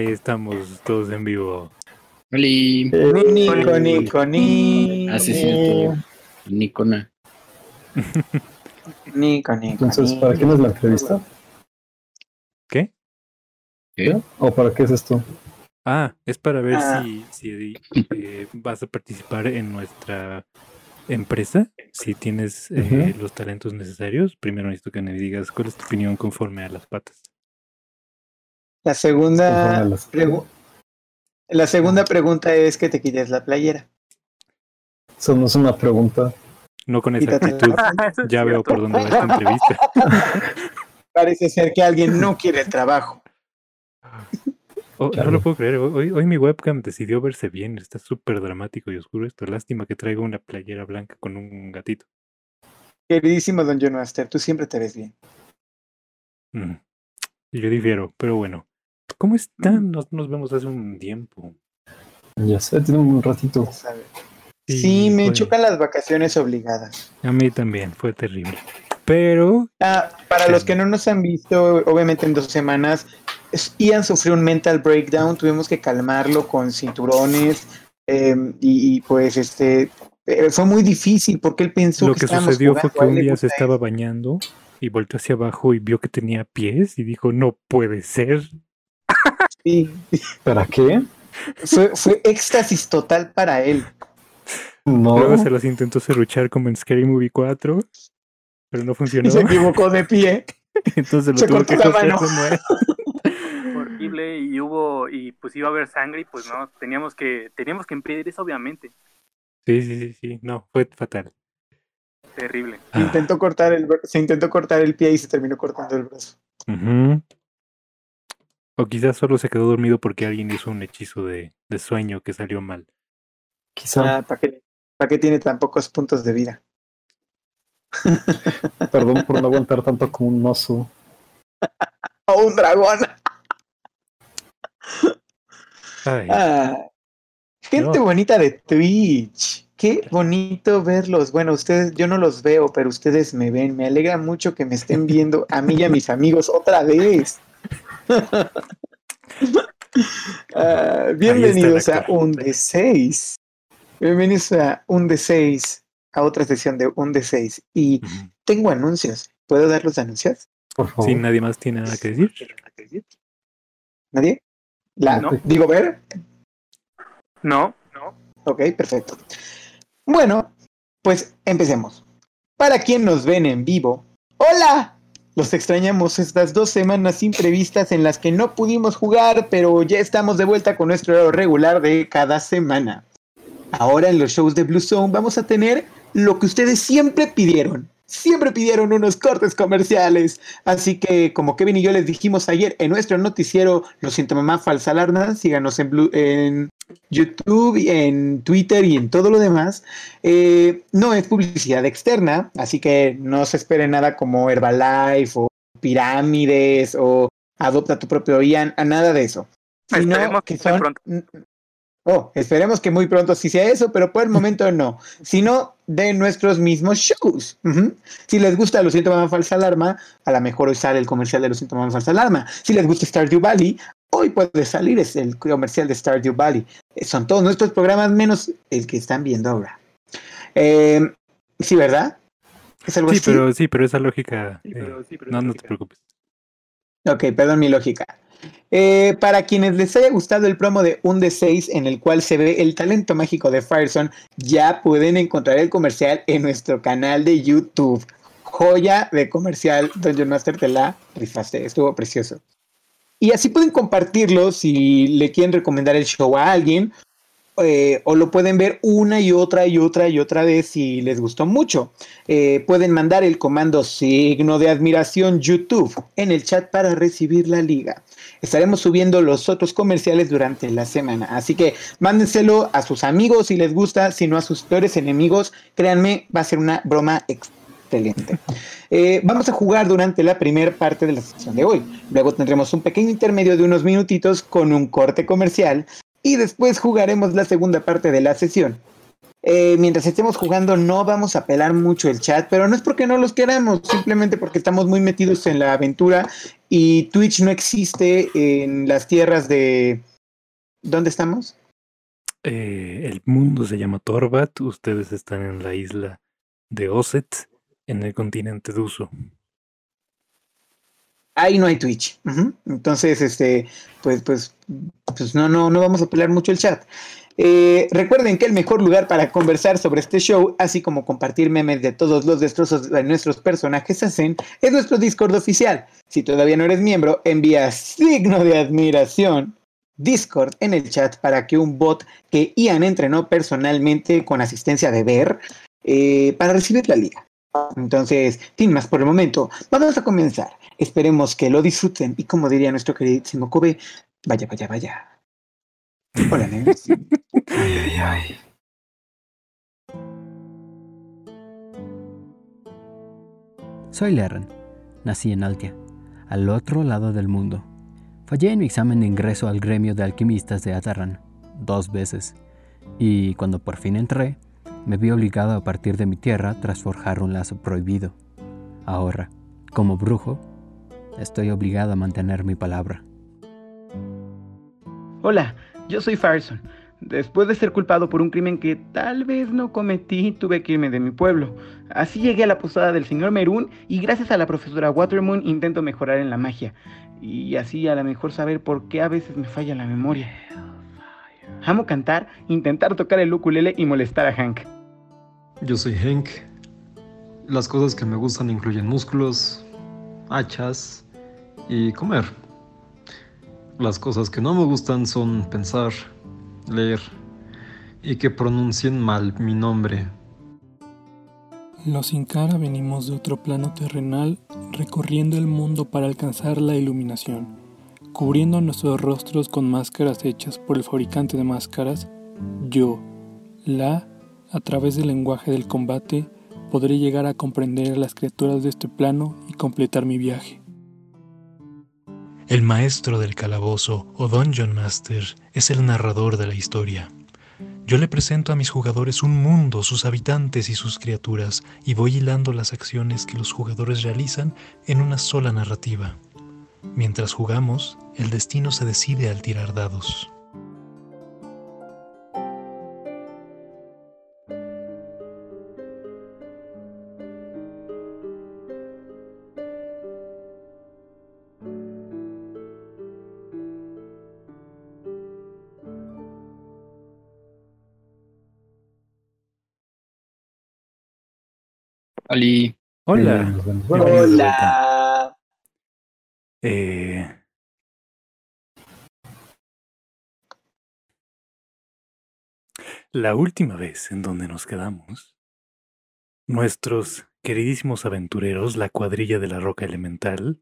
Ahí estamos todos en vivo. Oli. Nico, Nico, Nico. Ah, sí, cierto. Nicona. Nico, Nico. Entonces, ¿para quién es la entrevista? ¿Qué? ¿Qué? ¿O para qué es esto? Ah, es para ver Ah. si, si eh, vas a participar en nuestra empresa. Si tienes eh, los talentos necesarios, primero necesito que me digas cuál es tu opinión conforme a las patas. La segunda, pregu- la segunda pregunta es que te quites la playera. Eso no es una pregunta. No con esa actitud. Ya veo por dónde va esta entrevista. Parece ser que alguien no quiere el trabajo. Oh, no lo puedo creer. Hoy, hoy mi webcam decidió verse bien. Está súper dramático y oscuro esto. Lástima que traigo una playera blanca con un gatito. Queridísimo Don John Master, tú siempre te ves bien. Mm. Yo difiero, pero bueno. ¿Cómo están? Nos, nos vemos hace un tiempo. Ya sé, tiene un ratito. Sí, me fue- chocan las vacaciones obligadas. A mí también, fue terrible. Pero Ah, para los que no nos han visto, obviamente en dos semanas, Ian sufrió un mental breakdown, tuvimos que calmarlo con cinturones eh, y, y, pues este eh, fue muy difícil porque él pensó lo que, que estábamos sucedió fue que un día se estaba bañando y volteó hacia abajo y vio que tenía pies y dijo, no puede ser. Sí, ¿Para qué? fue, fue éxtasis total para él. No. Luego se los intentó serruchar como en Scary Movie 4, pero no funcionó. Y se equivocó de pie. Entonces lo se tuvo cortó que la mano. como él. horrible y hubo y pues iba a haber sangre y pues no teníamos que teníamos que impedir eso obviamente Sí, sí, sí, sí. No, fue fatal. terrible Ah. Intentó cortar el, se intentó cortar el pie y se terminó cortando el brazo. Ujú. O quizás solo se quedó dormido porque alguien hizo un hechizo de, de sueño que salió mal. Quizá. Ah, ¿Para qué, para qué tiene tan pocos puntos de vida? Perdón por no aguantar tanto como un oso. ¡Oh, un dragón! Ay, Ah, gente No. bonita de Twitch. Qué bonito verlos. Bueno, ustedes, yo no los veo, pero ustedes me ven. Me alegra mucho que me estén viendo a mí y a mis amigos otra vez. Ah, bienvenidos a un de 6. Bienvenidos a un de 6, a otra sesión de un de 6. Y tengo anuncios. ¿Puedo dar los anuncios? Por favor. Si nadie más tiene nada que decir. ¿Nadie? La, No. Digo, ver. no no Ok, perfecto. Bueno, pues empecemos. Para quien nos ven en vivo, ¡Hola! Los extrañamos estas dos semanas imprevistas en las que no pudimos jugar, pero ya estamos de vuelta con nuestro horario regular de cada semana. Ahora en los shows de Blue Zone vamos a tener lo que ustedes siempre pidieron. Siempre pidieron unos cortes comerciales. Así que, como Kevin y yo les dijimos ayer en nuestro noticiero, lo siento mamá, falsa alarma, síganos en, Blue- en YouTube, en Twitter y en todo lo demás. Eh, no es publicidad externa, así que no se espere nada como Herbalife o pirámides o adopta tu propio IAN, a nada de eso. Sino Esperemos que son... pronto. Oh, esperemos que muy pronto sí sea eso, pero por el momento no. Sino de nuestros mismos shows. Si les gusta Lo siento, mamá, falsa alarma, a lo mejor hoy sale el comercial de Lo siento, mamá, falsa alarma. Si les gusta Stardew Valley, hoy puede salir es el comercial de Stardew Valley. Eh, Son todos nuestros programas menos el que están viendo ahora. Eh, sí, ¿verdad? Es algo Sí, así. pero sí, pero esa lógica. Sí, eh, pero- sí, pero no, esa no te preocupes. Ok, perdón mi lógica. Eh, para quienes les haya gustado el promo de un de 6 en el cual se ve el talento mágico de Fireson, ya pueden encontrar el comercial en nuestro canal de YouTube. Joya de comercial, Dungeon Master te la rifaste, estuvo precioso. Y así pueden compartirlo si le quieren recomendar el show a alguien, eh, o lo pueden ver una y otra y otra y otra vez si les gustó mucho. Eh, pueden mandar el comando signo de admiración YouTube en el chat para recibir la liga. Estaremos subiendo los otros comerciales durante la semana, así que mándenselo a sus amigos si les gusta, si no a sus peores enemigos. Créanme, va a ser una broma excelente. Eh, vamos a jugar durante la primera parte de la sesión de hoy. Luego tendremos un pequeño intermedio de unos minutitos con un corte comercial y después jugaremos la segunda parte de la sesión. Eh, mientras estemos jugando no vamos a pelar mucho el chat, pero no es porque no los queramos, simplemente porque estamos muy metidos en la aventura y Twitch no existe en las tierras de... ¿Dónde estamos? Eh, el mundo se llama Torbat, ustedes están en la isla de Osset, en el continente de Uso. Ahí no hay Twitch. Entonces, este, pues, pues, pues no, no, no vamos a pelear mucho el chat. Eh, recuerden que el mejor lugar para conversar sobre este show, así como compartir memes de todos los destrozos de nuestros personajes hacen, es nuestro Discord oficial. Si todavía no eres miembro, envía signo de admiración Discord en el chat para que un bot que Ian entrenó personalmente con asistencia de Ver eh, para recibir la liga. Entonces, sin más por el momento, vamos a comenzar. Esperemos que lo disfruten y como diría nuestro queridísimo Kobe, vaya, vaya, vaya. Hola, nenes. Ay, ay, ay. Soy Lerren. Nací en Altia, al otro lado del mundo. Fallé en mi examen de ingreso al gremio de alquimistas de Atarran dos veces, y cuando por fin entré, me vi obligado a partir de mi tierra tras forjar un lazo prohibido. Ahora, como brujo, estoy obligado a mantener mi palabra. Hola, yo soy Farson. Después de ser culpado por un crimen que tal vez no cometí, tuve que irme de mi pueblo. Así llegué a la posada del señor Merún y gracias a la profesora Watermoon intento mejorar en la magia. Y así a lo mejor saber por qué a veces me falla la memoria. Amo cantar, intentar tocar el ukulele y molestar a Hank. Yo soy Hank. Las cosas que me gustan incluyen músculos, hachas y comer. Las cosas que no me gustan son pensar, leer y que pronuncien mal mi nombre. Los Incara venimos de otro plano terrenal recorriendo el mundo para alcanzar la iluminación, cubriendo nuestros rostros con máscaras hechas por el fabricante de máscaras, yo, la, a través del lenguaje del combate, podré llegar a comprender a las criaturas de este plano y completar mi viaje. El maestro del calabozo o Dungeon Master es el narrador de la historia. Yo le presento a mis jugadores un mundo, sus habitantes y sus criaturas, y voy hilando las acciones que los jugadores realizan en una sola narrativa. Mientras jugamos, el destino se decide al tirar dados. Ali, Hola. Eh, la última vez en donde nos quedamos, nuestros queridísimos aventureros, la cuadrilla de la roca elemental,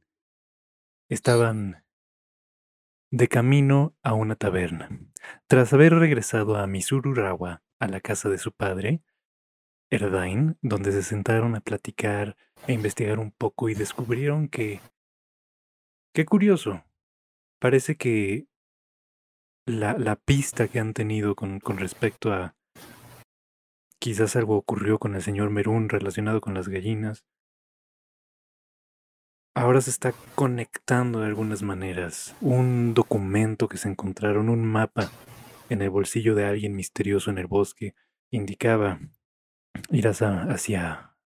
estaban de camino a una taberna. Tras haber regresado a Misururawa, a la casa de su padre, Erdain, donde se sentaron a platicar e investigar un poco y descubrieron que... Qué curioso. Parece que la, la pista que han tenido con, con respecto a... Quizás algo ocurrió con el señor Merún relacionado con las gallinas. Ahora se está conectando de algunas maneras. Un documento que se encontraron, un mapa en el bolsillo de alguien misterioso en el bosque, indicaba ir hacia, hacia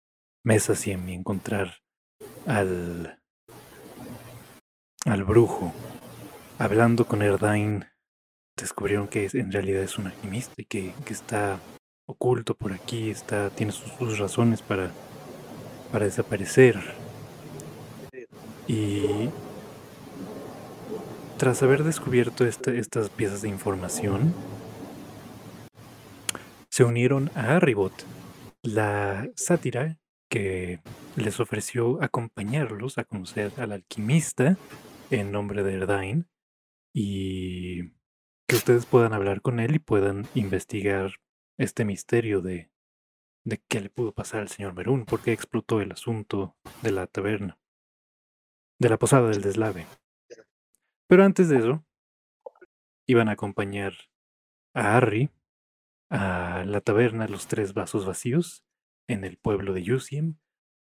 mesas y encontrar al, al brujo. Hablando con Erdain, descubrieron que en realidad es un alquimista y que, que está oculto por aquí, está, tiene sus, razones para, para desaparecer. Y tras haber descubierto esta- estas piezas de información, se unieron a Arribot, la sátira que les ofreció acompañarlos a conocer al alquimista en nombre de Erdain y que ustedes puedan hablar con él y puedan investigar este misterio de, de qué le pudo pasar al señor Merún, por qué explotó el asunto de la taberna, de la posada del deslave. Pero antes de eso, iban a acompañar a Harry a la taberna Los Tres Vasos Vacíos en el pueblo de Yusiem,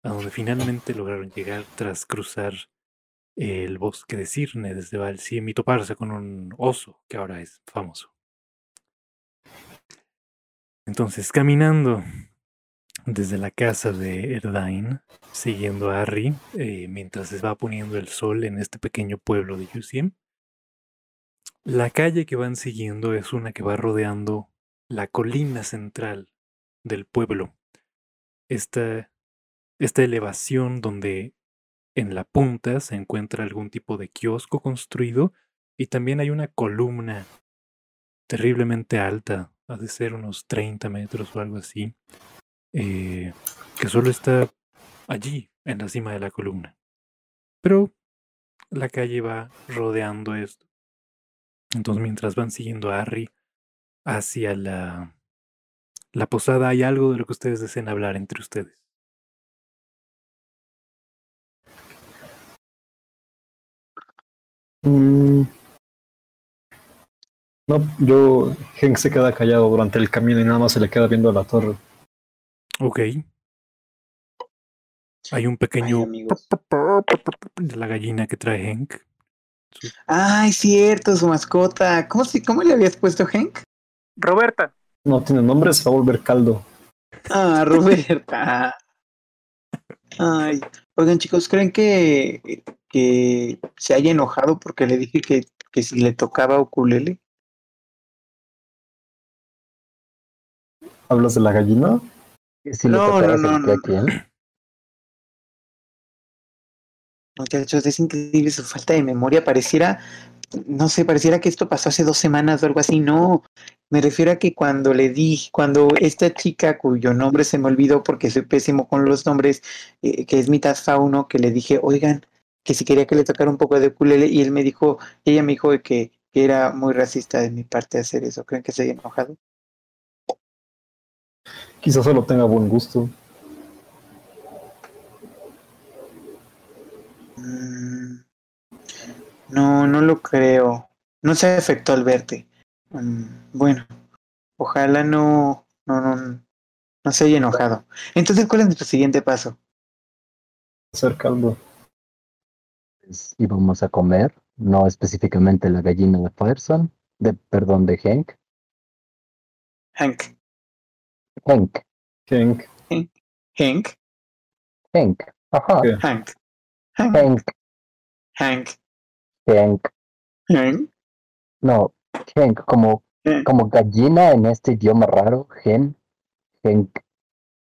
a donde finalmente lograron llegar tras cruzar el bosque de Cirne desde Valsiem y toparse con un oso que ahora es famoso. Entonces, caminando desde la casa de Erdain, siguiendo a Harry, eh, mientras se va poniendo el sol en este pequeño pueblo de Yusiem, la calle que van siguiendo es una que va rodeando la colina central del pueblo. Esta, esta elevación donde en la punta se encuentra algún tipo de kiosco construido y también hay una columna terriblemente alta, ha de ser unos 30 metros o algo así, eh, que solo está allí, en la cima de la columna. Pero la calle va rodeando esto. Entonces mientras van siguiendo a Harry hacia la, la posada, ¿hay algo de lo que ustedes deseen hablar entre ustedes? Mm. No, yo, Hank se queda callado durante el camino y nada más se le queda viendo a la torre. Ok. Hay un pequeño de la gallina que trae Hank. Ay, cierto, su mascota. ¿Cómo, se, ¿Cómo le habías puesto, Hank? Roberta, No tiene nombre, se va a volver caldo. Ah, Roberta. Ay, oigan chicos, ¿creen que, que se haya enojado porque le dije que, que si le tocaba ukulele? ¿Hablas de la gallina? Si No, le no, no, no. a quién. Muchachos, es increíble su falta de memoria. Pareciera, no sé, pareciera que esto pasó hace dos semanas o algo así. No, me refiero a que cuando le di, cuando esta chica cuyo nombre se me olvidó porque soy pésimo con los nombres, eh, que es mitad fauno, que le dije, oigan, que si quería que le tocara un poco de ukulele y él me dijo, ella me dijo que, que era muy racista de mi parte hacer eso. ¿Creen que se haya enojado? Quizás solo tenga buen gusto. Mm, No, no lo creo. No se afectó al verte. Mm, Bueno, ojalá no, no, no, no se haya enojado. Entonces, ¿cuál es nuestro siguiente paso? Hacer caldo. Pues íbamos a comer, no específicamente la gallina de Fireson, de, perdón, de Hank. Hank. Hank, Hank. Hank. Hank, ajá. Hank. Hank. Hank, Hank. Hank. No, Hank, como, Hank. como gallina en este idioma raro, Hen, Hank,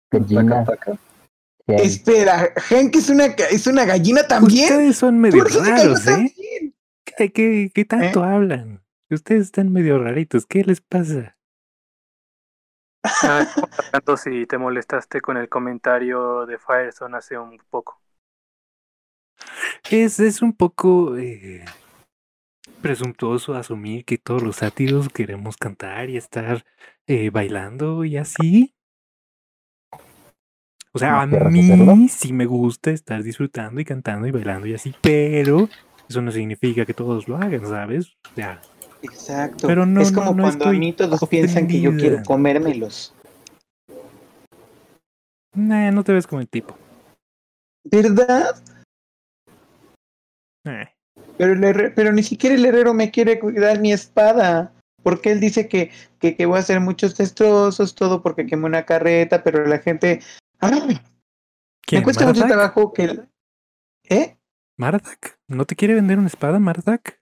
gallina, Taca, taca. Espera, Hank es una, es una gallina también. Ustedes son medio raros, ¿eh? también. ¿Qué, qué, qué tanto hablan? Ustedes están medio raritos. ¿Qué les pasa? ah, tanto si te molestaste con el comentario de Firestone hace un poco. Es, es un poco eh, presuntuoso asumir que todos los sátiros queremos cantar y estar eh, bailando y así. O sea, a ¿No mí sí me gusta estar disfrutando y cantando y bailando y así, pero eso no significa que todos lo hagan, ¿sabes? O sea, Exacto. Pero no, es no, como no cuando a mí todos piensan que yo quiero comérmelos. nah, no te ves como el tipo. ¿Verdad? Eh, Pero, el herre- pero ni siquiera el herrero me quiere cuidar mi espada. Porque él dice que, que, que voy a hacer muchos destrozos, todo porque quemé una carreta, pero la gente... Me cuesta mucho trabajo que... el- ¿Eh? ¿Mardak? ¿No te quiere vender una espada, Mardak?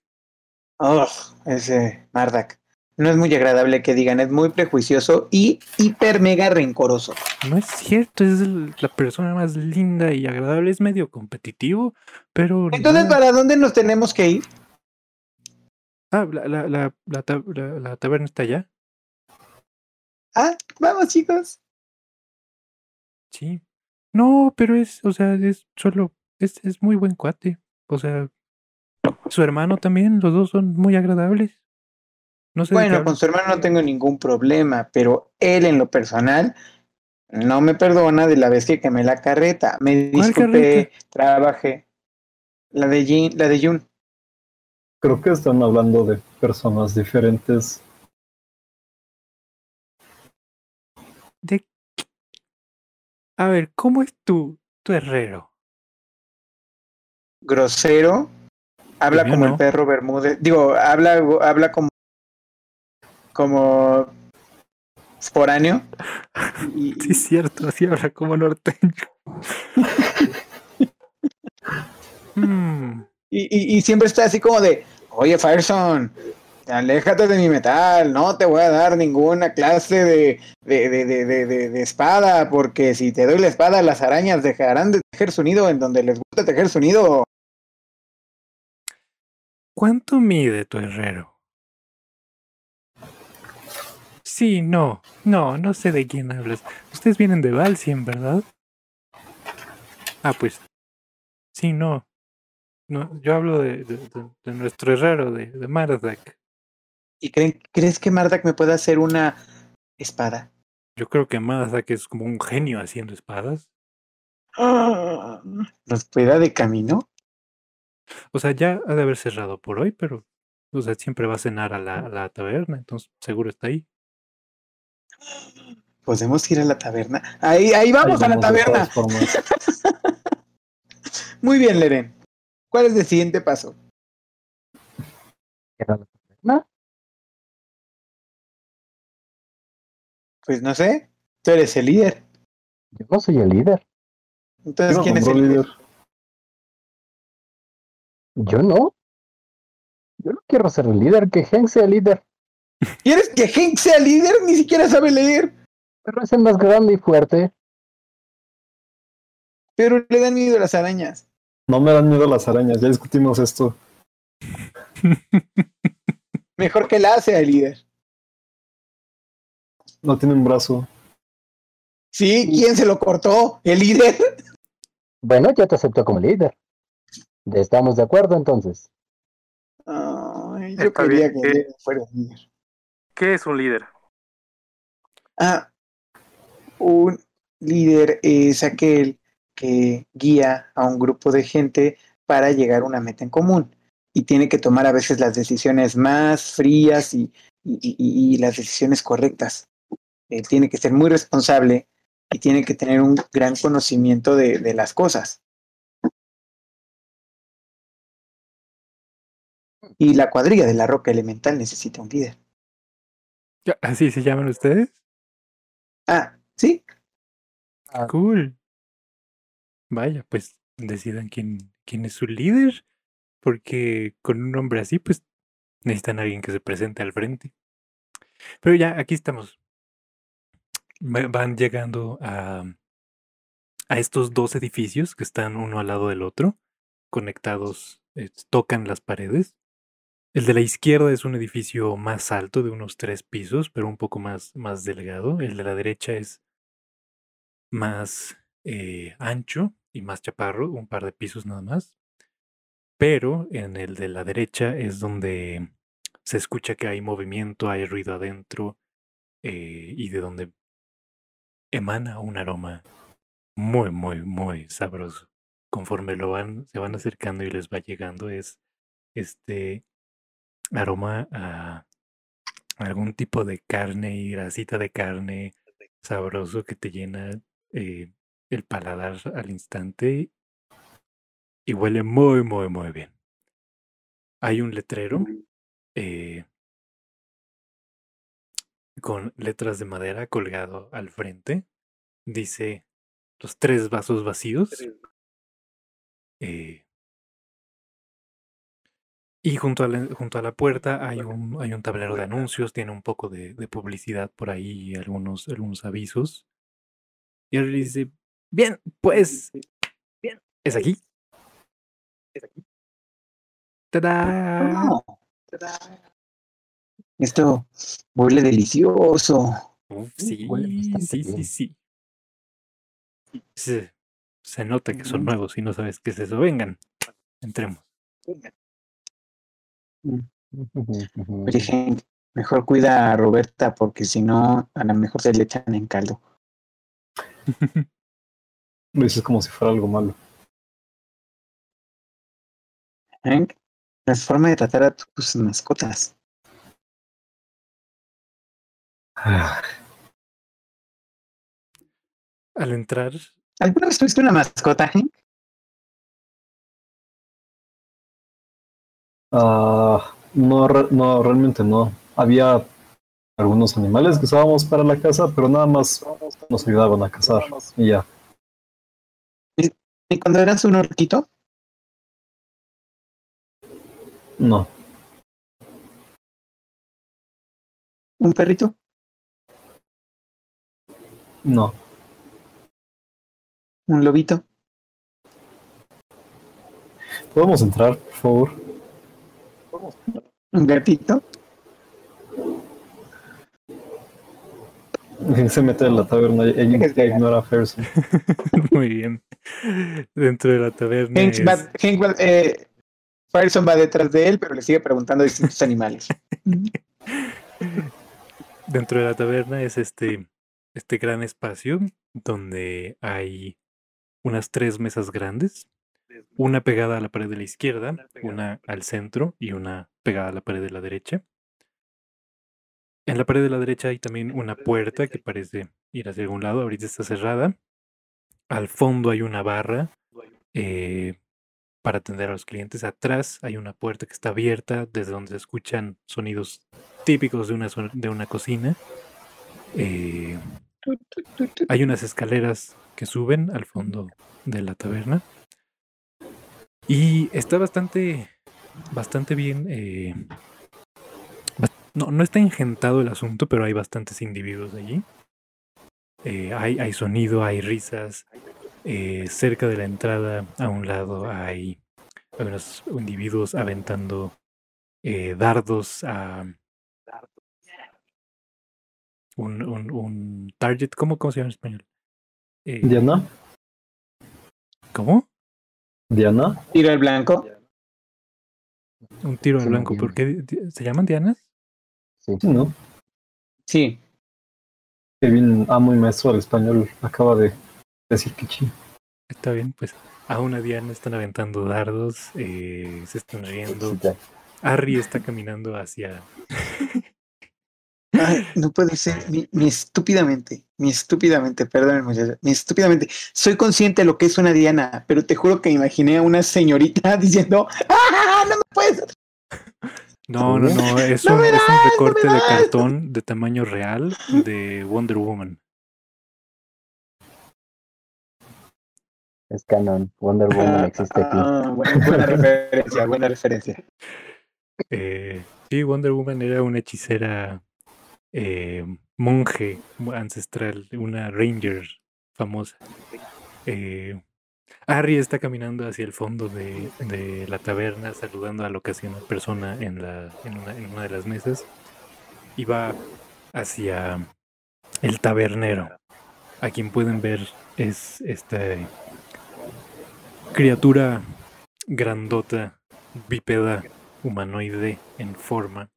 Oh, ese Mardak. No es muy agradable que digan, es muy prejuicioso y hiper mega rencoroso. No es cierto, es el- la persona más linda y agradable, es medio competitivo, pero... Entonces, no. ¿para dónde nos tenemos que ir? Ah, la, la, la, la, tab- la- la taberna está allá. Ah, vamos chicos. Sí. No, pero es, o sea, es solo, es, es muy buen cuate. O sea, su hermano también, los dos son muy agradables. No sé Bueno, con su hermano no tengo ningún problema, pero él en lo personal no me perdona de la vez que quemé la carreta. Me ¿Cuál disculpé, trabajé. La de Jin, la de Jun. Creo que están hablando de personas diferentes. de... A ver, ¿cómo es tu, tu herrero? Grosero. Habla como el perro Bermúdez. Digo, habla, habla como. como. foráneo. Y, Sí, es cierto, así habla como norteño. Mm, y, y- y siempre está así como de, oye, Fireson, aléjate de mi metal, no te voy a dar ninguna clase de, de, de, de, espada, porque si te doy la espada, las arañas dejarán de tejer su nido en donde les gusta tejer su nido. ¿Cuánto mide tu herrero? Sí, no, no, no sé de quién hablas. Ustedes vienen de Valsien, ¿verdad? Ah, pues. Sí, no. No, yo hablo de nuestro herrero, de, de Mardak. ¿Y creen, crees que Mardak me pueda hacer una espada? Yo creo que Mardak es como un genio haciendo espadas. Ah, ¿Nos pueda de camino? O sea, ya ha de haber cerrado por hoy, pero. O sea, siempre va a cenar a la, a la taberna, entonces seguro está ahí. ¿Podemos ir a la taberna? Ahí, ahí vamos Ahí a la taberna. Muy bien, Leren. ¿Cuál es el siguiente paso? ¿Era la taberna? Pues no sé. Tú eres el líder. Yo no soy el líder. Entonces, Yo ¿quién es el líder? líder. Yo no. Yo no quiero ser el líder, que Hank sea el líder. ¿Quieres que Hank sea líder? Ni siquiera sabe leer. Pero es el más grande y fuerte. Pero le dan miedo las arañas. No me dan miedo las arañas, ya discutimos esto. Mejor que la sea el líder. No tiene un brazo. Sí, ¿quién se lo cortó? ¿El líder? Bueno, yo te acepto como líder. ¿Estamos de acuerdo entonces? Ay, yo Está quería bien, que fuera líder. ¿Qué es un líder? Ah, un líder es aquel que guía a un grupo de gente para llegar a una meta en común y tiene que tomar a veces las decisiones más frías y, y- y- y las decisiones correctas. Tiene que ser muy responsable y tiene que tener un gran conocimiento de, de las cosas. Y la cuadrilla de la roca elemental necesita un líder. ¿Así se llaman ustedes? Ah, sí, Ah. Cool. Vaya, pues decidan quién, quién es su líder, porque con un nombre así, pues necesitan a alguien que se presente al frente. Pero ya, aquí estamos. Va- Van llegando a, a estos dos edificios que están uno al lado del otro, conectados, eh, tocan las paredes. El de la izquierda es un edificio más alto, de unos tres pisos, pero un poco más, más delgado. El de la derecha es más eh, ancho y más chaparro, un par de pisos nada más. Pero en el de la derecha es donde se escucha que hay movimiento, hay ruido adentro eh, y de donde emana un aroma muy, muy, muy sabroso. Conforme lo van, se van acercando y les va llegando, es este aroma a algún tipo de carne y grasita de carne sabroso que te llena eh, el paladar al instante y huele muy, muy, muy bien. Hay un letrero eh, con letras de madera colgado al frente. Dice los tres vasos vacíos. Eh, y junto a, la, junto a la puerta hay un, hay un tablero de anuncios, tiene un poco de, de publicidad por ahí y algunos, algunos avisos. Y él dice, bien, pues, bien, es aquí. Es aquí. ¡Tada! No. Esto huele delicioso. Uf, Sí, sí, huele sí, sí, sí. Se, nota que son nuevos y no sabes qué es eso. Vengan, entremos. Hank, mejor cuida a Roberta porque si no, a lo mejor se le echan en caldo. Lo dices como si fuera algo malo. Hank, la forma de tratar a tus mascotas. Al entrar, ¿Alguna vez tuviste una mascota, Hank? Ah, no, re- no, realmente no. Había algunos animales que usábamos para la casa, pero nada más nos ayudaban a cazar. Y ya. ¿Y cuando eras un orquito? No. ¿Un perrito? No. ¿Un lobito? ¿Podemos entrar, por favor? ¿Un gatito? Se mete en la taberna ella ignora a Ferguson. muy bien. Dentro de la taberna. Hank es- va, Hank va- eh, va detrás de él, pero le sigue preguntando a distintos animales. Dentro de la taberna es este, este gran espacio donde hay unas tres mesas grandes, una pegada a la pared de la izquierda, una al centro y una pegada a la pared de la derecha. En la pared de la derecha hay también una puerta que parece ir hacia algún lado, ahorita está cerrada. Al fondo hay una barra eh, para atender a los clientes. Atrás hay una puerta que está abierta desde donde se escuchan sonidos típicos de una, de una cocina. Eh, hay unas escaleras que suben al fondo de la taberna. Y está bastante, bastante bien. eh, no, no está ingentado el asunto, pero hay bastantes individuos allí. Eh, hay, hay sonido, hay risas. eh, cerca de la entrada, a un lado, hay algunos individuos aventando dardos a un, un, un target. ¿Cómo, ¿Cómo se llama en español? Eh, ¿Diana? ¿Cómo? ¿Diana? Tiro al blanco. Un tiro al blanco. ¿Por qué se llaman dianas? Sí, ¿no? Sí. Kevin, amo y maestro del español, acaba de decir que sí. Está bien, pues a una diana están aventando dardos, eh, se están riendo. Harry está caminando hacia Ay, no puede ser. Mi, mi estúpidamente, mi estúpidamente, perdón, muchachos, mi estúpidamente. Soy consciente de lo que es una Diana, pero te juro que imaginé a una señorita diciendo, ¡Ah, no me puedes! No, no, no, es ¡No un, es un no recorte de cartón de tamaño real de Wonder Woman. Es canon. Wonder Woman existe aquí. Ah, buena, buena referencia, buena referencia. Eh, sí, Wonder Woman era una hechicera eh, monje ancestral, una ranger famosa. Eh, Harry está caminando hacia el fondo de, de la taberna, saludando a la ocasional persona en, la, en, una, en una de las mesas, y va hacia el tabernero. A quien pueden ver es esta criatura grandota, bípeda, humanoide en forma,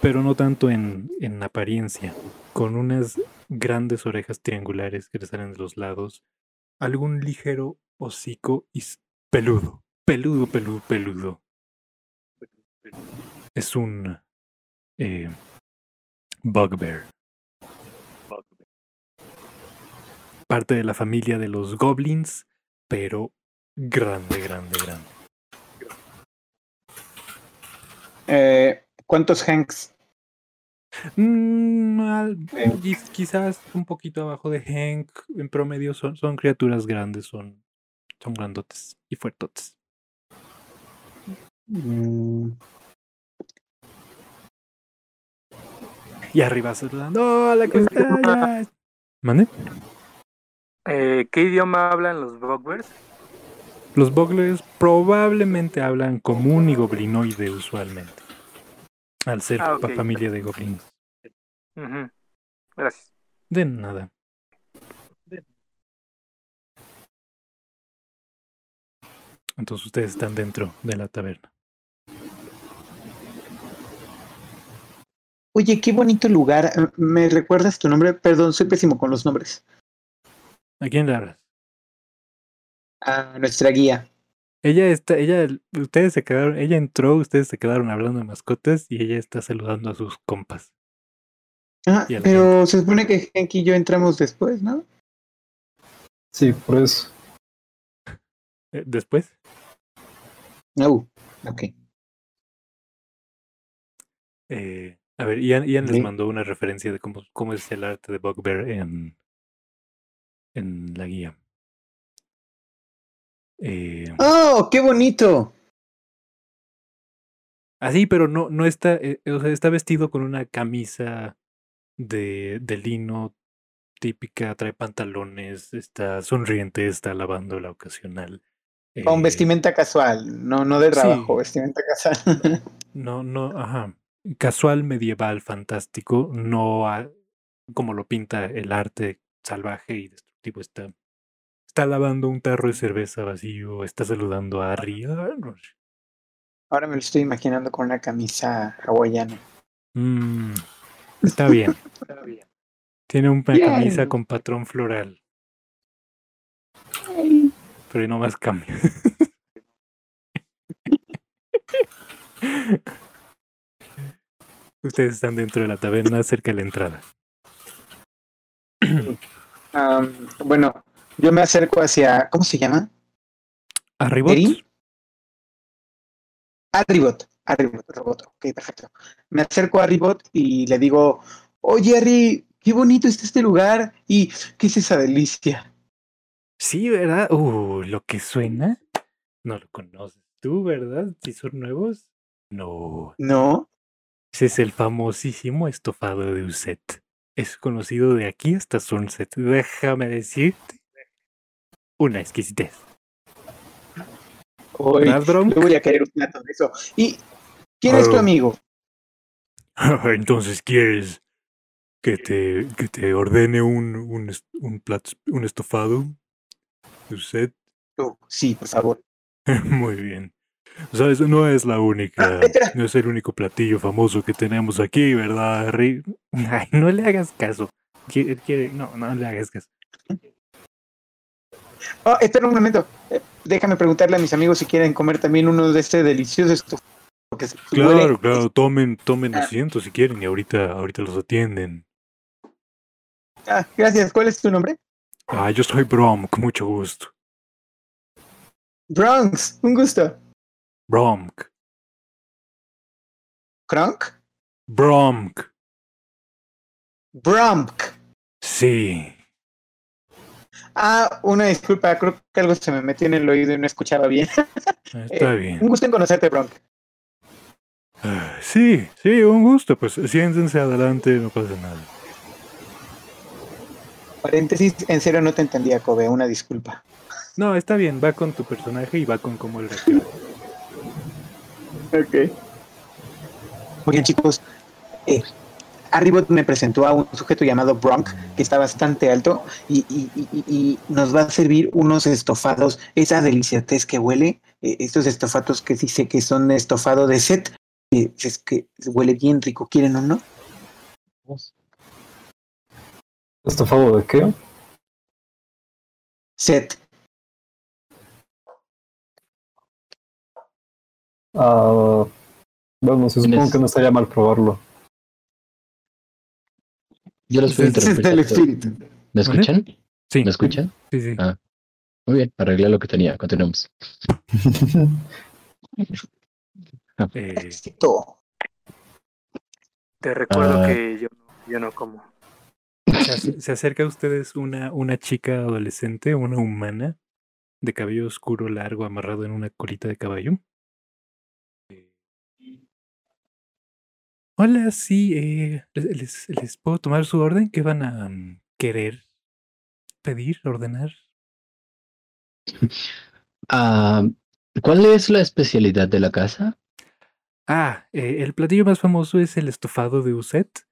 pero no tanto en, en apariencia, con unas grandes orejas triangulares que le salen de los lados, algún ligero hocico y peludo, peludo, peludo, peludo. Es un eh, bugbear. Parte de la familia de los goblins, pero grande, grande, grande. Eh, ¿Cuántos Hanks? Mm, al- quiz- quizás un poquito abajo de Hank. En promedio son, son criaturas grandes, son, son grandotes y fuertotes. Mm, Y arriba saludando. ¡Hola, ¿cómo estás? ¿Mande? Eh, ¿Qué idioma hablan los Bugbears? Los Boglers probablemente hablan común y goblinoide usualmente. Al ser Ah, familia de goblins. Ujú. Gracias. De nada. Entonces ustedes están dentro de la taberna. Oye, qué bonito lugar. ¿Me recuerdas tu nombre? Perdón, soy pésimo con los nombres. ¿A quién le hablas? A nuestra guía. Ella está, ella, ustedes se quedaron, ella entró, ustedes se quedaron hablando de mascotas y ella está saludando a sus compas. Ah, pero se supone que Henk y yo entramos después, ¿no? Sí, por eso. Eh, Después, No. Ok. eh, a ver, Ian, Ian les Sí. mandó una referencia de cómo, cómo es el arte de Bugbear en, en la guía. Eh, ¡Oh, qué bonito! así, pero no, no está, eh, o sea, está vestido con una camisa de, de lino típica, trae pantalones, está sonriente, está lavando la ocasional. Con eh, vestimenta casual, no, no de trabajo, sí. vestimenta casual. No, no, ajá. Casual, medieval, fantástico, no a- como lo pinta el arte salvaje y destructivo. Está, está lavando un tarro de cerveza vacío, está saludando a Harry. ah. Ahora me lo estoy imaginando con una camisa hawaiana. Mm, está bien. Tiene una camisa con patrón floral, pero no más cambia. Ustedes están dentro de la taberna, cerca de la entrada. Bueno, yo me acerco hacia. ¿Cómo se llama? ¿Arribot? ¿Erin? Arribot. Arribot, robot. Ok, perfecto. Me acerco a Arribot y le digo: Oye, Harry, qué bonito está este lugar. ¿Y qué es esa delicia? Sí, ¿verdad? Uh, lo que suena. No lo conoces tú, ¿verdad? Si son nuevos. No. No. Ese es el famosísimo estofado de Uset. Es conocido de aquí hasta Sunset. Déjame decirte. Una exquisitez. Hoy yo voy a querer un plato de eso. ¿Y quién es tu Oh. amigo? Entonces, ¿quieres que te, que te ordene un, un, un, plato, un estofado? Tú. Sí, por favor. Muy bien. O sea, eso no es la única, Ah, no es el único platillo famoso que tenemos aquí, ¿verdad, Harry? Ay, no le hagas caso. Quiere, quiere- no, no le hagas caso. Oh, espera un momento. Eh, déjame preguntarle a mis amigos si quieren comer también uno de este delicioso estofado. Se- Claro, huele- claro, tomen, tomen Ah. asiento si quieren y ahorita, ahorita los atienden. Ah, gracias. ¿Cuál es tu nombre? Ah, yo soy Brom, con mucho gusto. Bronx. Un gusto. Bromk. ¿Kronk? Bromk. Bromk. Sí. Ah, una disculpa. Creo que algo se me metió en el oído y no escuchaba bien. Está Eh, bien. Un gusto en conocerte, Bronk. Ah, Sí, sí, un gusto. Pues siéntense adelante, no pasa nada. Paréntesis, en serio no te entendía, Kobe. Una disculpa. No, está bien, va con tu personaje y va con cómo él reacciona. Ok. Oigan, chicos, eh, Arribot me presentó a un sujeto llamado Bronk, que está bastante alto, y, y- y- y- y nos va a servir unos estofados, esa deliciatez que huele, eh, estos estofados que dice que son estofado de set, eh, es que huele bien rico, ¿quieren o no? ¿Estofado de qué? Set. Ah, bueno, se supone que no estaría mal probarlo. Yo los voy a Ese es del espíritu. ¿Me escuchan? Sí, ¿Me escuchan? sí, sí. Ah. Muy bien, arreglé lo que tenía. Continuamos. Eh, Éxito. Te recuerdo Ah. que yo, no- yo no como. se, se acerca a ustedes una, una chica adolescente, una humana, de cabello oscuro largo amarrado en una colita de caballo. Hola, sí, eh, ¿les, puedo tomar su orden? ¿Qué van a mm, querer pedir, ordenar? Ah, ¿Cuál es la especialidad de la casa? Ah, eh, el platillo más famoso es el estofado de Uset.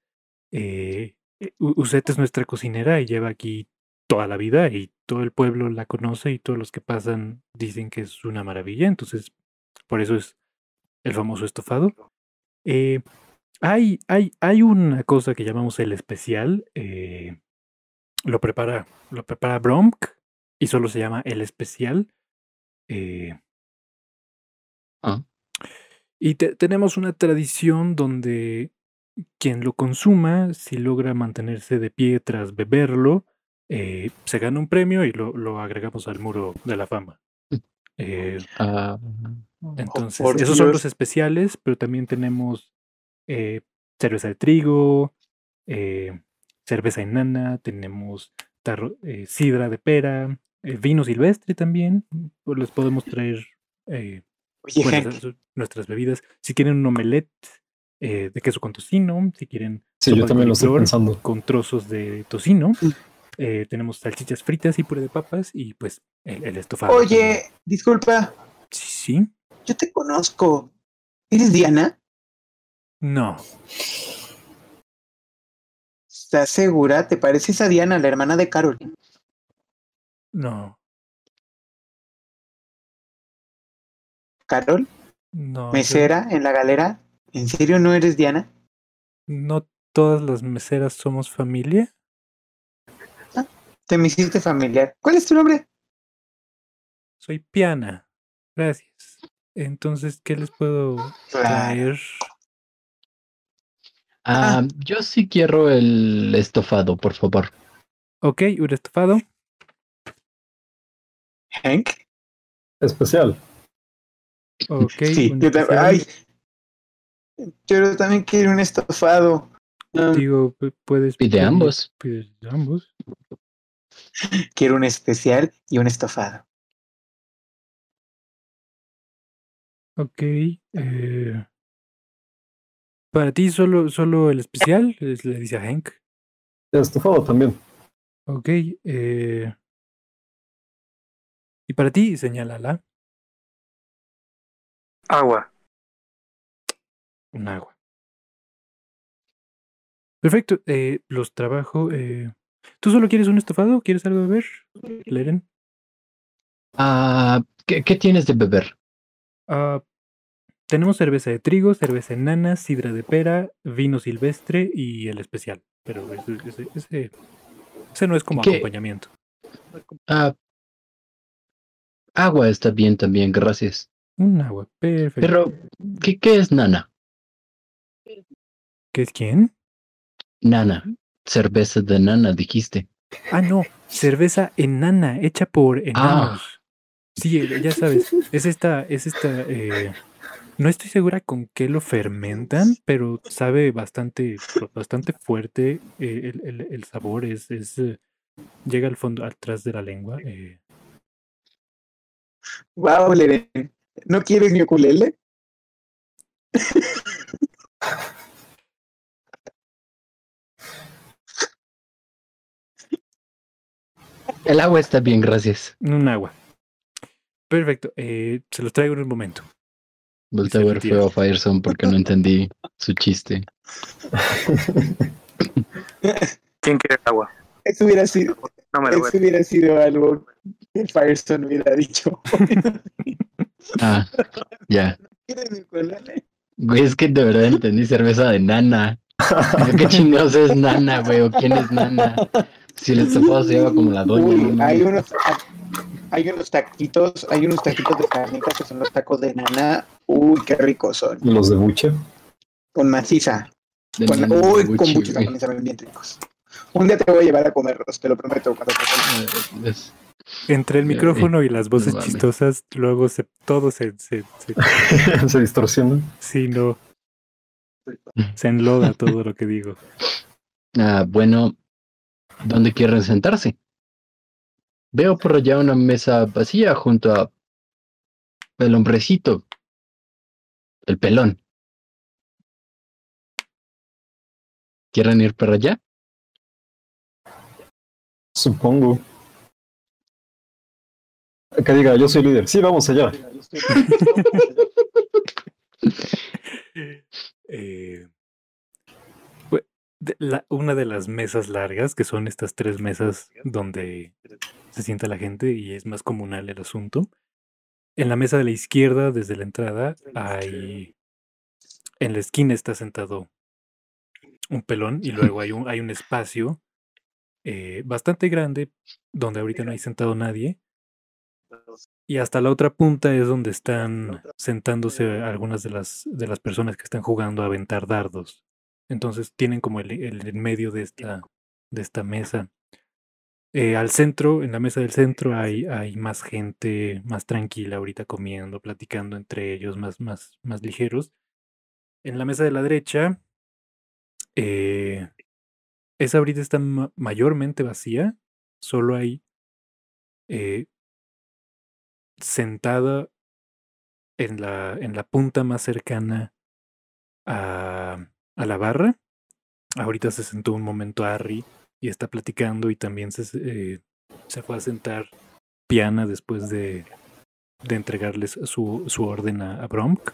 Eh, eh, Uset es nuestra cocinera y lleva aquí toda la vida y todo el pueblo la conoce y todos los que pasan dicen que es una maravilla. Entonces, por eso es el famoso estofado. Eh, hay, hay, hay una cosa que llamamos el especial. eh, lo prepara, lo prepara Bromk y solo se llama el especial. Eh, Ah. y te- tenemos una tradición donde quien lo consuma, si logra mantenerse de pie tras beberlo, eh, se gana un premio y lo, lo agregamos al muro de la fama. Eh, Ah, entonces, por esos son los especiales, pero también tenemos eh, cerveza de trigo, eh, cerveza enana, tenemos tarro- eh, sidra de pera, eh, vino silvestre también. pues les podemos traer eh, Oye, esas- nuestras bebidas. Si quieren un omelette eh, de queso con tocino, si quieren Sí, yo también lo estoy coliflor pensando. con trozos de tocino. Tenemos salchichas fritas y puré de papas y pues el, el estofado. también. oye, disculpa, Sí, sí. yo te conozco. ¿Eres Diana? No. ¿Estás segura? ¿Te pareces a Diana, la hermana de Carol? No. ¿Carol? No. yo- ¿Mesera en la galera? ¿En serio no eres Diana? No todas las meseras somos familia. Te me hiciste familiar. ¿Cuál es tu nombre? Soy Piana. Gracias. Entonces, ¿qué les puedo traer? Ah, yo sí quiero el estofado, por favor. Ok, un estofado. Hank. Especial. Ok. Sí, yo especial. Ay, yo también quiero un estofado. Um, Digo, pu- puedes Pide pedir- ambos. pides ambos. quiero un especial y un estofado. Ok. eh, para ti solo, solo el especial, es- le dice a Hank. Estofado también. Ok. eh, y para ti, señálala, Agua. un agua. Perfecto. eh, los trabajo. eh, ¿Tú solo quieres un estofado? ¿Quieres algo de beber? Leren. Ah, ¿qué, qué tienes de beber? Ah, tenemos cerveza de trigo, cerveza enana, sidra de pera, vino silvestre y el especial. Pero ese, ese, ese, no es como ¿Qué? acompañamiento. Ah, agua está bien también, gracias. Un agua, perfecto. Pero, ¿qué, qué es nana? ¿Qué es quién? Nana. Cerveza de nana, dijiste. Ah, no, cerveza enana, hecha por enanos. Sí, eh, ya sabes, es esta, es esta, eh, no estoy segura con qué lo fermentan, pero sabe bastante, bastante fuerte, eh, el, el- el sabor es, es, eh, llega al fondo, atrás de la lengua. eh, Wow, Leren. ¿No quieres mi ukulele? El agua está bien, gracias. un agua. Perfecto, eh, se los traigo en un momento. Volté a ver feo a Fireson porque no entendí su chiste. ¿Quién quiere agua? Eso hubiera sido, No me lo eso hubiera sido algo que Firestone hubiera dicho. Ah, ya. Güey, es que de verdad entendí cerveza de nana. ¿Qué chingados es nana, güey? ¿O quién es nana? Si el estofado se llama como la doña. Uy, no hay unos, hay unos taquitos, hay unos taquitos de carnitas que son los tacos de nana. Uy, qué ricos son. Los de buche. Con maciza. De Con, nana de uy, con buche, también saben bien ricos. Un día te voy a llevar a comerlos, te lo prometo. Cuando te Es- Entre el Eh, micrófono y las voces chistosas, luego se, todo se, se, se, Se distorsiona. sí, no, se enloda todo lo que digo. Ah, bueno, ¿dónde quieren sentarse? Veo por allá una mesa vacía junto a el hombrecito, el pelón. ¿Quieren ir para allá? Supongo. Que diga, yo soy líder. Sí, vamos allá. Eh, de- la- una de las mesas largas, que son estas tres mesas donde se sienta la gente y es más comunal el asunto. En la mesa de la izquierda, desde la entrada, hay. En la esquina está sentado un pelón y luego hay un, hay un espacio eh, bastante grande donde ahorita no hay sentado nadie. Y hasta la otra punta es donde están sentándose algunas de las, de las personas que están jugando a aventar dardos. Entonces tienen como el, el medio de esta, de esta mesa. Eh, al centro, en la mesa del centro, hay, hay más gente más tranquila ahorita comiendo, platicando entre ellos, más, más, más ligeros. En la mesa de la derecha, eh, esa ahorita está ma- mayormente vacía. Solo hay eh, sentada en la, en la punta más cercana a, a la barra. Ahorita se sentó un momento Harry y está platicando y también se, eh, se fue a sentar Piana después de, de entregarles su, su orden a, Bromk.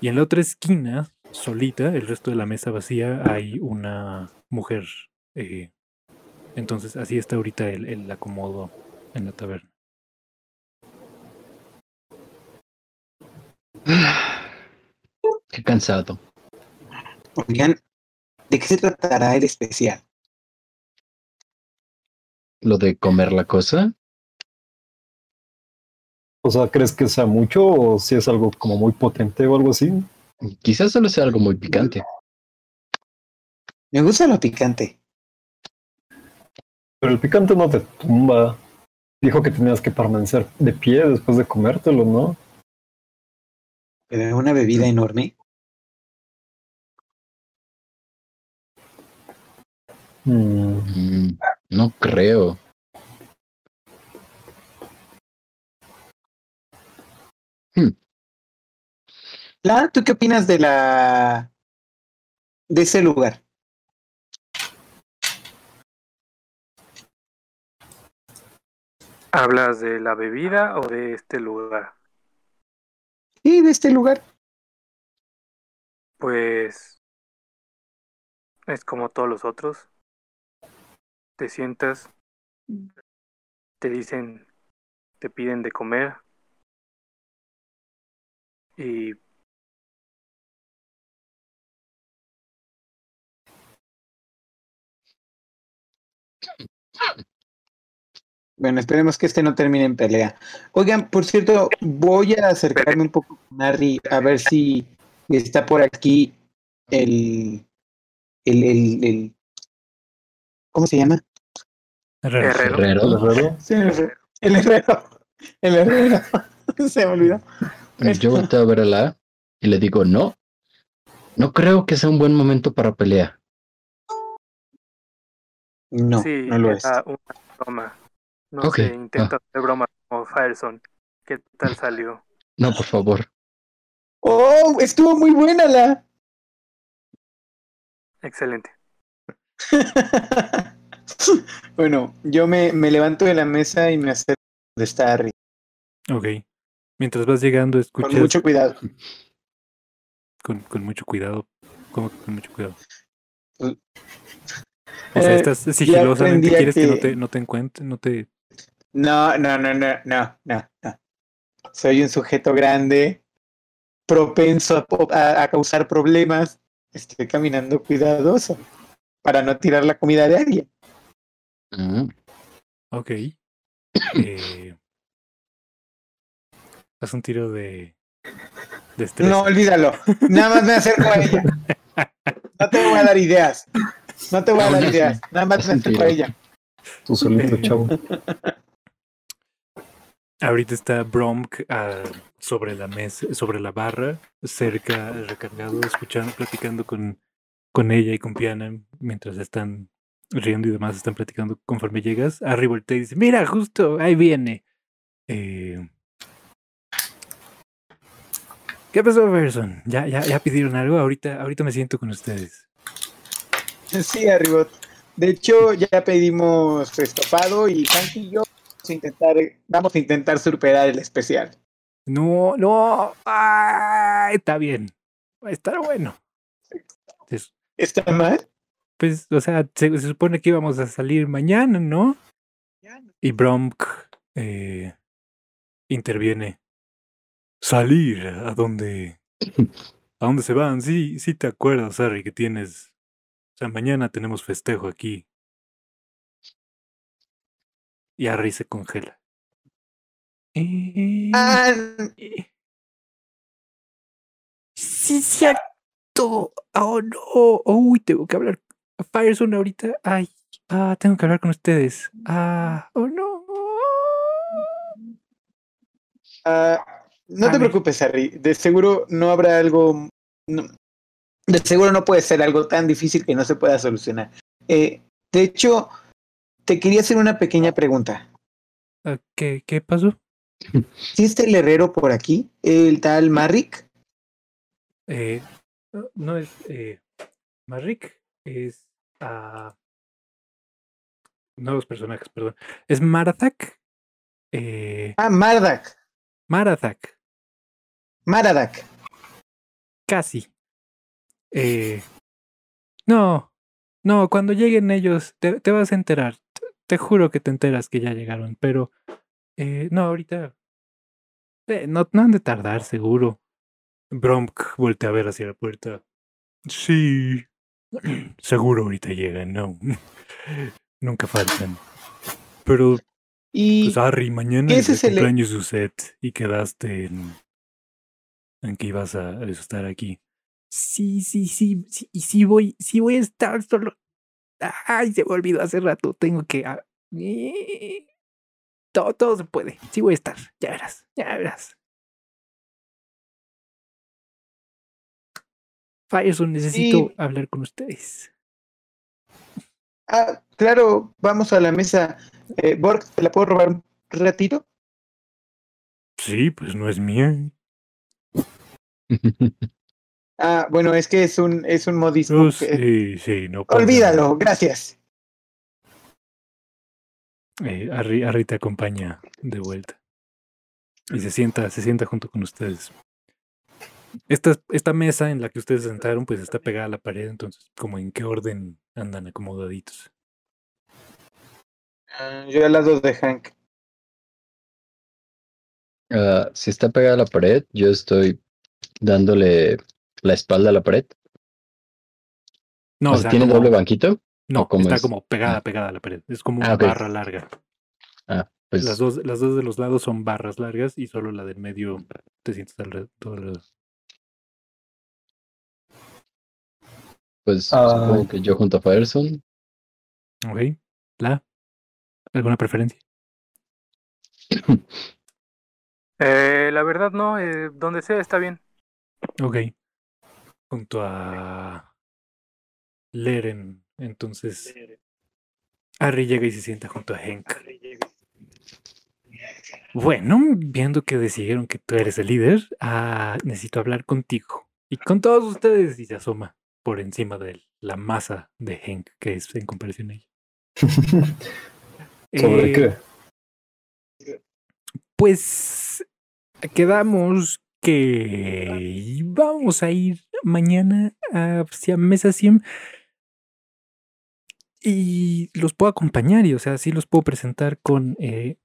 Y en la otra esquina, solita, el resto de la mesa vacía, hay una mujer. eh, entonces así está ahorita el, el acomodo en la taberna. Qué cansado. Oigan, ¿de qué se tratará el especial? Lo de comer la cosa. O sea, ¿crees que sea mucho o si es algo como muy potente o algo así? Quizás solo sea algo muy picante. Me gusta lo picante. Pero el picante no te tumba. Dijo que tenías que permanecer de pie después de comértelo, ¿no? Pero una bebida enorme. Mm, no creo. La, ¿tú qué opinas de la de ese lugar? ¿Hablas de la bebida o de este lugar? Sí, de este lugar. Pues es como todos los otros. Te sientas, te dicen, te piden de comer y Bueno, esperemos que este no termine en pelea. Oigan, por cierto, voy a acercarme un poco con Harry a ver si está por aquí el, el, el, el ¿cómo se llama? Herrero. Herrero. Herrero. ¿el herrero? Sí, el herrero. El herrero. El herrero. se me olvidó. Yo volteo a ver a la y le digo, no, no creo que sea un buen momento para pelea. No, sí, no lo es. era una broma. No Ok, se intenta ah. hacer broma como Fireson. ¿Qué tal salió? No, por favor. Oh, estuvo muy buena la. Excelente. bueno, yo me, me levanto de la mesa y me acerco donde está Harry. Ok. Mientras vas llegando, escuchas Con mucho cuidado. con, con mucho cuidado. ¿Cómo que con mucho cuidado? Pues, O sea, Eh, estás sigilosamente, quieres que... no te, no te encuentre, no te... No, no, no, no, no, no, no. Soy un sujeto grande, propenso a- a causar problemas. Estoy caminando cuidadoso para no tirar la comida de alguien. Mm, Ok. Eh, haz un tiro de... De estrés. No, olvídalo. Nada más me acerco a ella. No te voy a dar ideas. No te voy a dar ideas. Nada más me acerco a ella. Tú solito, chavo. Ahorita está Bromk ah, sobre la mesa, sobre la barra, cerca, recargado, escuchando, platicando con, con ella y con Piana, mientras están riendo y demás, están platicando conforme llegas. Harry voltea y dice, mira, justo, ahí viene. Eh, ¿Qué pasó, Verson? ¿Ya, ya, ¿Ya pidieron algo? Ahorita, ahorita me siento con ustedes. Sí, Arribot. De hecho, ya pedimos estofado y Hank y yo vamos a intentar, vamos a intentar superar el especial. No, no, ah, está bien, va a estar bueno. Es- ¿Está mal? Pues, o sea, se, se supone que íbamos a salir mañana, ¿no? Y Bromk eh, interviene. ¿Salir? ¿A dónde? ¿A dónde se van? Sí, sí te acuerdas, Harry, que tienes... O sea, mañana tenemos festejo aquí. Y Harry se congela. Eh, eh. Sí, cierto. Oh, no. Uy, tengo que hablar. Firezone ahorita. Ay, ah, tengo que hablar con ustedes. Ah, oh, no. Ah, no A te ver. preocupes, Harry. De seguro no habrá algo. no- de seguro no puede ser algo tan difícil que no se pueda solucionar. Eh, de hecho, te quería hacer una pequeña pregunta. ¿Qué, qué pasó? ¿Sí está el herrero por aquí? ¿El tal Marrick? Eh, no, es eh, Marrik, es ah, nuevos personajes, perdón. Es Marathak. Eh, Ah, Mardak. Marathak, Maradak. casi. Eh, no, no, cuando lleguen ellos te, te vas a enterar. Te, te juro que te enteras que ya llegaron, pero eh, no, ahorita eh, no, no han de tardar, seguro. Bromk voltea a ver hacia la puerta. Sí, seguro ahorita llegan, no. Nunca faltan. Pero, Y pues, Harry, mañana ¿qué es el ese le- cumpleaños de y quedaste en, en que ibas a, a estar aquí. Sí, sí, sí, sí, y sí voy, sí voy a estar solo. Ay, se me olvidó hace rato, tengo que... ah, eh, Todo, todo se puede, sí voy a estar, ya verás, ya verás. Firezone, necesito Y- hablar con ustedes. Ah, claro, vamos a la mesa. Eh, Borg, ¿te la puedo robar un ratito? Sí, pues no es mía. Ah, bueno, es que es un, es un modismo. Oh, que- sí, sí, no Olvídalo, gracias. Eh, Harry, Harry te acompaña de vuelta. Y se sienta, se sienta junto con ustedes. Esta, esta mesa en la que ustedes se sentaron, pues está pegada a la pared, entonces, como en qué orden andan acomodaditos. Ah, yo al lado de Hank. Ah, si está pegada a la pared, yo estoy dándole la espalda a la pared. No, O sea, ¿tiene como- doble banquito? No, ¿O cómo está es? como pegada, Ah. pegada a la pared. Es como Ah, una barra larga. Ah, pues Las dos, las dos de los lados son barras largas y solo la del medio te sientes alrededor. Pues supongo que yo junto a Fireson. Ok. ¿La? ¿Alguna preferencia? Eh, la verdad no, eh, donde sea está bien. Ok. Junto a Leren, entonces Harry llega y se sienta junto a Henk. Bueno, viendo que decidieron que tú eres el líder, ah, necesito hablar contigo. Y con todos ustedes, y se asoma por encima de la masa de Henk, que es en comparación a ella. ¿Sobre Eh, qué? Pues quedamos que vamos a ir mañana hacia Mesa Sim y los puedo acompañar y, o sea, sí los puedo presentar con, eh,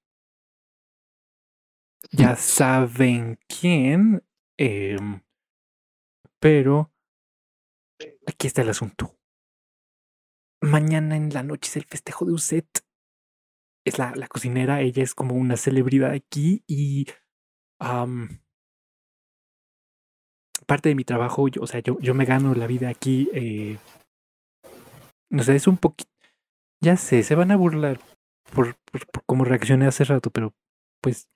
ya saben quién, em, pero aquí está el asunto. Mañana en la noche es el festejo de Uset es la, la cocinera, ella es como una celebridad aquí y parte de mi trabajo, yo, o sea, yo, yo me gano la vida aquí. Eh, no sé, es un poquito, ya sé, se van a burlar por, por, por cómo reaccioné hace rato, pero pues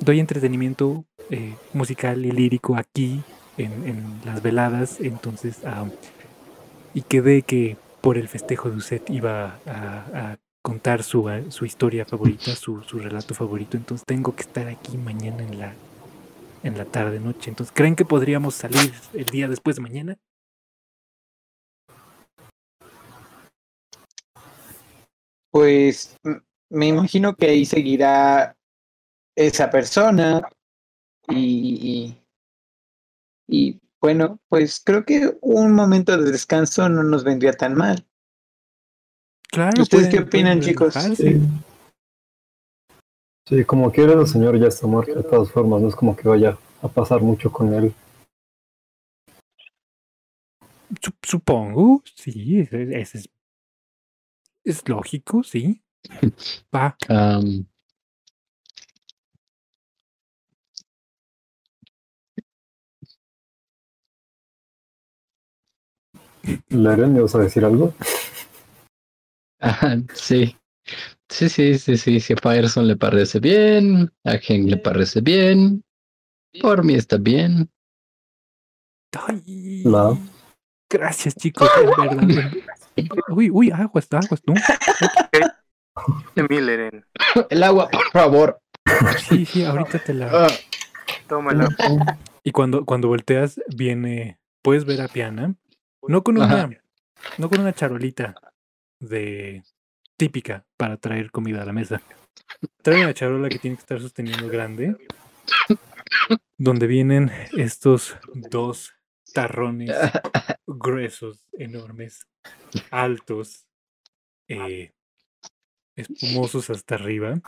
doy entretenimiento eh, musical y lírico aquí en, las veladas, entonces, am, y quedé que por el festejo de Uset iba a, contar su, su historia favorita, su, su relato favorito. Entonces tengo que estar aquí mañana en la, en la tarde noche. Entonces, ¿creen que podríamos salir el día después de mañana? Pues me imagino que ahí seguirá esa persona y, y, bueno, pues creo que un momento de descanso no nos vendría tan mal. Claro. ¿Ustedes qué opinan, chicos? Sí. Sí, como quiera el señor ya está muerto de todas formas, no es como que vaya a pasar mucho con él. Sup- Supongo, sí, ese ese es, es lógico, sí. Va. Am, Leren, ¿me vas a decir algo? Ajá, sí. Sí, sí, sí, sí. Si a Fireson le parece bien, a Hank le parece bien. Por mí está bien. Ay, La. gracias, chicos, en verdad. Uy, uy, aguas, aguas, ¿no? De Milleren. El agua, por favor. Sí, sí, ahorita te la. Ah, Tómala. Y cuando, cuando volteas, viene. Puedes ver a Piana. No con una. Ajá. No con una charolita de típica para traer comida a la mesa. Trae una charola que tiene que estar sosteniendo grande. Donde vienen estos dos tarrones gruesos, enormes, altos, eh, espumosos hasta arriba.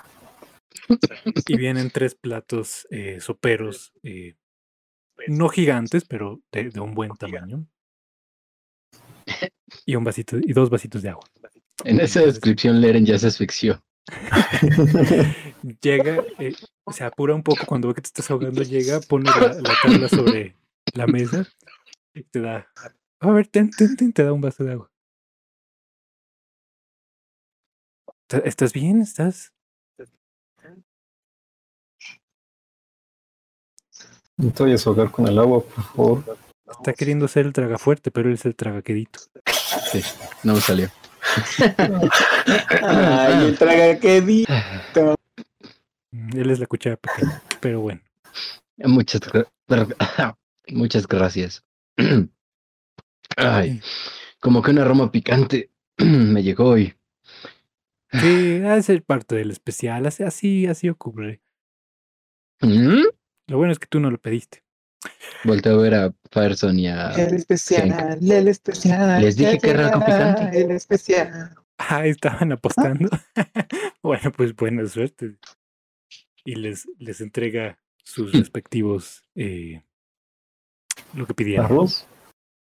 Y vienen tres platos eh, soperos, eh, no gigantes, pero de, de un buen tamaño. Y un vasito, y dos vasitos de agua. En esa descripción, Leren ya se asfixió. Llega, eh, se apura un poco cuando ve que te estás ahogando, llega, pone la, la tabla sobre la mesa y te da. A ver, ten, ten, ten, te da un vaso de agua. ¿Está- ¿Estás bien? ¿Estás? No te vayas a ahogar con el agua, por favor. Está queriendo ser el traga fuerte, pero él es el tragaquedito. Sí, no me salió. Ay, el traga que di. Mm, Él es la cuchara pequeña, pero bueno. Muchas, muchas gracias. Ay, como que un aroma picante me llegó hoy. Sí, ha de ser parte del especial, así, así, así ocurre. ¿Mm? Lo bueno es que tú no lo pediste. Volteo a ver a Fireson y a... El especial, el especial. Les dije que era algo picante. El especial. Ah, estaban apostando. bueno, pues buena suerte. Y les, les entrega sus respectivos eh, lo que pidieron. ¿Arroz?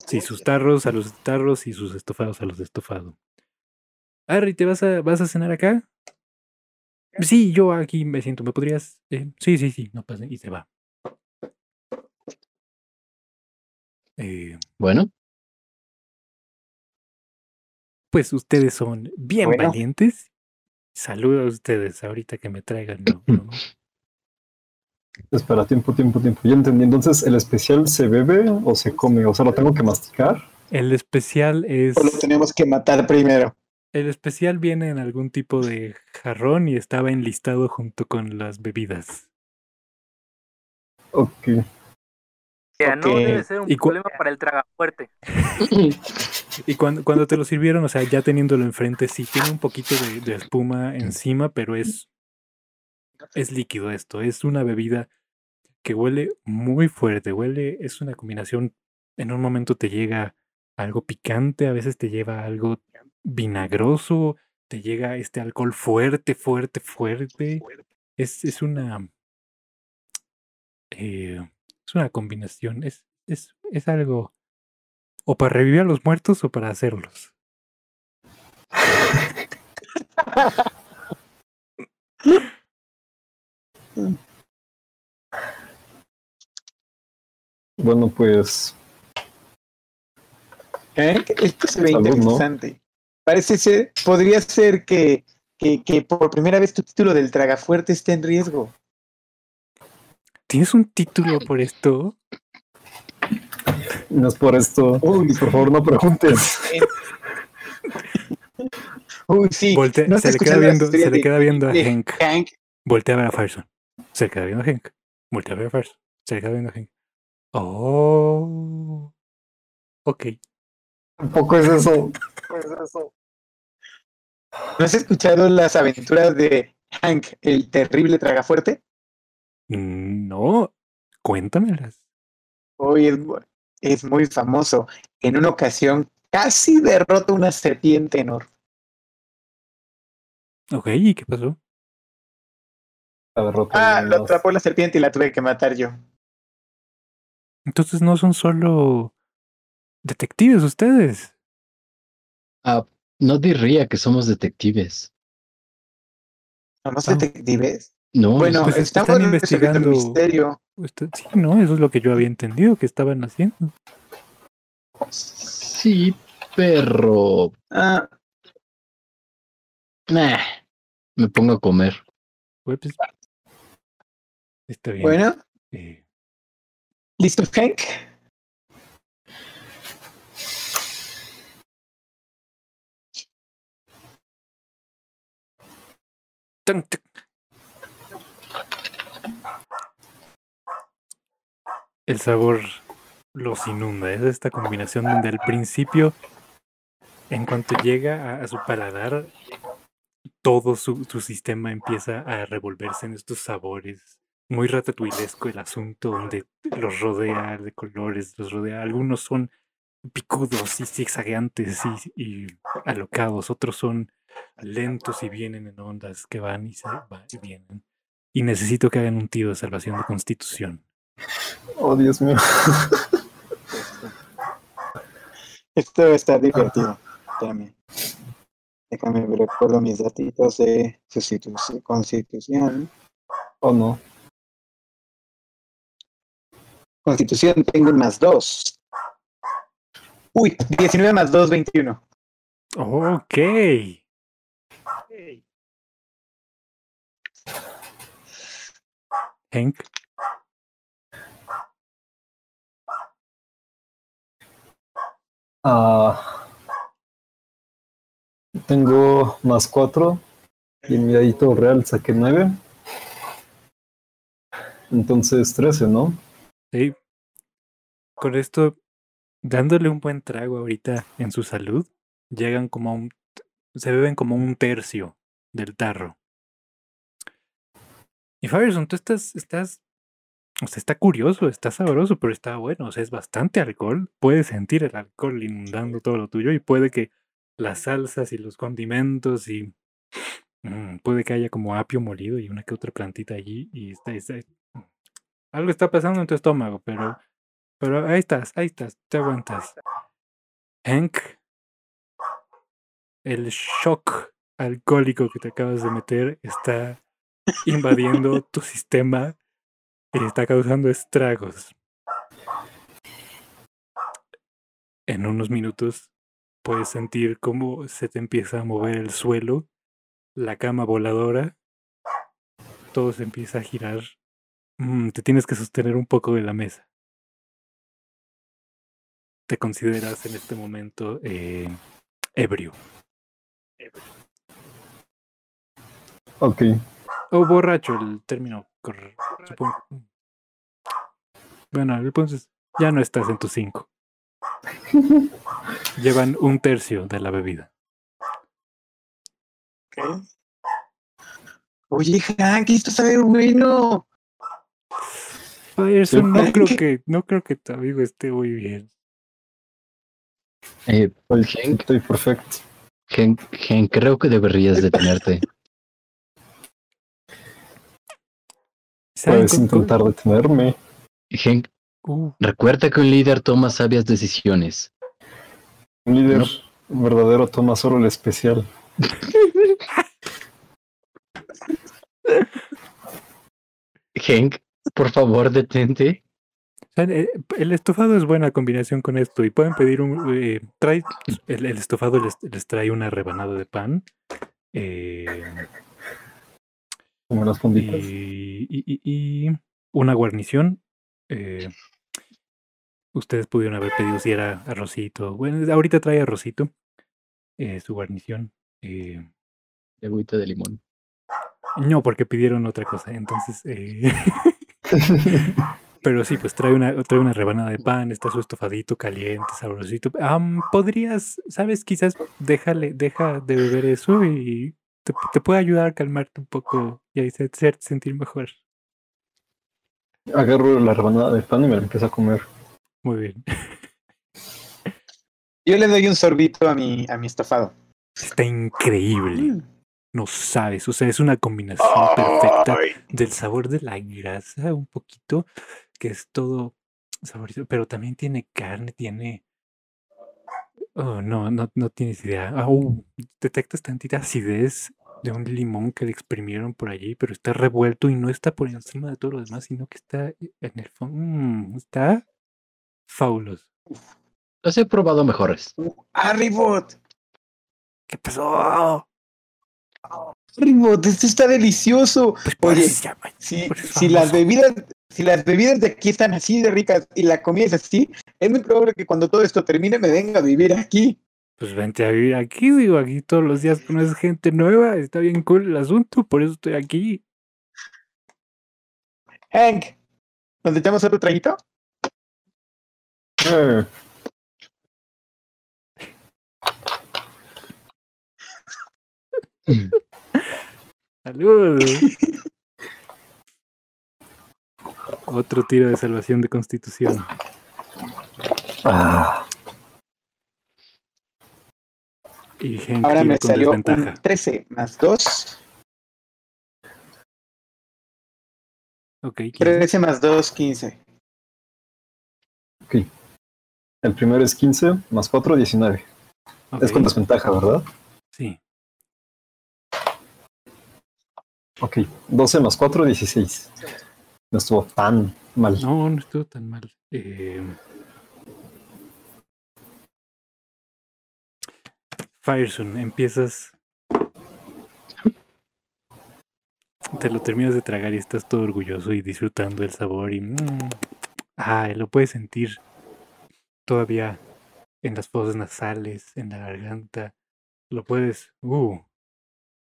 Sí, sus tarros a los tarros y sus estofados a los estofados. Harry, ¿te vas a, vas a cenar acá? Sí, yo aquí me siento. ¿Me podrías? eh, sí, sí, sí, no pasa. Y se va. Eh, Bueno, pues ustedes son bien Bueno. valientes. Saludo a ustedes ahorita que me traigan. ¿no? ¿no? Espera, tiempo, tiempo, tiempo. Ya entendí. Entonces, ¿el especial se bebe o se come? O sea, ¿lo tengo que masticar? El especial es. O lo tenemos que matar primero. El especial viene en algún tipo de jarrón y estaba enlistado junto con las bebidas. Ok. No debe ser un problema para el traga fuerte. Y cuando, cuando te lo sirvieron, o sea, ya teniéndolo enfrente, sí tiene un poquito de, de espuma encima, pero es, es líquido esto. Es una bebida que huele muy fuerte. Huele, es una combinación. En un momento te llega algo picante, a veces te lleva algo vinagroso, te llega este alcohol fuerte, fuerte, fuerte. Es, es una. eh, es una combinación. Es, es, es algo. O para revivir a los muertos o para hacerlos. Bueno, pues ¿Eh? Esto se ve Salud, ¿no? interesante. Parece ser, podría ser que, que, que por primera vez tu título del Tragafuerte esté en riesgo. ¿Tienes un título por esto? no es por esto. Uy, Por favor, no preguntes. Uy, sí. Volte- ¿no has se, le queda viendo, le queda a Hank. Hank? Voltea a ver a Farson. Se le queda viendo a Hank. Voltea a ver a Farson. Se le queda viendo a Hank. Oh. Ok. Tampoco es eso. ¿No has escuchado las aventuras de Hank, el terrible Tragafuerte? Mm, No. Cuéntamelas. Hoy es, mu- es muy famoso. En una ocasión casi derrota una serpiente enorme. Ok, ¿y qué pasó? La derrota Ah, lo atrapó la serpiente y la tuve que matar yo. Entonces no son solo detectives ustedes. ah, no diría que somos detectives. ¿Somos detectives? No, bueno, pues, estamos están investigando- misterio. Usted, sí, no, eso es lo que yo había entendido que estaban haciendo. Sí, perro. Ah, Nah, me pongo a comer. Pues, está bien. bueno, Eh, ¿listo, Hank? tan, tan. El sabor los inunda. Es esta combinación donde al principio, en cuanto llega a, su paladar, todo su, su sistema empieza a revolverse en estos sabores. Muy ratatouillesco el asunto, donde los rodea de colores, los rodea. Algunos son picudos y zigzagueantes y, y alocados, otros son lentos y vienen en ondas que van y se van y vienen. Y necesito que hagan un tiro de salvación de constitución. Oh, Dios mío. Esto está divertido. Espérame. Déjame ver, recuerdo mis datitos de constitución. Oh, no. Constitución tengo más 2. Uy, 19 más 2, 21. Ok. Hank, Ah, tengo más cuatro y en mi dadito real saqué nueve. Entonces 13, ¿no? sí. Con esto, dándole un buen trago ahorita en su salud, llegan como a un. Se beben como un tercio del tarro. Y Fireson, tú estás. estás o sea, está curioso, está sabroso, pero está bueno. O sea, es bastante alcohol. Puedes sentir el alcohol inundando todo lo tuyo y puede que las salsas y los condimentos y mm, puede que haya como apio molido y una que otra plantita allí y está, está- algo está pasando en tu estómago, pero pero ahí estás, ahí estás, te aguantas. Hank, el shock alcohólico que te acabas de meter está invadiendo tu sistema y está causando estragos. En unos minutos puedes sentir cómo se te empieza a mover el suelo, la cama voladora, todo se empieza a girar. Mm, te tienes que sostener un poco de la mesa. Te consideras en este momento eh, ebrio. Ok. O borracho, el término supongo. Bueno, entonces ya no estás en tus cinco. Llevan un tercio de la bebida. Ok. Oye, Hank, esto sabe bueno. Fireson, no creo que, no creo que tu amigo esté muy bien. Eh, Pues, Hank, Estoy perfecto. Hank, Hank, creo que deberías detenerte. Puedes intentar detenerme. Hank, Uh, recuerda que un líder toma sabias decisiones. Un líder No. verdadero toma solo el especial. Hank, por favor, detente. Eh, El estofado es buena combinación con esto y pueden pedir un... eh, trae, el, el estofado les, les trae una rebanada de pan. eh, Como las funditas. y, y- y- y una guarnición. eh, ustedes pudieron haber pedido si era arrocito. Bueno, ahorita trae arrocito. eh, su guarnición. eh, De agüita de limón. no, porque pidieron otra cosa. Entonces. eh, pero sí, pues trae una, trae una rebanada de pan. Está su estofadito caliente, sabrosito. Am, Podrías, ¿sabes? Quizás déjale, deja de beber eso y te, te puede ayudar a calmarte un poco y a hacerte sentir mejor. Agarro la rebanada de pan y me la empiezo a comer. Muy bien. Yo le doy un sorbito a mi, a mi estofado. Está increíble. No sabes, o sea, es una combinación perfecta del sabor de la grasa, un poquito, que es todo saborizado, pero también tiene carne, tiene. Oh, no, no, no tienes idea. Uh, detectas tantita acidez de un limón que le exprimieron por allí, pero está revuelto y no está por encima de todo lo demás, sino que está en el fondo. está fabuloso. Los he probado mejores. Arribot, ¿Qué pasó? Arribot, esto está delicioso. Pues por Oye, llama- si, si las bebidas, si las bebidas de aquí están así de ricas y la comida es así, es muy probable que cuando todo esto termine me venga a vivir aquí. Pues vente a vivir aquí, digo, aquí todos los días conoces gente nueva, está bien cool el asunto, por eso estoy aquí. Hank, ¿nos echamos otro traguito? Eh, Salud. Otro tiro de salvación de constitución. ah, Y Henk Ahora me salió un desventaja. 13 más 2. Ok, 15. 13 más 2, 15. ok. El primero es 15, más 4, 19. Es con desventaja, ¿verdad? Sí. Ok. 12 más 4, 16. No estuvo tan mal. No, no estuvo tan mal. Eh... Fireson, empiezas. Te lo terminas de tragar y estás todo orgulloso y disfrutando el sabor y. mm, ah, lo puedes sentir todavía en las fosas nasales, en la garganta. Lo puedes. Uh,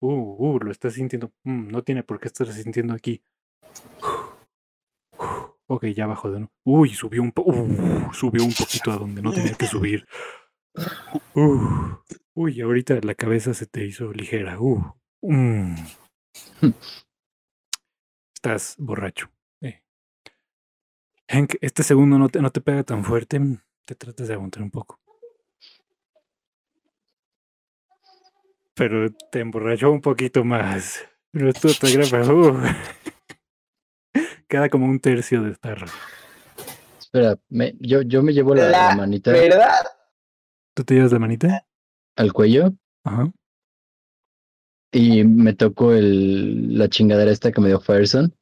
uh, uh, lo estás sintiendo. mm, no tiene por qué estar sintiendo aquí. Ok, ya bajó de nuevo. Uy, subió un po uh, subió un poquito a donde no tenía que subir. Uh, uy, ahorita la cabeza se te hizo ligera. Uh, mm. Estás borracho. eh. Hank, este segundo no te, no te pega tan fuerte. mm, Te tratas de aguantar un poco. Pero te emborrachó un poquito más. No estuvo tan grave. pero, uh. Queda como un tercio de tarro. Espera, me- yo, yo me llevo la, la La manita ¿Verdad? ¿Tú te llevas la manita? Al cuello Ajá. y me toco el, la chingadera esta que me dio Fireson,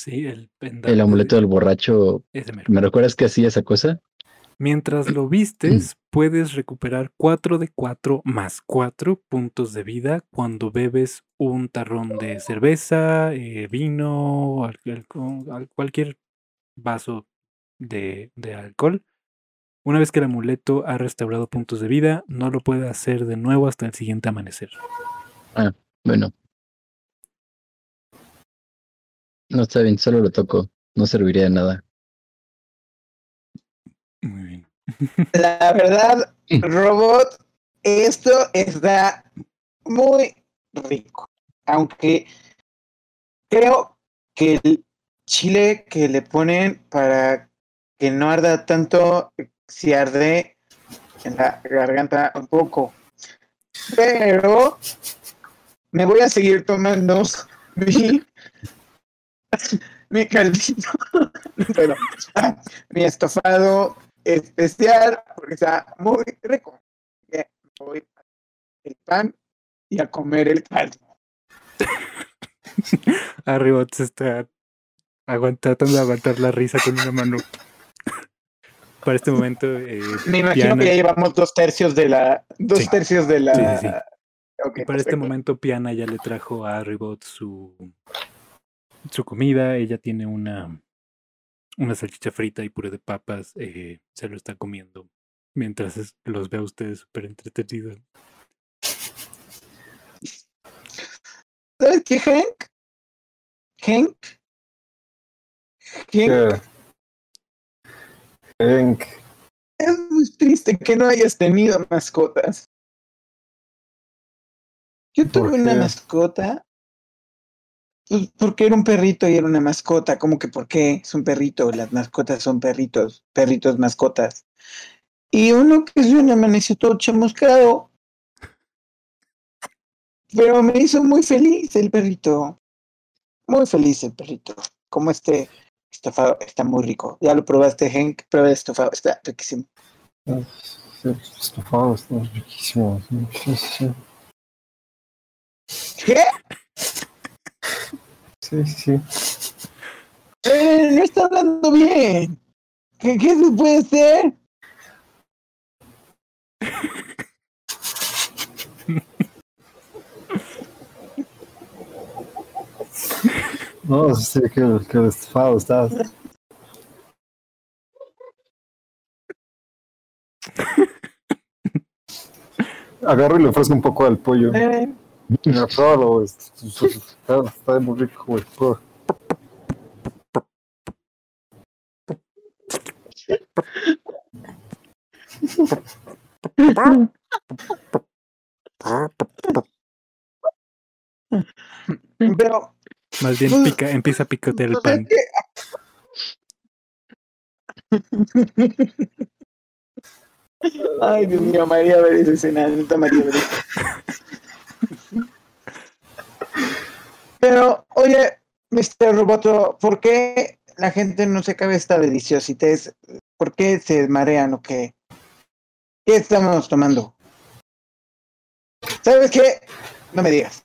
Sí, el pendante. el amuleto del borracho. Ese mero. ¿Me recuerdas que hacía esa cosa? Mientras lo vistes, puedes recuperar 4 de 4 más 4 puntos de vida cuando bebes un tarrón de cerveza, eh, vino, al- cualquier vaso de, de alcohol. Una vez que el amuleto ha restaurado puntos de vida, no lo puede hacer de nuevo hasta el siguiente amanecer. Bueno. No está bien, solo lo toco. No serviría de nada. Muy bien. La verdad, robot, esto está muy rico. Aunque creo que el chile que le ponen para que no arda tanto, si arde en la garganta un poco. Pero me voy a seguir tomando mi, mi caldito, ah, mi estofado especial porque está muy rico. Voy a el pan y a comer el caldo. Arriba se está aguanta- tratando de aguantar la risa con una mano. Para este momento, eh, Me imagino Piana- que ya llevamos dos tercios de la, dos Sí. tercios de la. Sí, sí, sí. Ok, para este momento Piana ya le trajo a Ribot su, su comida. Ella tiene una, una salchicha frita y puré de papas. eh, se lo está comiendo mientras es- los ve a ustedes súper entretenidos. ¿Sabes qué, Hank? Hank. Hank. Es muy triste que no hayas tenido mascotas. Yo ¿Por tuve una mascota. Pues porque era un perrito y era una mascota. ¿Cómo que por qué? Es un perrito. Las mascotas son perritos. Perritos mascotas. Y uno que se me amaneció todo chamuscado. Pero me hizo muy feliz el perrito. Muy feliz el perrito. Como este estofado está muy rico. Ya lo probaste, Hank. Prueba el estofado. Está riquísimo. estofado, está riquísimo. ¿Qué? sí, sí, sí. Eh, no está hablando bien. ¿Qué, qué se puede hacer? No, sí, qué, qué estafado estás. Agarro y le ofrezco un poco al pollo. Eh, Mira, pruébalo, es- es- es- está, está muy rico, güey. Pero, Más bien pica, empieza a picotear el pues, es pan. Ay, Dios mío, María ver esa escena, neta María. Pero, oye, Mr. Roboto, ¿por qué la gente no se cabe esta deliciositez? ¿Por qué se marean o qué? ¿Qué estamos tomando? ¿Sabes qué? No me digas.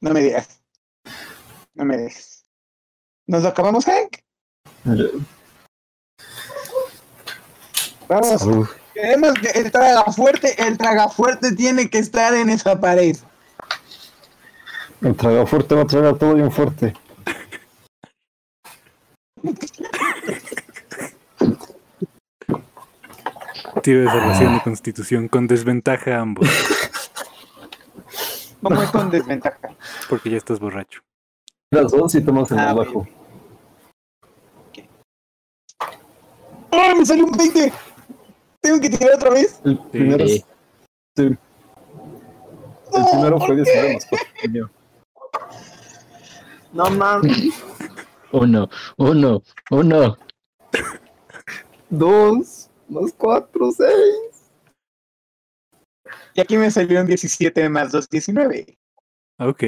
No me digas. No me digas. ¿Nos lo acabamos, Hank? Vamos. Salud. Queremos que el traga fuerte, el traga fuerte tiene que estar en esa pared. El traga fuerte va a tragar todo bien fuerte. Tiro de salvación de constitución con desventaja a ambos, ¿Cómo es con desventaja? porque ya estás borracho. Las dos y tomas el Ah, más bajo. ¡Ah, me salió un 20! ¿Tengo que tirar otra vez? El primero, Sí. es- sí. El primero fue 19 más 4. mío. No mames. Uno, uno, uno. Dos más 4, 6. Y aquí me salieron 17 más 2, 19. Ok.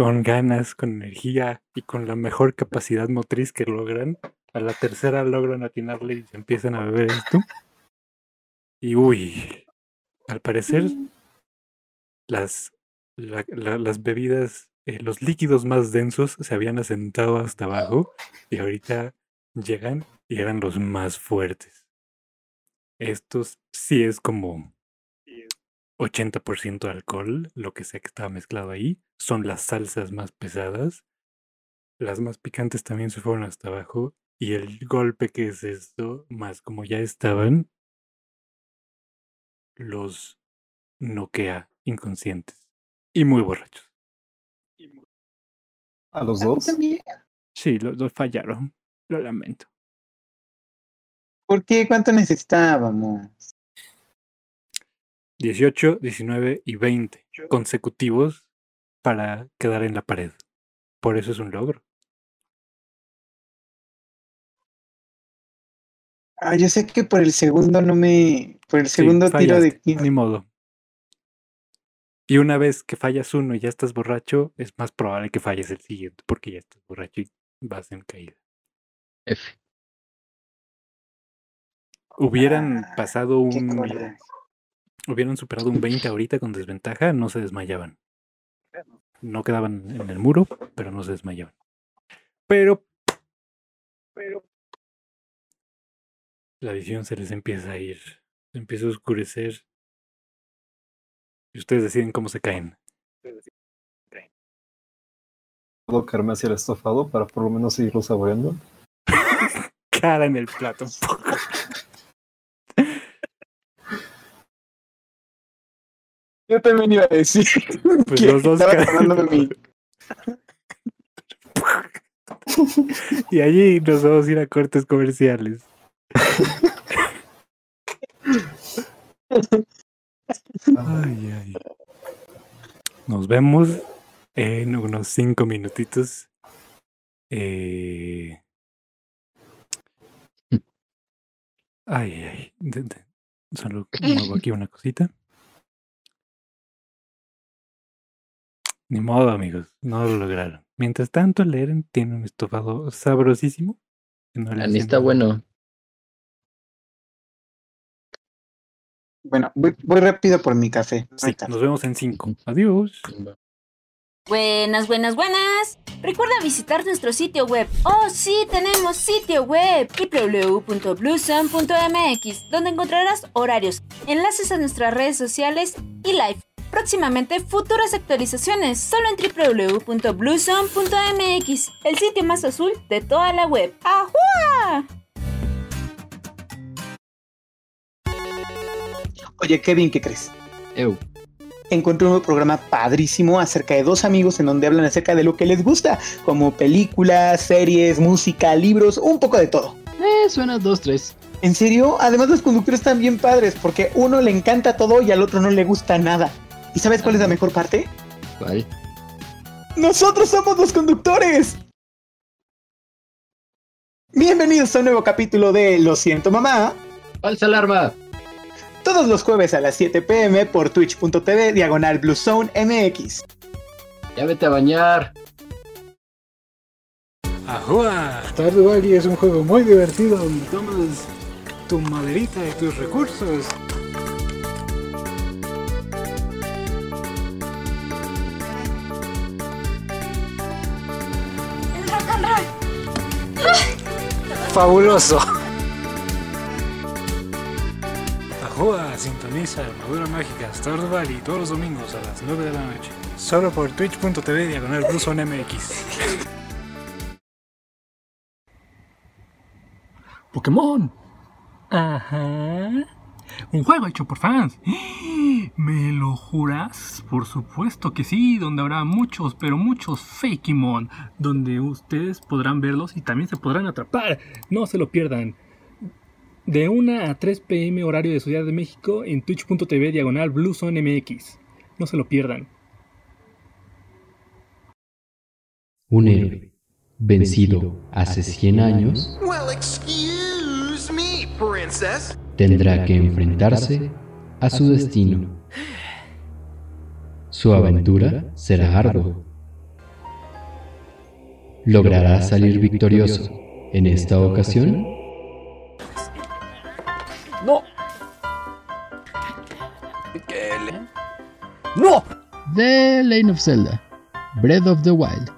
Con ganas, con energía y con la mejor capacidad motriz que logran, a la tercera logran atinarle y se empiezan a beber esto. Y uy, al parecer las, la- la- las bebidas, eh, los líquidos más densos se habían asentado hasta abajo y ahorita llegan y eran los más fuertes. Estos sí es como 80% alcohol, lo que sea que estaba mezclado ahí. Son las salsas más pesadas. Las más picantes también se fueron hasta abajo. Y el golpe que es esto, más como ya estaban, los noquea inconscientes. Y muy borrachos. A los dos. Sí, los dos fallaron. Lo lamento. ¿Por qué? ¿Cuánto necesitábamos? 18, 19 y 20 consecutivos para quedar en la pared. Por eso es un logro. Ah, yo sé que por el segundo no me. Por el Sí, segundo tiro de fallaste, 15. Ni modo. Y una vez que fallas uno y ya estás borracho, es más probable que falles el siguiente, porque ya estás borracho y vas en caída. F. Hubieran Ah, pasado qué un. Hubieran superado un 20 ahorita con desventaja, no se desmayaban. No quedaban en el muro, pero no se desmayaban. Pero. Pero. La visión se les empieza a ir. Se empieza a oscurecer. Y ustedes deciden cómo se caen. Puedo caerme hacia el estofado para por lo menos seguirlo saboreando. Cara en el plato. Yo también iba a decir. Pues que los dos mi- Y allí nos vamos a ir a cortes comerciales. Ay, ay. Nos vemos en unos cinco minutitos. Eh... Ay, ay. de- de- Solo muevo aquí una cosita. Ni modo, amigos. No lo lograron. Mientras tanto, el Eren tiene un estofado sabrosísimo. que no le hace está nada. bueno. Bueno, voy, voy rápido por mi café. Sí, nos vemos en cinco. Adiós. Buenas, buenas, buenas. Recuerda visitar nuestro sitio web. Oh, sí, tenemos sitio web www.bluesun.mx, donde encontrarás horarios, enlaces a nuestras redes sociales y live. Próximamente futuras actualizaciones solo en www.bluezone.mx, el sitio más azul de toda la web. ¡Ajua! Oye, Kevin, ¿qué crees? Eu. Encontré un nuevo programa padrísimo acerca de dos amigos en donde hablan acerca de lo que les gusta, como películas, series, música, libros, un poco de todo. Eh, suena dos, tres. ¿En serio? Además los conductores están bien padres porque uno le encanta todo y al otro no le gusta nada. ¿Y sabes cuál es la mejor parte? ¿Cuál? ¡Nosotros somos los conductores! Bienvenidos a un nuevo capítulo de Lo siento mamá. ¡Falsa alarma! Todos los jueves a las 7 pm por twitch.tv diagonal Blue Zone MX. Ya vete a bañar. ¡Ajua! Stardew Valley es un juego muy divertido donde tomas tu maderita y tus recursos. ¡Fabuloso! Ajua, sintoniza Armadura Mágica Stardew Valley todos los domingos a las 9 de la noche. Solo por twitch.tv diagonal MX. Pokémon. Ajá. Un juego hecho por fans. ¿Me lo juras? Por supuesto que sí, donde habrá muchos, pero muchos Fakemon, donde ustedes podrán verlos y también se podrán atrapar. No se lo pierdan. De 1 a 3 pm horario de Ciudad de México en twitch.tv diagonal MX. No se lo pierdan. Un héroe vencido hace 100 años Well, excuse. Tendrá que enfrentarse a su destino. Su aventura será ardua. ¿Logrará salir victorioso en esta ocasión? No. ¡No! The Lane of Zelda, Breath of the Wild,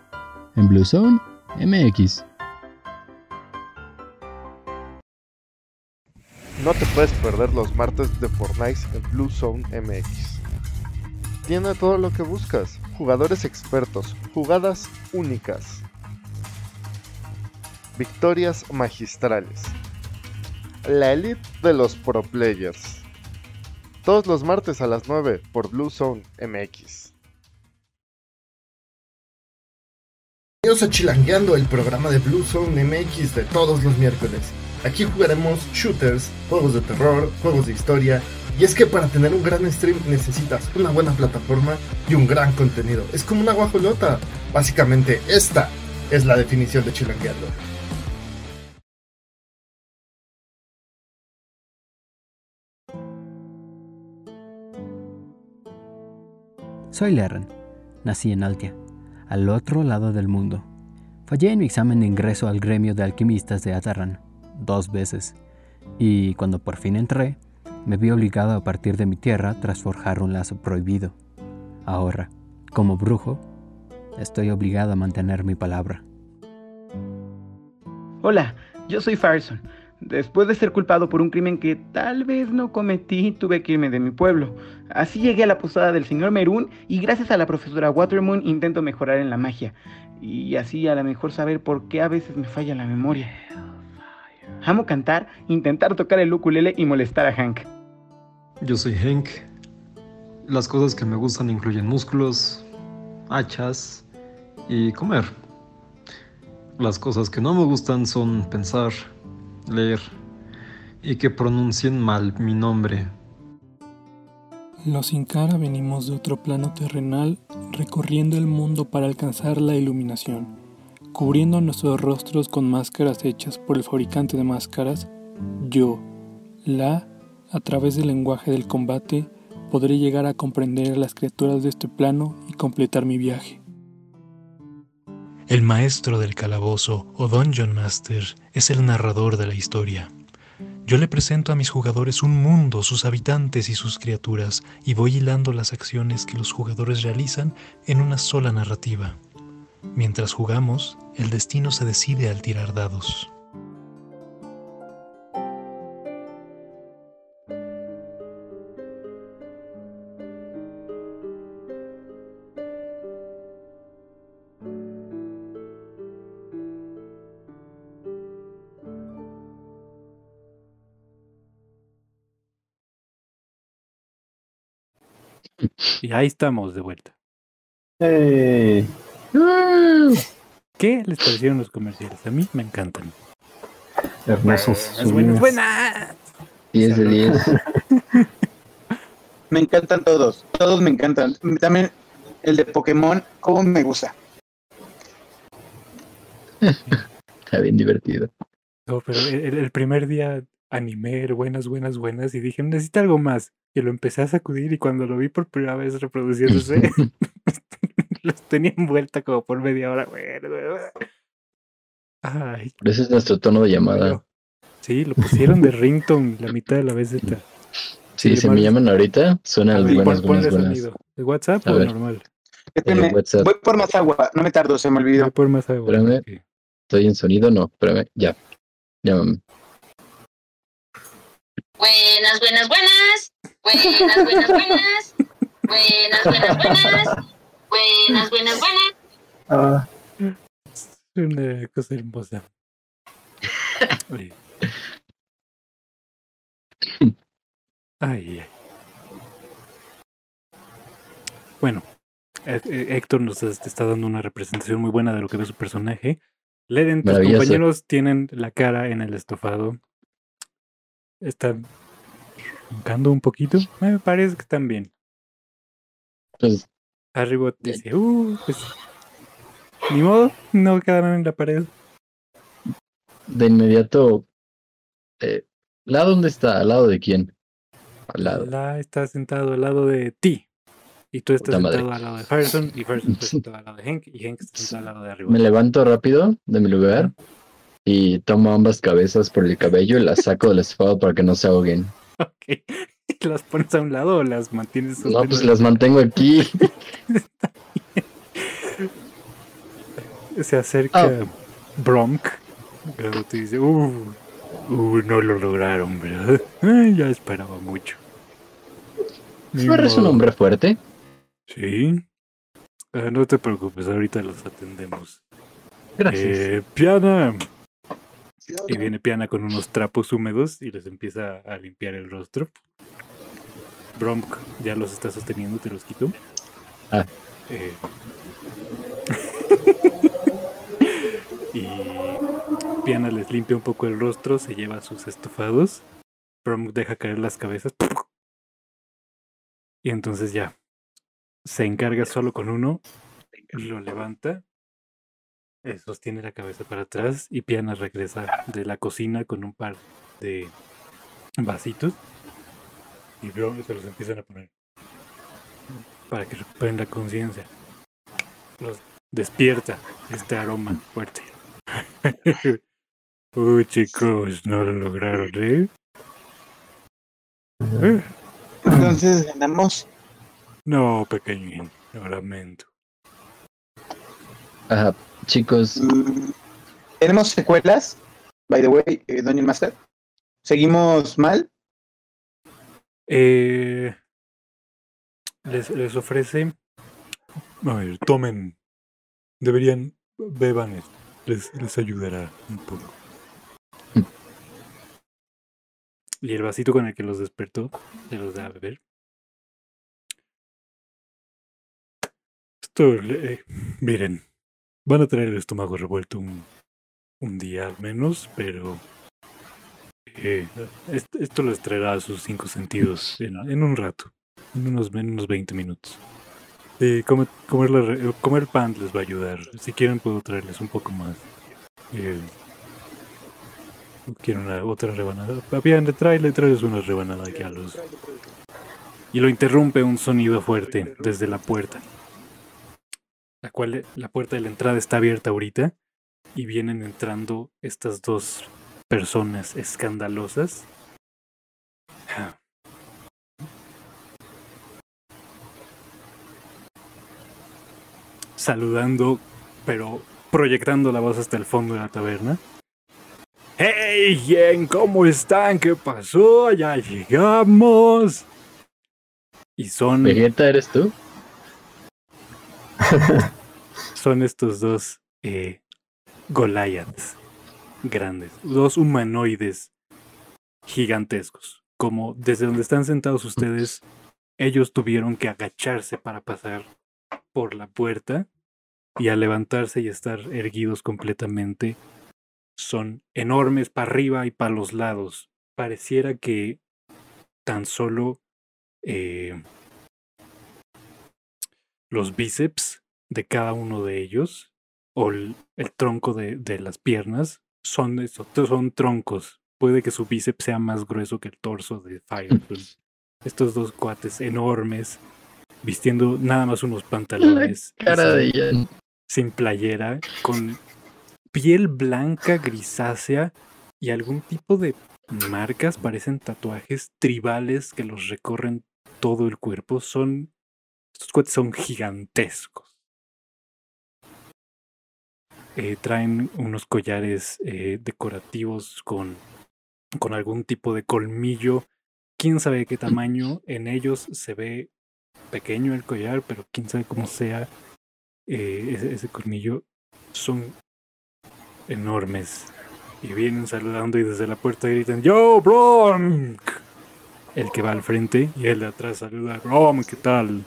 en Blue Zone MX. No te puedes perder los martes de Fortnite en Blue Zone MX. Tiene todo lo que buscas, jugadores expertos, jugadas únicas, victorias magistrales, la elite de los pro players. Todos los martes a las 9 por Blue Zone MX. Bienvenidos a Chilangueando, el programa de Blue Zone MX de todos los miércoles. Aquí jugaremos shooters, juegos de terror, juegos de historia. Y es que para tener un gran stream necesitas una buena plataforma y un gran contenido. Es como una guajolota. Básicamente, esta es la definición de Chilangueando. Soy Lerren. Nací en Altia, al otro lado del mundo. Fallé en mi examen de ingreso al gremio de alquimistas de Atarran dos veces, y cuando por fin entré, me vi obligado a partir de mi tierra tras forjar un lazo prohibido. Ahora, como brujo, estoy obligado a mantener mi palabra. Hola, yo soy Farson. Después de ser culpado por un crimen que tal vez no cometí, tuve que irme de mi pueblo. Así llegué a la posada del señor Merún y gracias a la profesora Watermoon intento mejorar en la magia. Y así a lo mejor saber por qué a veces me falla la memoria. Amo cantar, intentar tocar el ukulele y molestar a Hank. Yo soy Hank. Las cosas que me gustan incluyen músculos, hachas y comer. Las cosas que no me gustan son pensar, leer y que pronuncien mal mi nombre. Los Sin Cara venimos de otro plano terrenal recorriendo el mundo para alcanzar la iluminación, cubriendo nuestros rostros con máscaras hechas por el fabricante de máscaras, yo, la, a través del lenguaje del combate, podré llegar a comprender a las criaturas de este plano y completar mi viaje. El maestro del calabozo o Dungeon Master es el narrador de la historia. Yo le presento a mis jugadores un mundo, sus habitantes y sus criaturas, y voy hilando las acciones que los jugadores realizan en una sola narrativa. Mientras jugamos, el destino se decide al tirar dados. Y ahí estamos de vuelta. Hey. ¿Qué les parecieron los comerciales? A mí me encantan. Hermosos. Buenas, buenas, buenas. 10 de 10. Me encantan todos, todos me encantan. También el de Pokémon, cómo me gusta. Está bien divertido. No, pero el, el primer día animé buenas, buenas, buenas y dije, necesito algo más. Y lo empecé a sacudir y cuando lo vi por primera vez reproduciéndose, los tenía envuelta como por media hora. Ay, Pero ese es nuestro tono de llamada. sí, lo pusieron de ringtone la mitad de la vez esta. Sí, si me llaman ahorita, suena el Pon- buenas, buenas, buenas. ¿De WhatsApp A o ver. normal? Espérame, WhatsApp. voy por más agua, no me tardo, se me olvidó. Por más agua. Espérame. ok. ¿Estoy en sonido? No, espérame. Ya. Llámame. Buenas, buenas, buenas. Buenas, buenas, buenas. Buenas, buenas, buenas. Buenas, buenas, buenas. Ah, una cosa hermosa. Oye. Ay, ay. Bueno, eh, eh, Héctor nos es- está dando una representación muy buena de lo que ve su personaje. Leren, tus compañeros tienen la cara en el estofado. Están roncando un poquito. Me parece que están bien. Pues, Arribot dice, uh, pues ni modo, no quedaron en la pared. de inmediato. Eh, ¿La dónde está? ¿Al lado de quién? Al lado. La está sentado al lado de ti. Y tú estás Puta madre. sentado al lado de Firestone. Y Firestone está sentado al lado de Hank. Y Hank está sentado al lado de arriba. Me levanto rápido de mi lugar y tomo ambas cabezas por el cabello y las saco del estofado para que no se ahoguen. Ok. ¿Las pones a un lado o las mantienes No, pues las mantengo aquí. Se acerca Ah. Bronk. Te dice, uh, uh, no lo lograron, ¿verdad? Ya esperaba mucho. ¿No eres un hombre fuerte? Sí. Ah, no te preocupes, ahorita los atendemos. Gracias. Eh, Piana. Y viene Piana con unos trapos húmedos y les empieza a limpiar el rostro. Bronk ya los está sosteniendo, te los quito. Ah. Eh, y Piana les limpia un poco el rostro, se lleva sus estofados. Bronk deja caer las cabezas. Y entonces ya. Se encarga solo con uno. Lo levanta. Eh, sostiene la cabeza para atrás y Piana regresa de la cocina con un par de vasitos. Y Bronk se los empiezan a poner. Para que recuperen la conciencia. Los despierta este aroma fuerte. Uy, chicos, no lo lograron, ¿eh? Eh, Entonces ganamos. No, pequeñín, lo lamento. Ajá, chicos, Mm, ¿Tenemos secuelas? By the way, eh, Dungeon Master. ¿Seguimos mal? Eh, les, les ofrece. A ver, tomen. Deberían. Beban esto. Les, les ayudará un poco. Y el vasito con el que los despertó, se los da a beber. Esto, eh, miren, van a tener el estómago revuelto un, un día al menos, pero eh, est- esto les traerá a sus cinco sentidos en, un rato, en unos, en unos 20 minutos. Comer, comer, pan les va a ayudar. Si quieren puedo traerles un poco más. Eh, ¿Quieren una, otra rebanada? Bien, le trae, le traes una rebanada aquí a los... Y lo interrumpe un sonido fuerte desde la puerta. La cual la puerta de la entrada está abierta ahorita y vienen entrando estas dos personas escandalosas. Saludando, pero proyectando la voz hasta el fondo de la taberna. ¡Hey, bien! ¿Cómo están? ¿Qué pasó? ¡Ya llegamos! Y son. ¿Vegeta eres tú? son estos dos eh, Goliaths grandes, dos humanoides gigantescos. Como desde donde están sentados ustedes, ellos tuvieron que agacharse para pasar por la puerta y al levantarse y estar erguidos completamente son enormes para arriba y para los lados. Pareciera que tan solo eh, los bíceps de cada uno de ellos o el, el tronco de, de las piernas son, eso, son troncos. Puede que su bíceps sea más grueso que el torso de Firefly. Estos dos cuates enormes, vistiendo nada más unos pantalones. y Cara de sin- ella. sin playera, con piel blanca grisácea y algún tipo de marcas, parecen tatuajes tribales que los recorren todo el cuerpo. Son. Estos cuates son gigantescos. Eh, traen unos collares eh, decorativos con, con algún tipo de colmillo. Quién sabe qué tamaño. En ellos se ve pequeño el collar, pero quién sabe cómo sea eh, ese, ese colmillo. Son enormes. Y vienen saludando y desde la puerta gritan, ¡Yo, Bronk! El que va al frente y el de atrás saluda, Brom, ¿qué tal?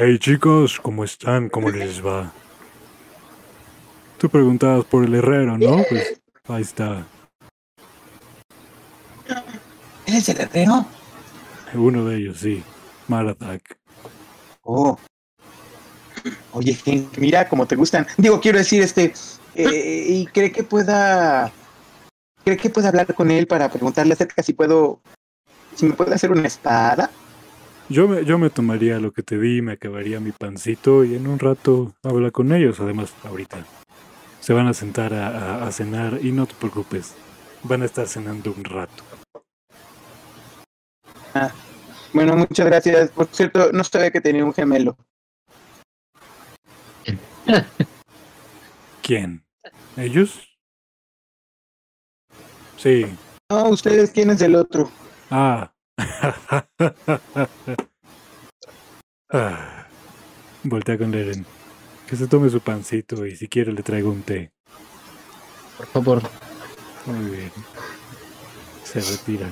Hey chicos, ¿cómo están? ¿Cómo les va? Tú preguntabas por el herrero, ¿no? Pues ahí está. ¿Eres el herrero? Uno de ellos, sí. Marathak. Oh. Oye, Hank, mira cómo te gustan. Digo, quiero decir, este, eh, y cree que pueda, cree que pueda hablar con él para preguntarle acerca si puedo, si me puede hacer una espada. Yo me, yo me tomaría lo que te di, me acabaría mi pancito y en un rato habla con ellos. Además, ahorita se van a sentar a, a- a cenar y no te preocupes, van a estar cenando un rato. Ah, bueno, muchas gracias. Por cierto, no sabía que tenía un gemelo. ¿Quién? ¿Ellos? Sí. No, ustedes, ¿quién es el otro? Ah. Ah. Voltea con Leren. Que se tome su pancito y si quiere le traigo un té. Por favor, Muy bien. Se retira.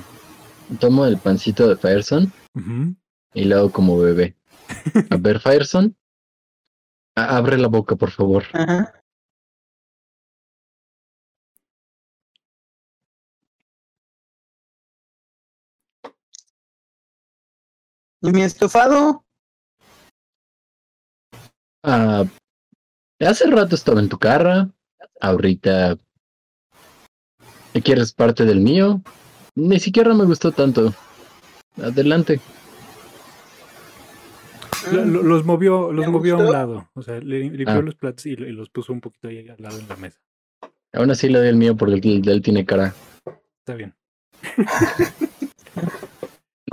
tomo el pancito de Fireson y lo hago como bebé. A ver, Fireson. Abre la boca, por favor. Ajá. ¿Y mi estofado? Ah, hace rato estaba en tu carra. Ahorita. ¿Quieres parte del mío? Ni siquiera me gustó tanto. Adelante. Lo- lo- los movió, los ¿Me movió a un lado. O sea, le limpió Ah. los platos y, y los puso un poquito ahí al lado en la mesa. Aún así le doy el mío porque el de él tiene cara. Está bien.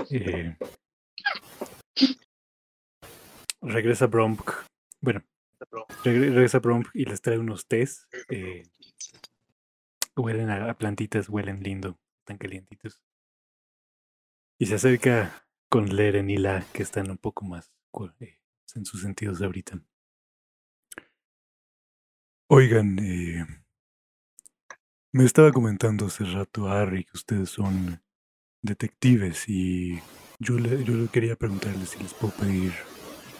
Eh, regresa Bromp. Bueno, regre- regresa Bromp y les trae unos tés. eh, huelen a, plantitas, huelen lindo, están calientitos. Y se acerca con Leren y La, que están un poco más eh, en sus sentidos ahorita. Oigan, eh, me estaba comentando hace rato Harry que ustedes son detectives y yo le, yo le quería preguntarles si les puedo pedir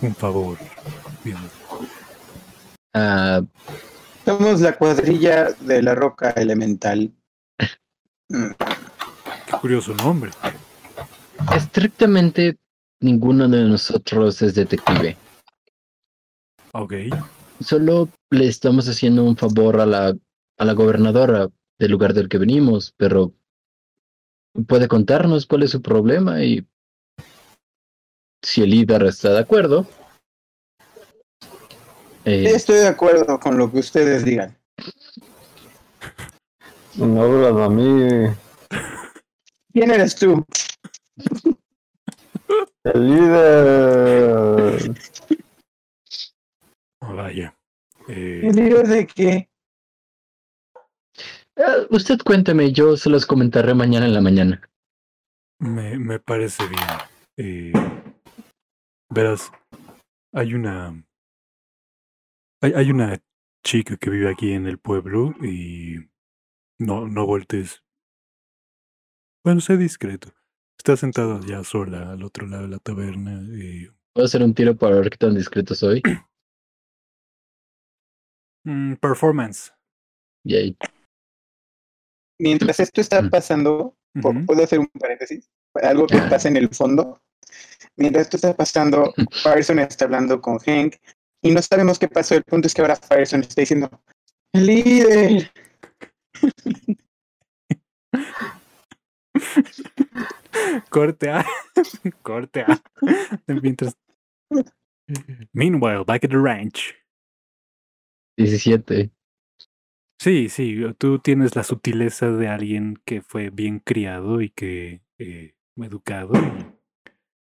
un favor. Bien. Ah, Somos la cuadrilla de la roca elemental. Qué curioso nombre. estrictamente ninguno de nosotros es detective. Ok. Solo le estamos haciendo un favor a la, a la gobernadora del lugar del que venimos, pero puede contarnos cuál es su problema y si el líder está de acuerdo. eh, Estoy de acuerdo con lo que ustedes digan. No hablas a mí. ¿Quién eres tú? El líder. Oh, vaya. Eh, ¿El líder de qué? eh, usted cuénteme, yo se los comentaré mañana en la mañana. me, me parece bien. Eh, verás, hay una. Hay, hay una chica que vive aquí en el pueblo y. No, no voltees. Bueno, sé discreto. Está sentada ya sola al otro lado de la taberna. Y, ¿Puedo hacer un tiro para ver qué tan discreto soy? mm, performance. Yay. Mientras esto está pasando, po- Ujú. ¿puedo hacer un paréntesis? Algo que pasa en el fondo. Mientras esto está pasando, Fireson está hablando con Hank y no sabemos qué pasó. El punto es que ahora Fireson está diciendo, "El líder. Corte A. Corte A. Mientras. Meanwhile, back at the ranch. 17. Sí, sí, tú tienes la sutileza de alguien que fue bien criado y que eh, educado.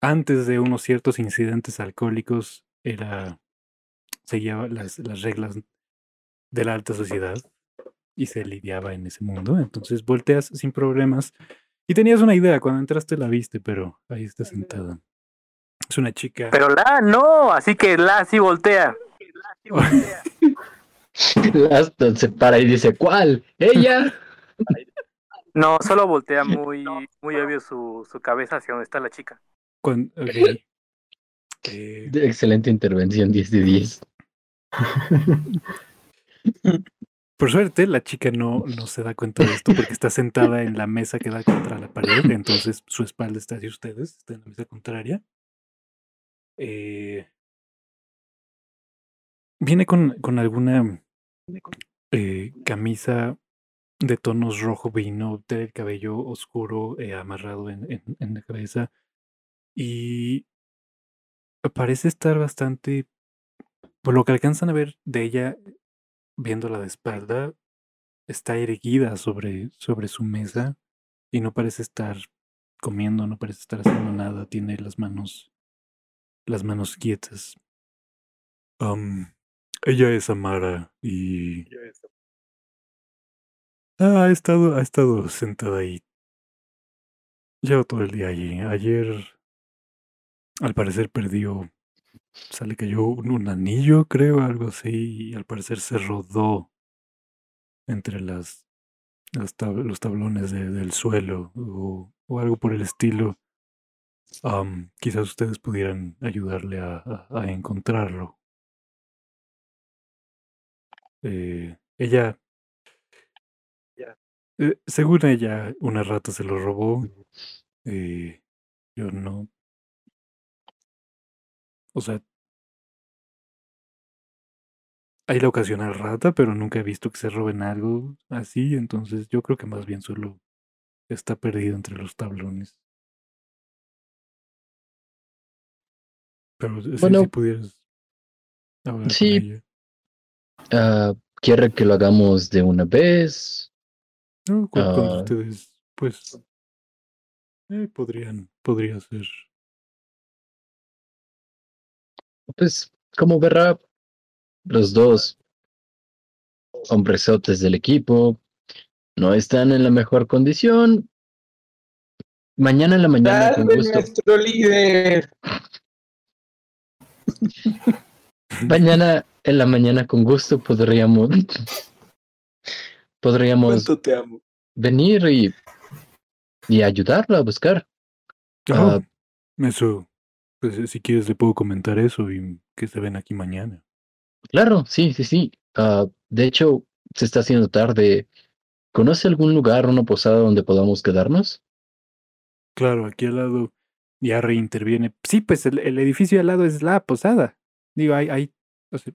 Antes de unos ciertos incidentes alcohólicos era seguía las, las reglas de la alta sociedad y se lidiaba en ese mundo. Entonces volteas sin problemas y tenías una idea cuando entraste la viste, pero ahí está sentada. Es una chica. Pero la no, así que la sí voltea. Aston se para y dice, ¿cuál? ¿Ella? No, solo voltea muy, muy obvio su, su cabeza hacia donde está la chica. Ok. Eh, Excelente intervención, 10 de 10. Por suerte, la chica no, no se da cuenta de esto porque está sentada en la mesa que da contra la pared, entonces su espalda está hacia ustedes, está en la mesa contraria. Eh, viene con, con alguna eh, camisa de tonos rojo vino, tiene el cabello oscuro eh, amarrado en, en, en la cabeza y parece estar bastante, por lo que alcanzan a ver de ella, viéndola de espalda, está erguida sobre, sobre su mesa y no parece estar comiendo, no parece estar haciendo nada, tiene las manos, las manos quietas. Ella es Amara y Ah, ha estado, ha estado sentada ahí. Llevo todo el día allí. Ayer, al parecer, perdió. Se le cayó un, un anillo, creo, algo así, y al parecer se rodó entre las, las tab- los tablones de- del suelo o, o algo por el estilo. Am, quizás ustedes pudieran ayudarle a, a- a encontrarlo. Eh, ella, eh, según ella, una rata se lo robó. Eh, yo no. O sea, hay la ocasional rata, pero nunca he visto que se roben algo así. Entonces, yo creo que más bien solo está perdido entre los tablones. Pero Bueno. si pudieras hablar con Sí. ella. Ah, ¿Quiere que lo hagamos de una vez? No, cu- cuando Ah. ustedes, pues, eh, podrían, podría ser. Pues, como verá, los dos hombresotes del equipo no están en la mejor condición. Mañana en la mañana, con gusto. nuestro líder. Mañana en la mañana, con gusto, podríamos. Podríamos ¿Cuánto te amo? venir y, y ayudarla a buscar. Ah, eso, pues si quieres le puedo comentar eso y que se ven aquí mañana. Claro, sí, sí, sí. Ah, de hecho, se está haciendo tarde. ¿Conoce algún lugar, una posada donde podamos quedarnos? Claro, aquí al lado ya reinterviene. Sí, pues el, el edificio al lado es la posada. Digo, hay, hay, o sea,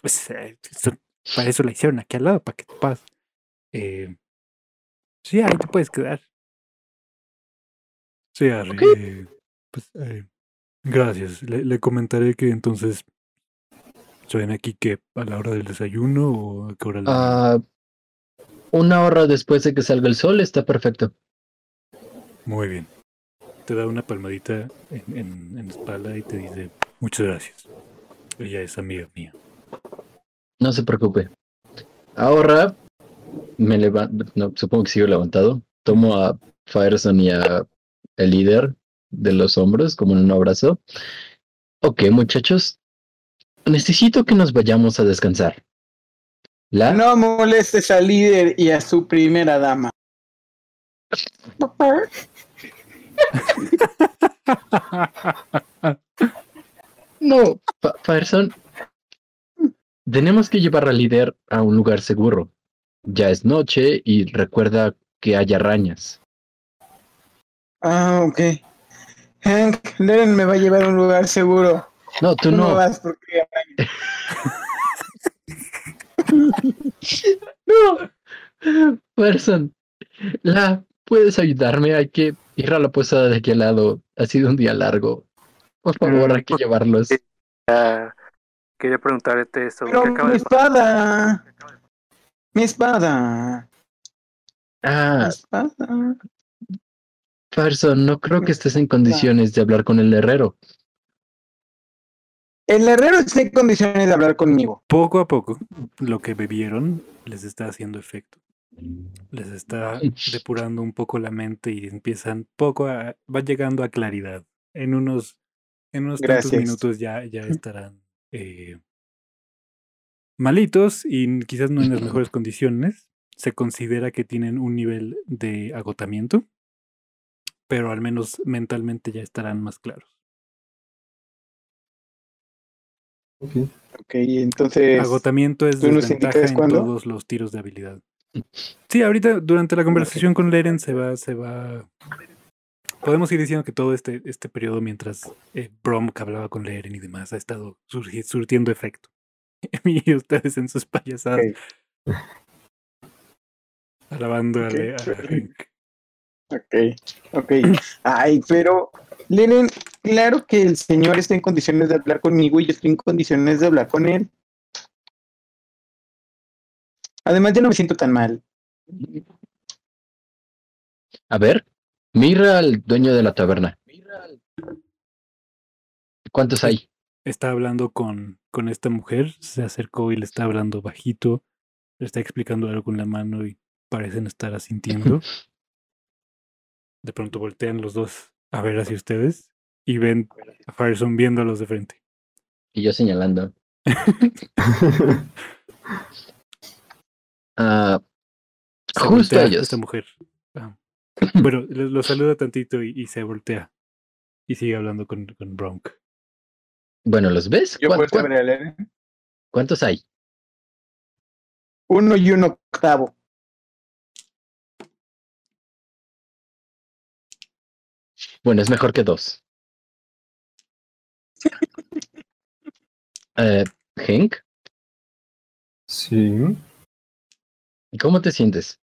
pues, eh, eso- para eso la hicieron aquí al lado, para que te pases. Eh, sí, ahí te puedes quedar. Sí, Harry, eh, pues, eh, gracias. Le, le comentaré que entonces se ven aquí que a la hora del desayuno o a qué hora le- Ah, una hora después de que salga el sol está perfecto. Muy bien. Te da una palmadita en, en, en la espalda y te dice, muchas gracias. Ella es amiga mía. No se preocupe. Ahora me levanto, no, supongo que sigo levantado. Tomo a Fireson y a el líder de los hombros como en un abrazo. Ok, muchachos, necesito que nos vayamos a descansar. La No molestes al líder y a su primera dama. No, Fa- Fireson. Tenemos que llevar al líder a un lugar seguro. Ya es noche y recuerda que hay arañas. Ah, ok. Hank, Leren me va a llevar a un lugar seguro. No, tú no no. vas porque No. Fireson, la puedes ayudarme. Hay que ir a la posada de aquí al lado. Ha sido un día largo. Por favor, hay que llevarlos. Quería preguntarte eso. Pero ¿qué acaba mi de espada. Mi espada. Ah, espada. Fireson, no creo que estés en condiciones de hablar con el herrero. El herrero está en condiciones de hablar conmigo. Poco a poco, lo que bebieron les está haciendo efecto. Les está depurando un poco la mente y empiezan poco a. va llegando a claridad. En unos, en unos tantos minutos ya, ya estarán eh, malitos y quizás no en las mejores condiciones. Se considera que tienen un nivel de agotamiento, pero al menos mentalmente ya estarán más claros. Ok. Ok, entonces. Agotamiento es ¿tú nos desventaja en cuándo? todos los tiros de habilidad. Sí, ahorita durante la conversación con Leren se va, se va. Podemos ir diciendo que todo este, este periodo mientras eh, Brom que hablaba con Leren y demás ha estado surgi- surtiendo efecto. y ustedes en sus payasadas. Alabando a, a Hank. Ok, ok. Ay, pero, Leren, claro que el señor está en condiciones de hablar conmigo y yo estoy en condiciones de hablar con él. Además, ya no me siento tan mal. A ver, mira al dueño de la taberna. ¿Cuántos hay? Está hablando con, con esta mujer, se acercó y le está hablando bajito, le está explicando algo con la mano y parecen estar asintiendo. De pronto voltean los dos a ver hacia ustedes y ven a Fireson viéndolos de frente. Y yo señalando. Ah, justo voltea ellos. Esta mujer. Ah. Bueno, lo, saluda tantito y, y se voltea. Y sigue hablando con, con Bronk. Bueno, ¿los ves? Yo ¿Cuán- puedo cuán- ver a Leren. ¿Cuántos hay? Uno y un octavo. Bueno, es mejor que dos. Eh, Hank, Sí. ¿cómo te sientes?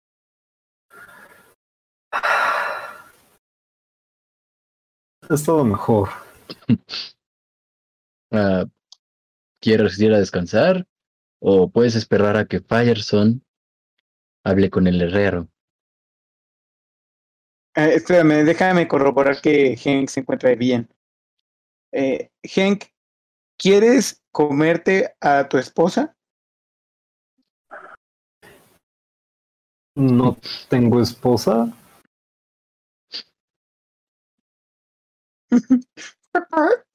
He estado mejor. Ah, ¿Quieres ir a descansar? ¿O puedes esperar a que Fireson hable con el herrero? Eh, espérame, déjame corroborar que Hank se encuentra bien. Eh, Hank, ¿quieres comerte a tu esposa? No tengo esposa.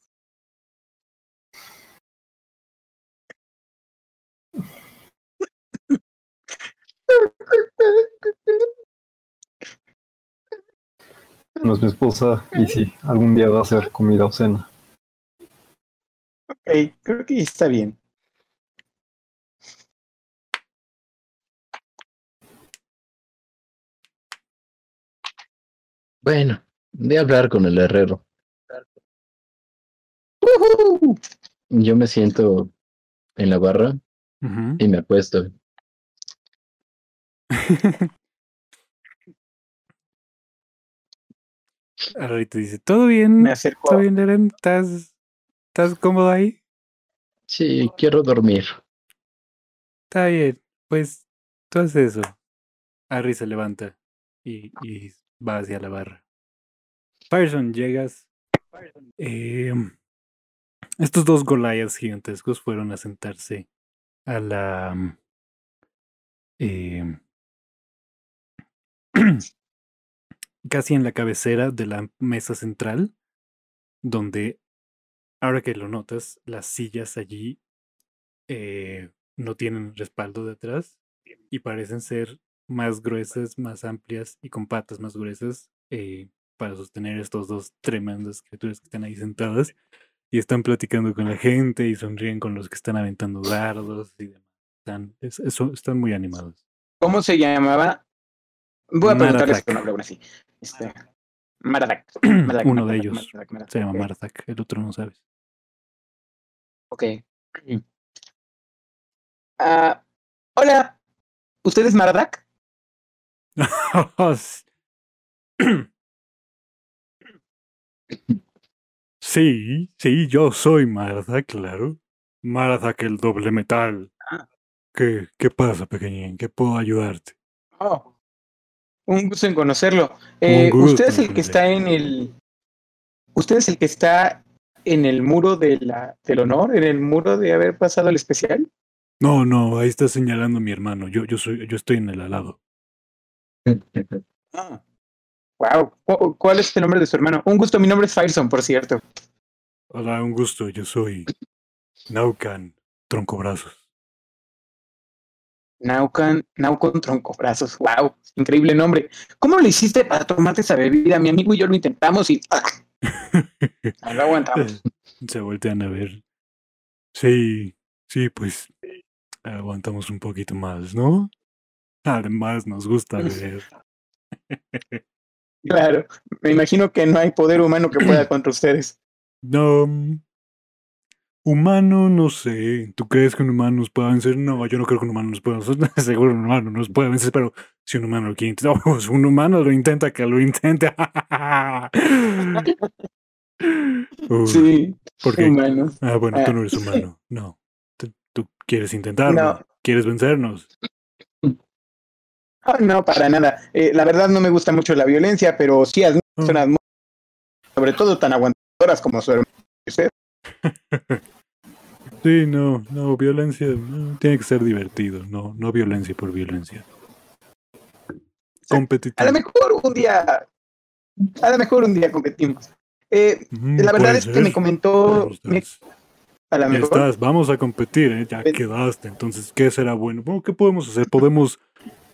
No es mi esposa y sí, algún día va a ser comida o cena. Ok, creo que está bien. Bueno, voy a hablar con el herrero. Yo me siento en la barra y me acuesto. Ahorita dice, ¿todo bien? Me acerco ¿Todo bien, Leren? ¿Estás, ¿Estás cómodo ahí? Sí, quiero dormir. Está bien, pues tú haces eso. Harry se levanta y, y va hacia la barra. Fireson, llegas. Eh, estos dos Goliaths gigantescos fueron a sentarse a la. eh, casi en la cabecera de la mesa central, donde, ahora que lo notas, las sillas allí eh, no tienen respaldo detrás y parecen ser más gruesas, más amplias y con patas más gruesas, eh, para sostener estos dos tremendas criaturas que están ahí sentadas y están platicando con la gente y sonríen con los que están aventando dardos y demás. Están, están muy animados. ¿Cómo se llamaba? Voy a preguntarles su nombre ahora sí. Este, Maradak. Maradak, Uno de Maradak, ellos Maradak, Maradak, se llama ok. Marzak, el otro no sabes. Ok. Ah, hola, ¿usted es Maradak? Sí, sí, yo soy Marzak, claro. Marzak el doble metal. ¿Qué, qué pasa, pequeñín? ¿Qué puedo ayudarte? Oh, un gusto en conocerlo. Eh, usted es el que está en el. Usted es el que está en el muro de la, del honor, en el muro de haber pasado el especial. No, no, ahí está señalando mi hermano. Yo, yo soy, yo estoy en el alado. Ah. Wow. Cu- ¿Cuál es el nombre de su hermano? Un gusto, mi nombre es Fireson, por cierto. Hola, un gusto. Yo soy Naucan Troncobrazos. Naucan, Naucon Troncobrazos. Wow, increíble nombre. ¿Cómo le hiciste para tomarte esa bebida? Mi amigo y yo lo intentamos y ¡ah! no lo aguantamos. Se voltean a ver. Sí, sí, pues aguantamos un poquito más, ¿no? Además, nos gusta beber. Claro, me imagino que no hay poder humano que pueda contra ustedes. No. Humano, no sé. ¿Tú crees que un humano nos pueda vencer? No, yo no creo que un humano nos pueda vencer. Seguro un humano nos puede vencer, pero si un humano lo quiere intentar, oh, si un humano lo intenta, que lo intente. Sí, ¿Por qué? humanos. Ah, bueno, tú Ah. no eres humano. No. Tú, tú quieres intentarlo. No. ¿Quieres vencernos? Ah, no, para nada. Eh, la verdad no me gusta mucho la violencia, pero sí Ah. personas muy- sobre todo tan aguantadoras como su hermano. Sí, no, no, violencia no, tiene que ser divertido, no, no violencia por violencia. A Competitivo. lo mejor un día, a lo mejor un día competimos. Eh, Mm, la verdad es que me comentó, me- a lo Ya mejor, estás, vamos a competir, ¿eh? ya quedaste. Entonces, ¿qué será bueno? Bueno, ¿qué podemos hacer? Podemos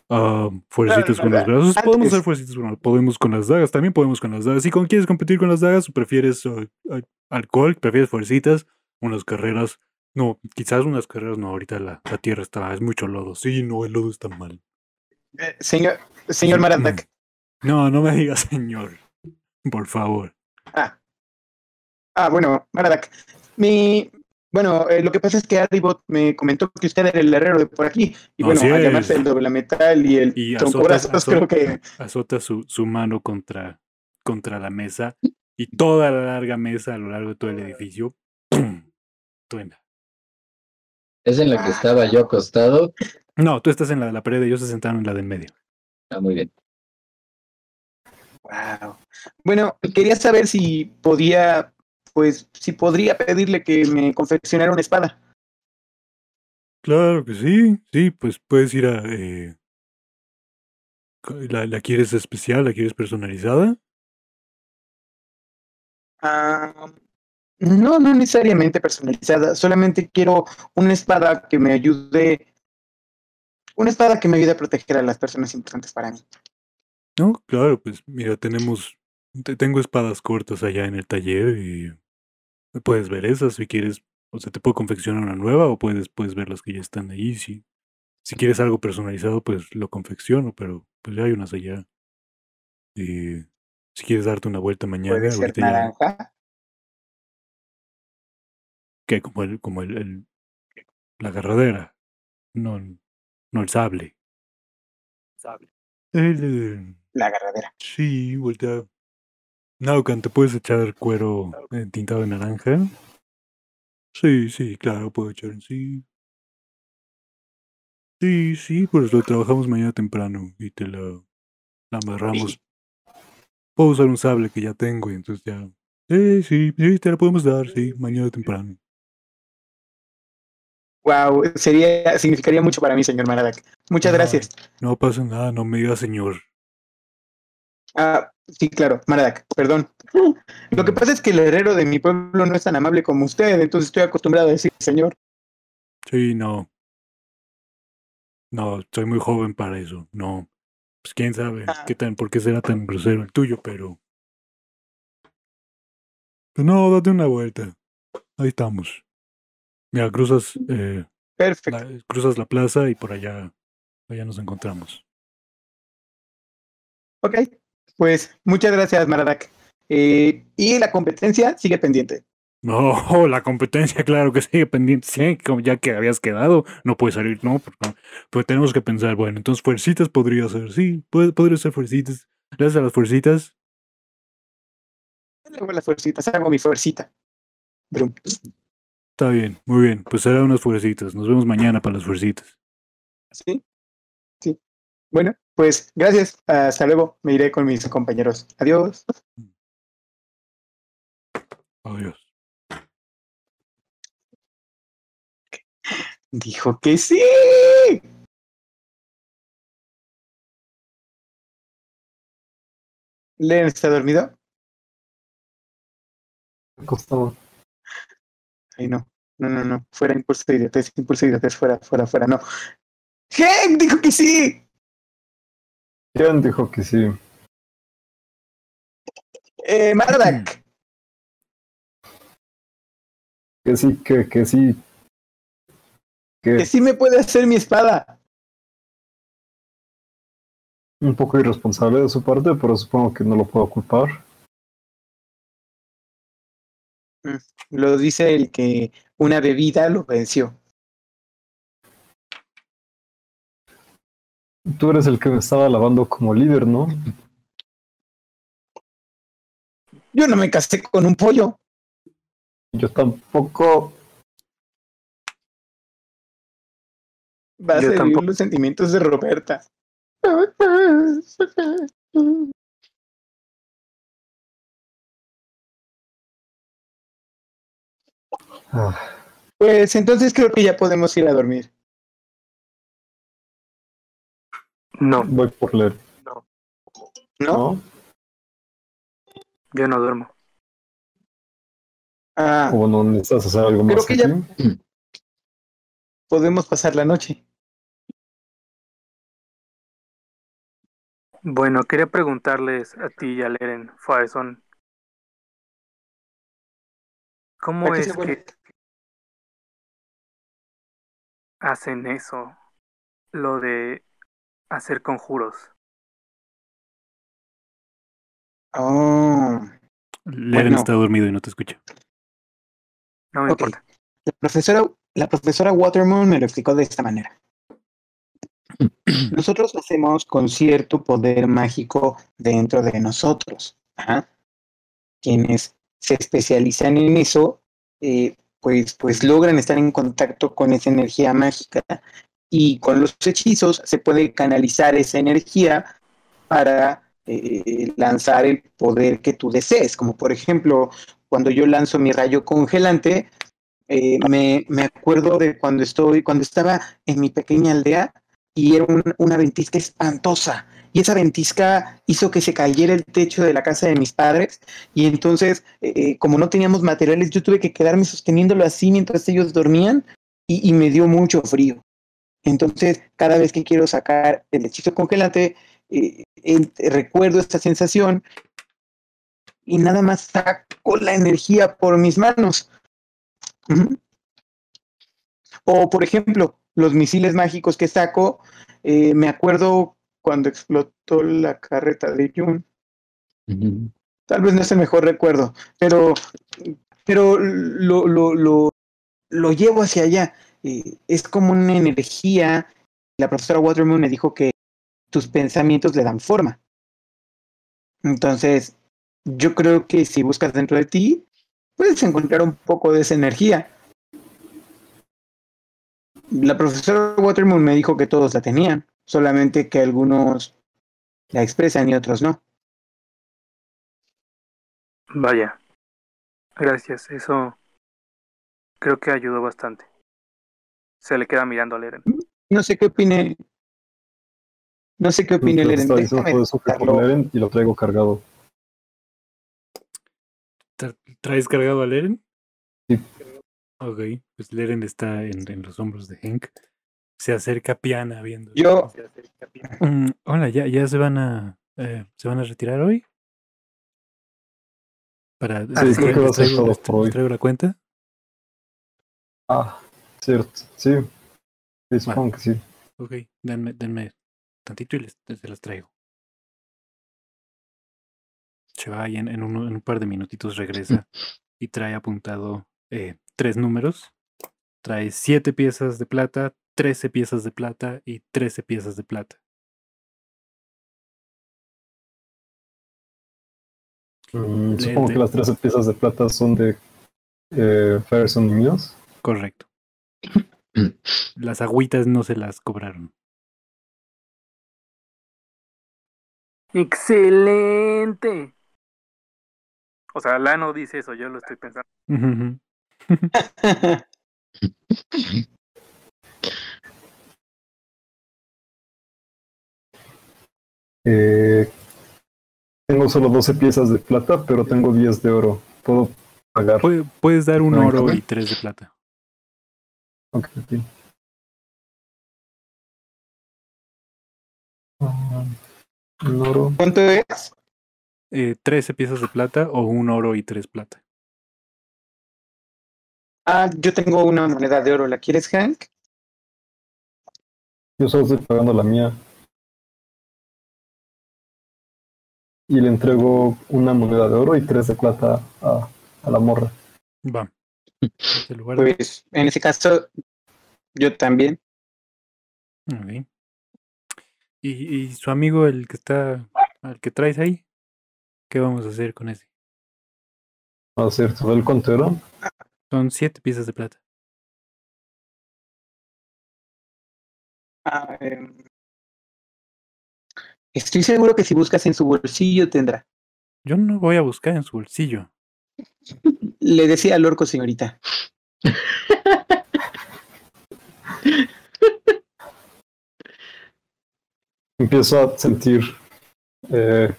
ah, fuercitas con los brazos, podemos hacer fuercitas con podemos con las dagas, también podemos con las dagas. Si con quieres competir con las dagas, prefieres alcohol, prefieres fuercitas, unas carreras. No, quizás unas carreras no, ahorita la, la tierra está, es mucho lodo. Sí, no, el lodo está mal. eh, señor, señor Maradak. No, no me digas señor, por favor. Ah, ah bueno, Maradak. Mi, bueno, eh, lo que pasa es que Arribot me comentó que usted era el herrero de por aquí. Y bueno, Así al es. llamarse el doble metal y el Y azota, creo que azota- su, su mano contra, contra la mesa y toda la larga mesa a lo largo de todo el edificio ¡pum! truena. Es en la que estaba yo acostado. No, tú estás en la de la pared y ellos se sentaron en la del medio. Ah, muy bien. Wow. Bueno, quería saber si podía, pues, si podría pedirle que me confeccionara una espada. Claro que sí, sí, pues puedes ir a... eh, ¿la, ¿La quieres especial? ¿La quieres personalizada? Ah, no, no necesariamente personalizada, solamente quiero una espada que me ayude, una espada que me ayude a proteger a las personas importantes para mí. No, claro, pues mira, tenemos... te- tengo espadas cortas allá en el taller y puedes ver esas si quieres. O sea, te puedo confeccionar una nueva o puedes, puedes ver las que ya están ahí. Si, si quieres algo personalizado, pues lo confecciono, pero pues ya hay unas allá. Y si quieres darte una vuelta mañana, Puede ser ahorita ya- naranja. que como el, como el, el- la agarradera, no, no el sable. Sable. El, eh, La agarradera. sí, voltea. Naucan, ¿te puedes echar cuero eh, tintado de naranja? Sí, sí, claro, puedo echar, sí. Sí, sí, pues lo trabajamos mañana temprano y te la, la amarramos. Puedo usar un sable que ya tengo y entonces ya. Sí, sí, sí, te la podemos dar, sí, mañana temprano. Wow, sería, significaría mucho para mí, señor Maradak. Muchas Ah, gracias. No pasa nada, no me digas señor. Ah, sí, claro, Maradak, perdón. Lo que pasa es que el herrero de mi pueblo no es tan amable como usted, entonces estoy acostumbrado a decir señor. Sí, no. No, soy muy joven para eso. No. Pues quién sabe Ah. qué tan, por qué será tan grosero el tuyo, pero Pues no, date una vuelta. Ahí estamos. Mira, cruzas, eh, Perfecto. la, cruzas la plaza y por allá, allá nos encontramos. Ok, pues muchas gracias, Maradak. Eh, y la competencia sigue pendiente. No, la competencia, claro que sigue pendiente. Sí, como ya que habías quedado, no puede salir, no. Pues tenemos que pensar, bueno, entonces fuercitas podría ser, sí, puede, podría ser fuercitas. Gracias a las fuercitas. Luego las fuercitas, hago mi fuercita. Brum. Está bien, muy bien. Pues será unas fuercitas. Nos vemos mañana para las fuercitas. Sí, sí. Bueno, pues gracias. Hasta luego. Me iré con mis compañeros. Adiós. Adiós. Dijo que sí. ¿Len está dormido? Acostado. Ay, no. No, no, no. Fuera impulso de idiotez, impulso de idiotez, fuera, fuera, fuera, no. ¡Hank dijo que sí! ¿Quién dijo que sí? Eh, Maradak. Que sí, que, que sí. Que Que sí me puede hacer mi espada. un poco irresponsable de su parte, pero supongo que no lo puedo culpar. Mm, Lo dice el que una bebida lo venció. Tú eres el que me estaba alabando como líder, ¿no? Yo no me casé con un pollo. Yo tampoco. Va a Yo tampoco. los sentimientos de Roberta. Ah, Pues entonces creo que ya podemos ir a dormir. No, voy por leer. ¿No? ¿No? yo no duermo. Ah, ¿O no necesitas hacer algo creo más que ya podemos pasar la noche. Bueno, quería preguntarles a ti y a Leren, Fireson. ¿Cómo ¿Para qué es que hacen eso? Lo de hacer conjuros. Oh, Leren Bueno. está dormido y no te escucha. No me importa. La profesora, la profesora Watermoon me lo explicó de esta manera. Nosotros hacemos con cierto poder mágico dentro de nosotros. Ajá. Quienes se especializan en eso, eh, pues, pues logran estar en contacto con esa energía mágica y con los hechizos se puede canalizar esa energía para eh, lanzar el poder que tú desees. Como por ejemplo, cuando yo lanzo mi rayo congelante, eh, me, me acuerdo de cuando estoy, cuando estaba en mi pequeña aldea y era un- una ventisca espantosa. Y esa ventisca hizo que se cayera el techo de la casa de mis padres. Y entonces, eh, como no teníamos materiales, yo tuve que quedarme sosteniéndolo así mientras ellos dormían y me dio mucho frío. Entonces, cada vez que quiero sacar el hechizo congelante, eh, eh, recuerdo esta sensación y nada más saco la energía por mis manos. O, por ejemplo, los misiles mágicos que saco, eh, me acuerdo cuando explotó la carreta de Jun. Tal vez no es el mejor recuerdo, pero, pero lo, lo, lo, lo llevo hacia allá. Eh, es como una energía. La profesora Watermoon me dijo que tus pensamientos le dan forma. Entonces, yo creo que si buscas dentro de ti, puedes encontrar un poco de esa energía. La profesora Watermoon me dijo que todos la tenían, solamente que algunos la expresan y otros no. Vaya. Gracias, eso creo que ayudó bastante. Se le queda mirando a Leren. No sé qué opine. No sé qué opine Leren. todo eso. Leren y lo traigo cargado. ¿Tra- ¿Traes cargado a Leren? Sí. Ok, pues Leren está en, en los hombros de Hank. Se acerca Piana viendo. Yo, Mm, hola, ¿ya, ya se van a eh, se van a retirar hoy? Para, Sí, creo que va a ser todo por hoy. traigo la cuenta. Ah, cierto, sí. Sí, supongo que sí. Ok, denme, denme tantito y les, se las traigo. Se va y en, en un, en un par de minutitos regresa y trae apuntado eh, tres números. Trae siete piezas de plata, trece piezas de plata y trece piezas de plata. Mm, supongo de- que las 13 piezas de plata son de eh, Ferguson y míos. Correcto. Las agüitas no se las cobraron. ¡Excelente! O sea, Lano dice eso, yo lo estoy pensando. Eh, tengo solo 12 piezas de plata, pero tengo 10 de oro. Puedo pagar. Pue- Puedes dar un ¿Pueden oro y tres de plata. Ah, un oro. ¿Cuánto es? Eh, 13 piezas de plata o un oro y tres plata. Ah, yo tengo una moneda de oro. ¿La quieres, Hank? Yo solo estoy pagando la mía. Y le entrego una moneda de oro y 3 de plata a, a la morra. Va. Este lugar de- Pues en ese caso, yo también. Ok. ¿Y, y su amigo, el que está, al que traes ahí? ¿Qué vamos a hacer con ese? Ah, cierto. ¿El cuánto era? Son siete piezas de plata. Ah, em, estoy seguro que si buscas en su bolsillo tendrá. Yo no voy a buscar en su bolsillo. Le decía al orco, señorita. Empiezo a sentir eh,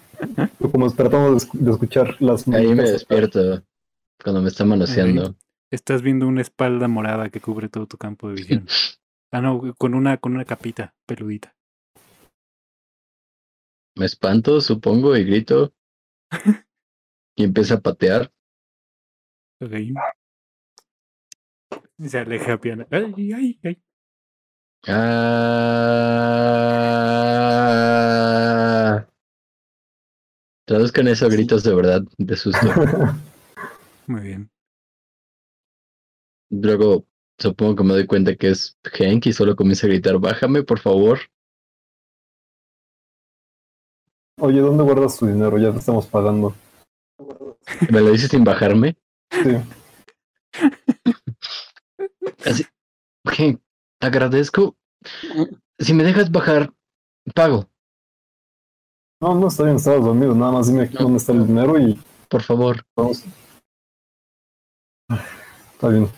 como tratamos de, esc- de escuchar las Ahí me despierto cuando me está manoseando. Estás viendo una espalda morada que cubre todo tu campo de visión. Ah, no, con una, con una capita peludita. Me espanto, supongo, y grito. y empieza a patear. Ok. Y se aleja piano. Ay, ay, ay. Ah. Traduzcan eso a gritos de verdad, de susto. Muy bien. Luego supongo que me doy cuenta que es Hank y solo comienza a gritar, bájame por favor. Oye, ¿dónde guardas tu dinero? Ya te estamos pagando. ¿Me lo dices sin bajarme? Sí. Así, Hank, agradezco. Si me dejas bajar, pago. No, no está bien, estabas dormido. Nada más dime aquí dónde está el dinero y Por favor. vamos. Está bien.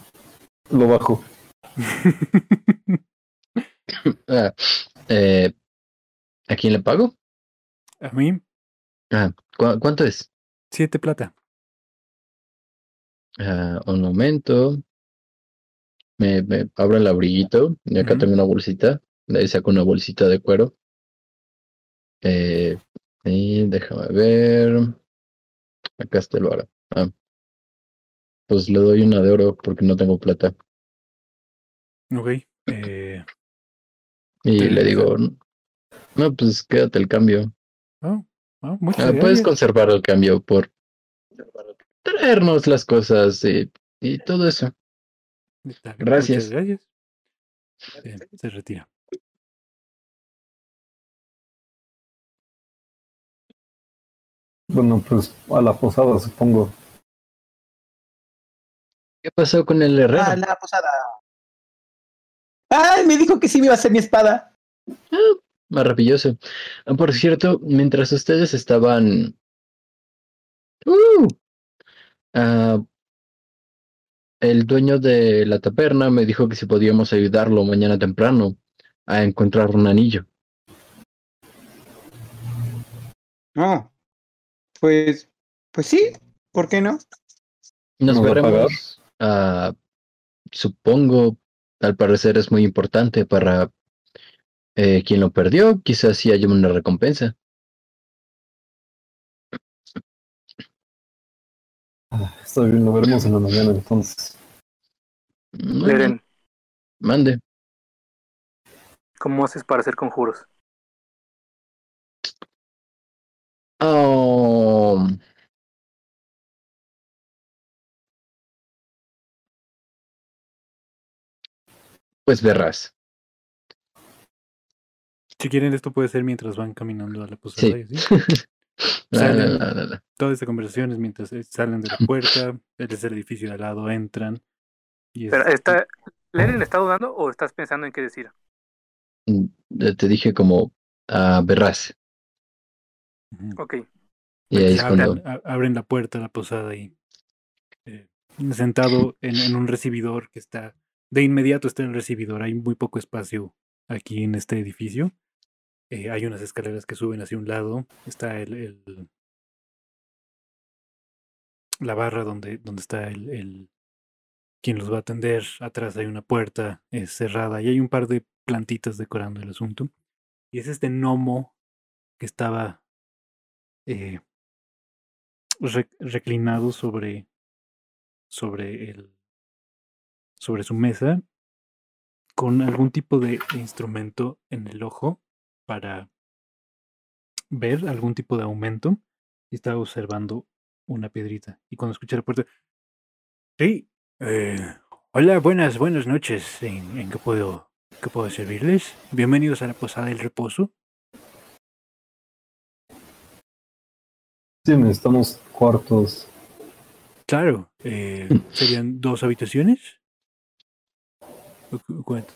Lo bajo. Ah, eh, ¿A quién le pago? A mí, Ah, ¿cu- ¿Cuánto es? siete plata. Ah, un momento. Me, me abro el abriguito y acá tengo una bolsita. De ahí saco una bolsita de cuero. Eh, y déjame ver. Acá está el oro. Ah. Pues le doy una de oro porque no tengo plata. Ok. Eh, Y le digo, no, pues quédate el cambio. oh, oh, Ah, puedes conservar el cambio por traernos las cosas y, y todo eso. Gracias. Muchas gracias. Eh, se retira. Bueno, pues a la posada, supongo. ¿Qué pasó con el herrero? Ah, la posada. ¡Ay! Me dijo que sí me iba a hacer mi espada. Maravilloso. Ah, Por cierto, mientras ustedes estaban... ¡Uh! Ah, el dueño de la taberna me dijo que si podíamos ayudarlo mañana temprano a encontrar un anillo. No. Pues, pues sí. ¿Por qué no? Nos veremos. ah, supongo, al parecer es muy importante para eh, quien lo perdió. Quizás sí haya una recompensa. Ah, Está bien, lo veremos en la mañana entonces. Leren, Mande. ¿cómo haces para hacer conjuros? Oh. Pues verás. Si quieren, esto puede ser mientras van caminando a la posada. Sí. y así. La, Salen- la, la, la, la. Toda esta conversación es mientras eh, salen de la puerta, es el edificio de al lado, entran. Y es- Pero, ¿está, ¿Leren está dudando o estás pensando en qué decir? Mm, Te dije como ah, verás. Ok. Y ahí es abren, cuando. a- abren la puerta a la posada y eh, sentado en, en un recibidor que está de inmediato está el recibidor. Hay muy poco espacio aquí en este edificio. Eh, hay unas escaleras que suben hacia un lado. Está el, la barra donde, donde está el, quien los va a atender. Atrás hay una puerta eh, cerrada y hay un par de plantitas decorando el asunto. Y es este gnomo que estaba eh, re- reclinado sobre sobre el sobre su mesa con algún tipo de instrumento en el ojo para ver algún tipo de aumento y estaba observando una piedrita y cuando escuché la puerta sí eh, hola buenas buenas noches en, en qué puedo qué puedo servirles bienvenidos a la posada del reposo Sí, necesitamos cuartos. Claro, eh, serían dos habitaciones. ¿O cu- ¿Cuánto?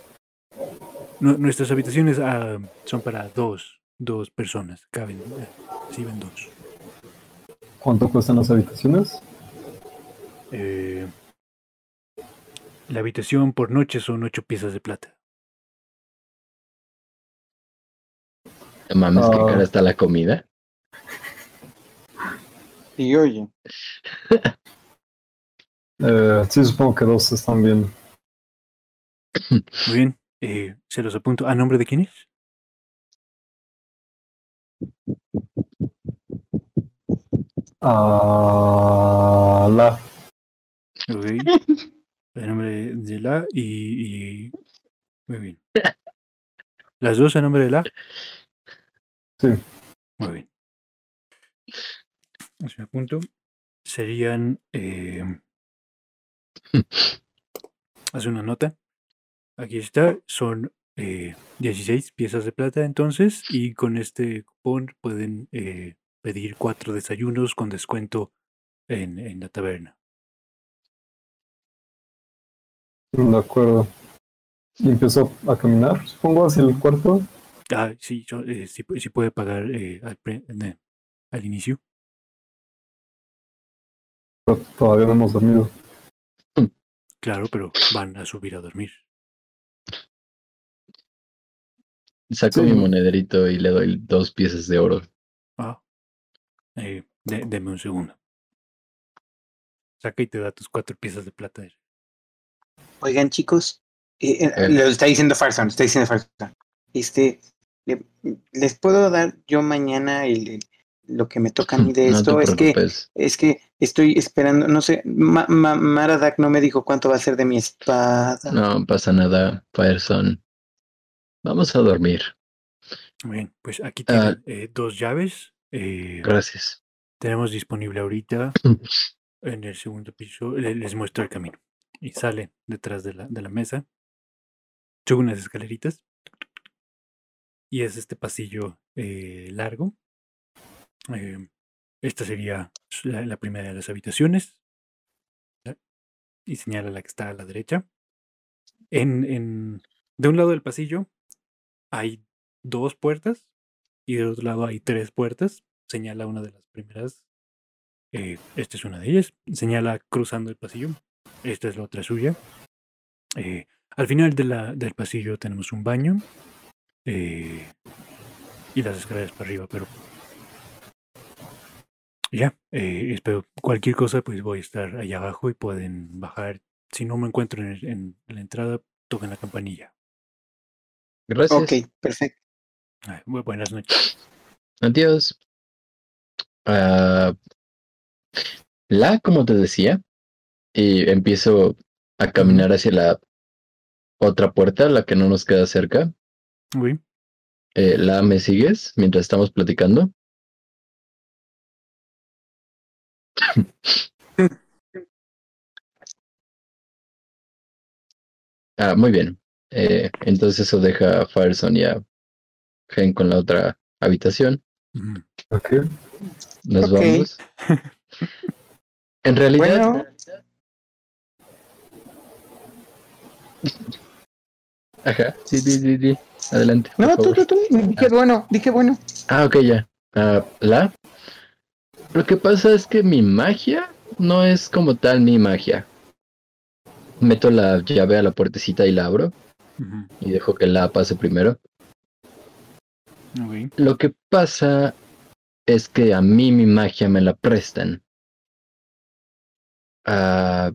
Nu- nuestras habitaciones ah, son para dos, dos personas, caben, eh, sirven dos. ¿Cuánto cuestan las habitaciones? Eh, la habitación por noche son ocho piezas de plata. No mames, que Ah. cara está la comida. Y oye, Eh, sí, supongo que dos están bien. Muy bien, eh, se los apunto. ¿A nombre de quién es? Ah, la. A nombre de la y, y- Muy bien. ¿Las dos a nombre de la? Sí. Muy bien. Me apunto. Serían. Eh... Haz una nota. Aquí está. Son eh, 16 piezas de plata entonces. Y con este cupón pueden eh, pedir cuatro desayunos con descuento en, en la taberna. De acuerdo. Y empezó a caminar, supongo, hacia el cuarto. Ah, sí, yo, eh, sí, pu- sí puede pagar eh, al, pre- al inicio. Pero todavía no hemos dormido. Claro, pero van a subir a dormir. Saco Sí. mi monederito y le doy dos piezas de oro. Ah, eh, de- deme un segundo. Saca y te da tus cuatro piezas de plata. oigan chicos, eh, eh, lo está diciendo Farson, está diciendo Farson. Este, le- les puedo dar yo mañana el, el- lo que me toca a mí de esto. es que es que estoy esperando, no sé, Ma- Ma- Maradak no me dijo cuánto va a ser de mi espada. No pasa nada, Fireson. Vamos a dormir. Bien, pues aquí Ah. tienen eh, dos llaves. eh, Gracias. tenemos disponible ahorita en el segundo piso. le- les muestro el camino. Y salen detrás de la, de la mesa. Suben unas escaleritas. Y es este pasillo eh, largo. Esta sería la, la primera de las habitaciones. Y señala la que está a la derecha. En, en, de un lado del pasillo hay dos puertas y del otro lado hay tres puertas. Señala una de las primeras. eh, esta es una de ellas. Señala cruzando el pasillo. Esta es la otra suya. Eh, al final del pasillo tenemos un baño. eh, y las escaleras para arriba, pero ya, eh, espero cualquier cosa, pues voy a estar allá abajo y pueden bajar. Si no me encuentro en, en la entrada, toquen la campanilla. Gracias. Ok, perfecto. Ay, bu- buenas noches. Adiós. Ah, la, como te decía, y empiezo a caminar hacia la otra puerta, la que no nos queda cerca. Oui. Eh, la, ¿me sigues mientras estamos platicando? Ah, muy bien. Eh, entonces eso deja a Fireson y a Gen con la otra habitación. Ok. Nos vamos. En realidad, Bueno, ajá, sí, sí, sí, sí. Adelante. no, tú, tú, tú. Dije bueno, dije bueno. Ah, ok, ya. Ah, la. Lo que pasa es que mi magia no es como tal mi magia. Meto la llave a la puertecita y la abro Y dejo que la pase primero. Lo que pasa es que a mí mi magia me la prestan. Ah,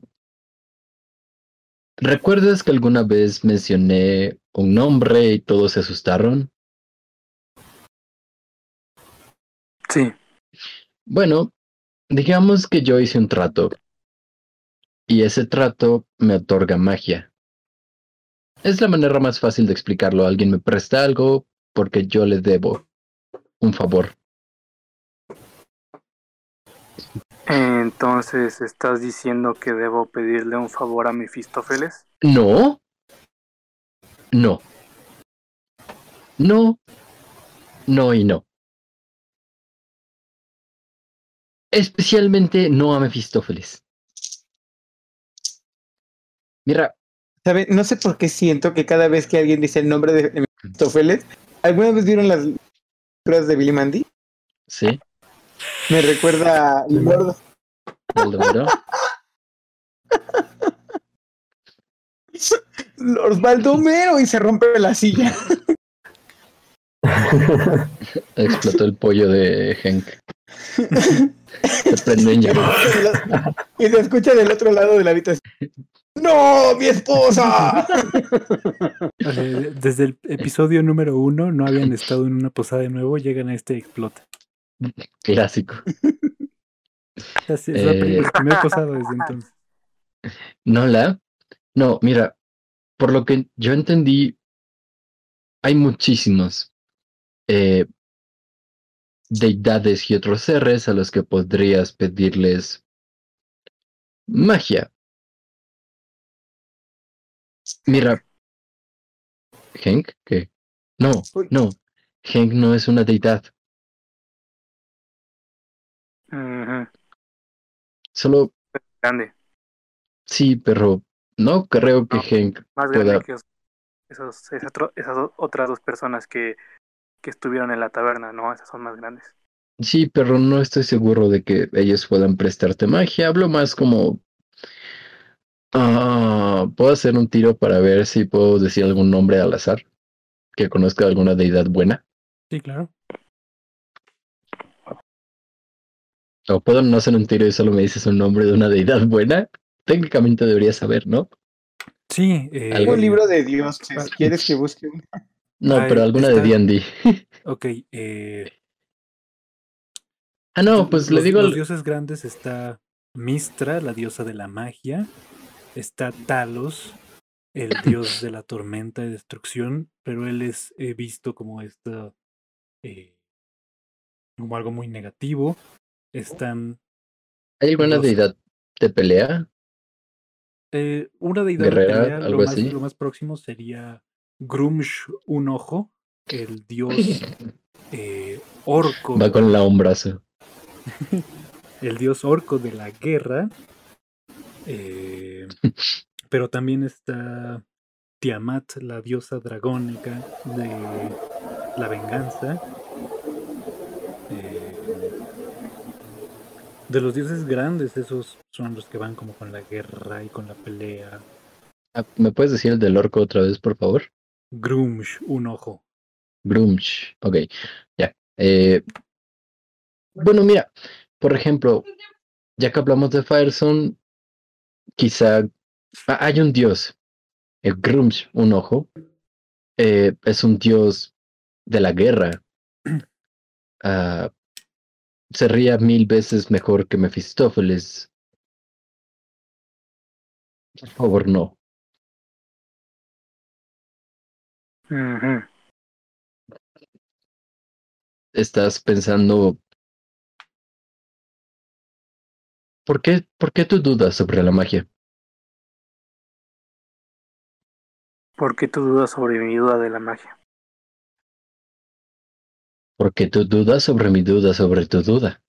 ¿Recuerdas que alguna vez mencioné un nombre y todos se asustaron? Sí. Bueno, digamos que yo hice un trato. Y ese trato me otorga magia. Es la manera más fácil de explicarlo. Alguien me presta algo porque yo le debo un favor. Entonces, ¿estás diciendo que debo pedirle un favor a Mefistófeles? No. No. No. No y no. Especialmente no a Mefistófeles. Mira, ¿Sabe? No sé por qué siento que cada vez que alguien dice el nombre de Mephistófeles, ¿alguna vez vieron las películas de Billy Mandy? sí, Me recuerda a Lord. Lord Baldomero y se rompe la silla. Explotó el pollo de Henk. Y se escucha del otro lado de la habitación. ¡No, mi esposa! Sea, desde el episodio número uno no habían estado en una posada de nuevo, llegan a este y explota. Clásico. Así es la Eh. pri- el primer posada desde entonces. No, la. No, mira, por lo que yo entendí, hay muchísimos eh, deidades y otros seres a los que podrías pedirles magia. Mira, Henk, ¿qué? No, no, Henk no es una deidad. Solo Grande. sí, pero no creo que Henk Más grande pueda. que esos, esas, otro- esas otras dos personas que, que estuvieron en la taberna, ¿no? Esas son más grandes. Sí, pero no estoy seguro de que ellos puedan prestarte magia. Hablo más como... Ah, puedo hacer un tiro para ver si puedo decir algún nombre al azar que conozca alguna deidad buena. Sí, claro. O puedo no hacer un tiro y solo me dices un nombre de una deidad buena. Técnicamente debería saber, ¿no? Sí. eh, un libro de dioses. ¿Quieres que busque un? No, Ay, pero alguna de D&D. Ok. Eh, Ah, no, pues le digo... Los dioses grandes está Mistra, la diosa de la magia. Está Talos, el dios de la tormenta y destrucción. Pero él es eh, visto como esta. eh, como algo muy negativo. Están. ¿Hay alguna los- deidad de pelea? eh, una deidad de Guerrera, pelea, algo lo más, así. lo más próximo sería Grumsh un ojo, el dios eh, orco. Va con la hombrazo. el dios orco de la guerra. eh, pero también está Tiamat, la diosa dragónica de la venganza. eh, de los dioses grandes, esos son los que van como con la guerra y con la pelea. Ah, ¿Me puedes decir el del orco otra vez, por favor? Grumsh, un ojo. Grumsh. Ok, ya. Eh, bueno, mira, por ejemplo, ya que hablamos de Fireson, quizá ah, hay un dios, el Grumsh, un ojo, eh, es un dios de la guerra. Ah, sería mil veces mejor que Mefistófeles. Por favor, no. Estás pensando. ¿Por qué, ¿Por qué tú dudas sobre la magia? ¿Por qué tú dudas sobre mi duda de la magia? ¿Por qué tú dudas sobre mi duda sobre tu duda?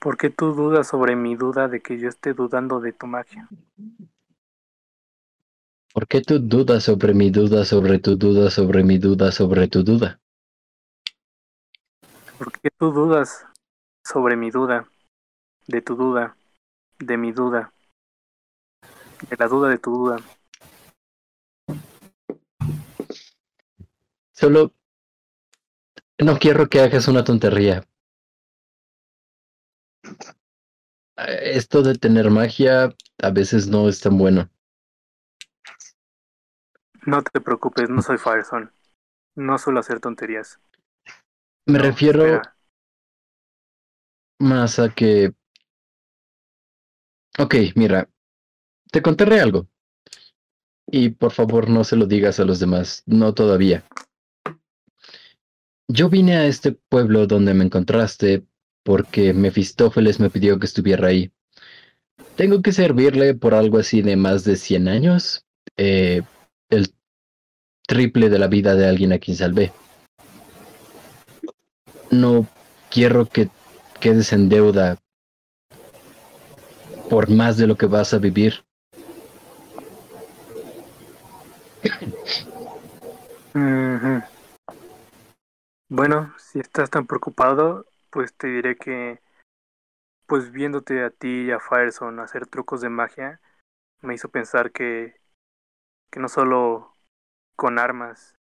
¿Por qué tú dudas sobre mi duda de que yo esté dudando de tu magia? ¿Por qué tú dudas sobre mi duda sobre tu duda sobre mi duda sobre tu duda? ¿Por qué tú dudas sobre mi duda, de tu duda, de mi duda, de la duda de tu duda? Solo no quiero que hagas una tontería. Eh, Esto de tener magia a veces no es tan bueno. No te preocupes, no soy Fireson. No suelo hacer tonterías. Me refiero espera. más a que... Ok, mira, te contaré algo. Y por favor no se lo digas a los demás, no todavía. Yo vine a este pueblo donde me encontraste porque Mefistófeles me pidió que estuviera ahí. Tengo que servirle por algo así de más de 100 años, eh, el triple de la vida de alguien a quien salvé. No quiero que quedes en deuda por más de lo que vas a vivir. Bueno, si estás tan preocupado, pues te diré que, pues viéndote a ti y a Fireson hacer trucos de magia, me hizo pensar que, que no solo con armas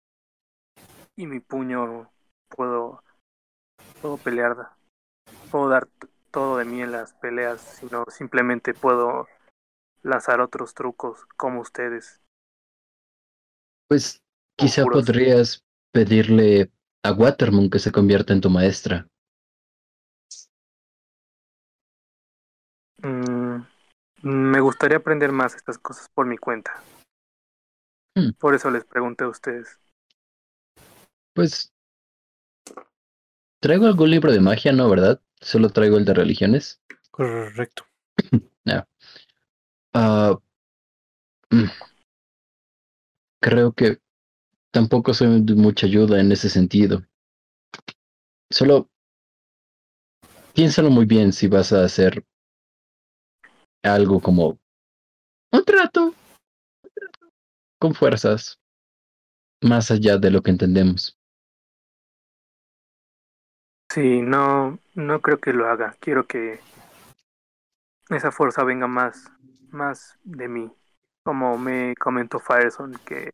y mi puño puedo, puedo pelear, puedo dar todo de mí en las peleas, sino simplemente puedo lanzar otros trucos como ustedes. Pues quizá podrías pedirle a Watermoon que se convierta en tu maestra. Mm, me gustaría aprender más estas cosas por mi cuenta. Hmm. Por eso les pregunté a ustedes. Pues traigo algún libro de magia, ¿no? ¿Verdad? Solo traigo el de religiones. Correcto. No. Ah, mm. Creo que tampoco soy de mucha ayuda en ese sentido. Solo piénsalo muy bien si vas a hacer algo como un trato con fuerzas más allá de lo que entendemos. Sí, no, no creo que lo haga. Quiero que esa fuerza venga más, más de mí. Como me comentó Fireson, que,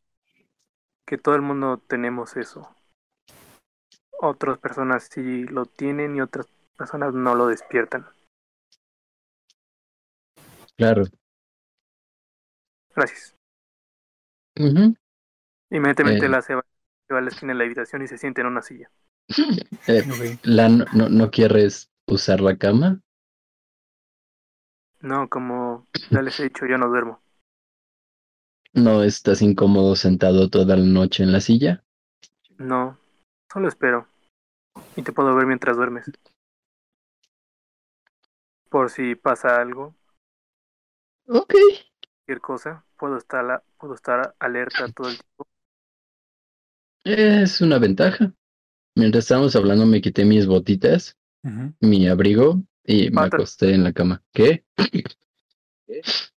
que todo el mundo tenemos eso. Otras personas sí lo tienen y otras personas no lo despiertan. Claro. Gracias. Inmediatamente Eh. la se va, se va a la esquina de la habitación y se siente en una silla. Eh, Lan, ¿no, ¿no quieres usar la cama? No, como ya les he dicho, yo no duermo. ¿No estás incómodo sentado toda la noche en la silla? No, solo espero. Y te puedo ver mientras duermes. Por si pasa algo, Ok. cualquier cosa, puedo estar, la- puedo estar alerta todo el tiempo. Es una ventaja. Mientras estábamos hablando me quité mis botitas, mi abrigo y me acosté en la cama. ¿Qué?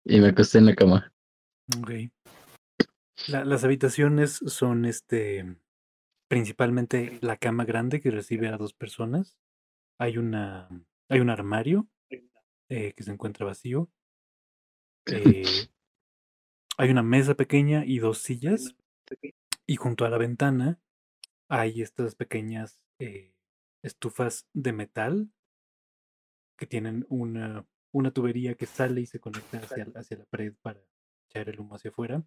Y me acosté en la cama. Ok. La- las habitaciones son este principalmente la cama grande que recibe a dos personas. Hay una hay un armario eh, que se encuentra vacío. Eh, hay una mesa pequeña y dos sillas. Y junto a la ventana hay estas pequeñas eh, estufas de metal que tienen una, una tubería que sale y se conecta hacia, hacia la pared para echar el humo hacia afuera.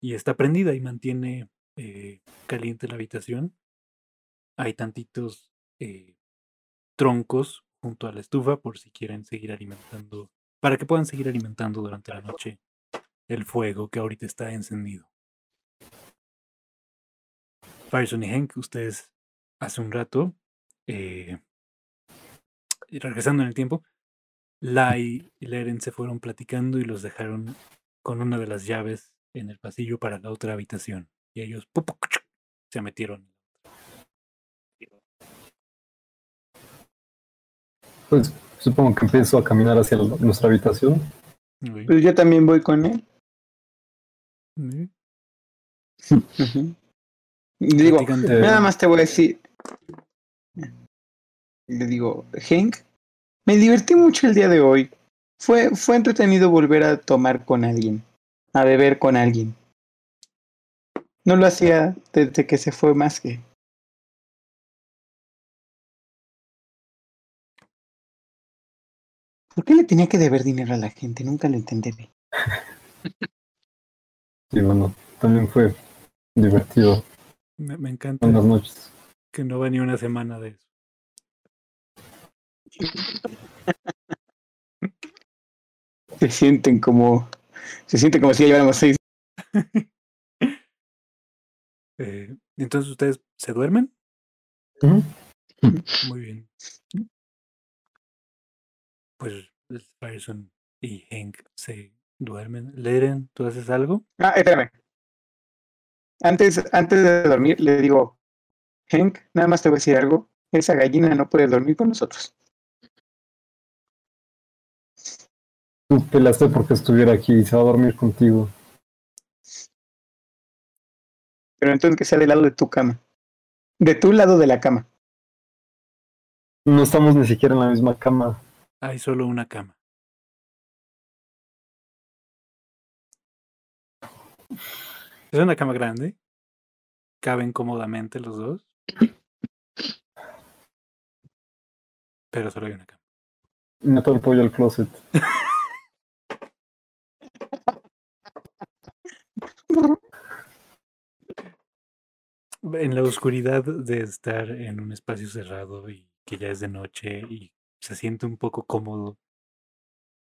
Y está prendida y mantiene eh, caliente la habitación. Hay tantitos eh, troncos junto a la estufa por si quieren seguir alimentando, para que puedan seguir alimentando durante la noche el fuego que ahorita está encendido. Fireson y Hank, ustedes hace un rato, eh, y regresando en el tiempo, Lai y Leren se fueron platicando y los dejaron con una de las llaves en el pasillo para la otra habitación. Y ellos pu- pu- se metieron. Pues supongo que empiezo a caminar hacia la- nuestra habitación. Pues yo también voy con él. Digo, nada más te voy a decir. Le digo, Hank, me divertí mucho el día de hoy. Fue, fue entretenido volver a tomar con alguien, a beber con alguien. No lo hacía desde que se fue más que. ¿Por qué le tenía que deber dinero a la gente? Nunca lo entenderé. Y bueno, también fue divertido. Me, me encanta Buenas noches. que no va ni una semana de eso. Se sienten como. Se sienten como si ya lleváramos seis. Eh, Entonces, ¿ustedes se duermen? Ujú. Muy bien. Pues Fireson y Hank se duermen. Leren, ¿tú haces algo? Ah, espérame. Antes, antes de dormir, le digo, Hank, nada más te voy a decir algo. Esa gallina no puede dormir con nosotros. Tú peleaste porque estuviera aquí y se va a dormir contigo. Pero entonces que sea del lado de tu cama. De tu lado de la cama. No estamos ni siquiera en la misma cama. Hay solo una cama. Es una cama grande. Caben cómodamente los dos. Pero solo hay una cama. Meto el pollo al closet. En la oscuridad de estar en un espacio cerrado y que ya es de noche y se siente un poco cómodo.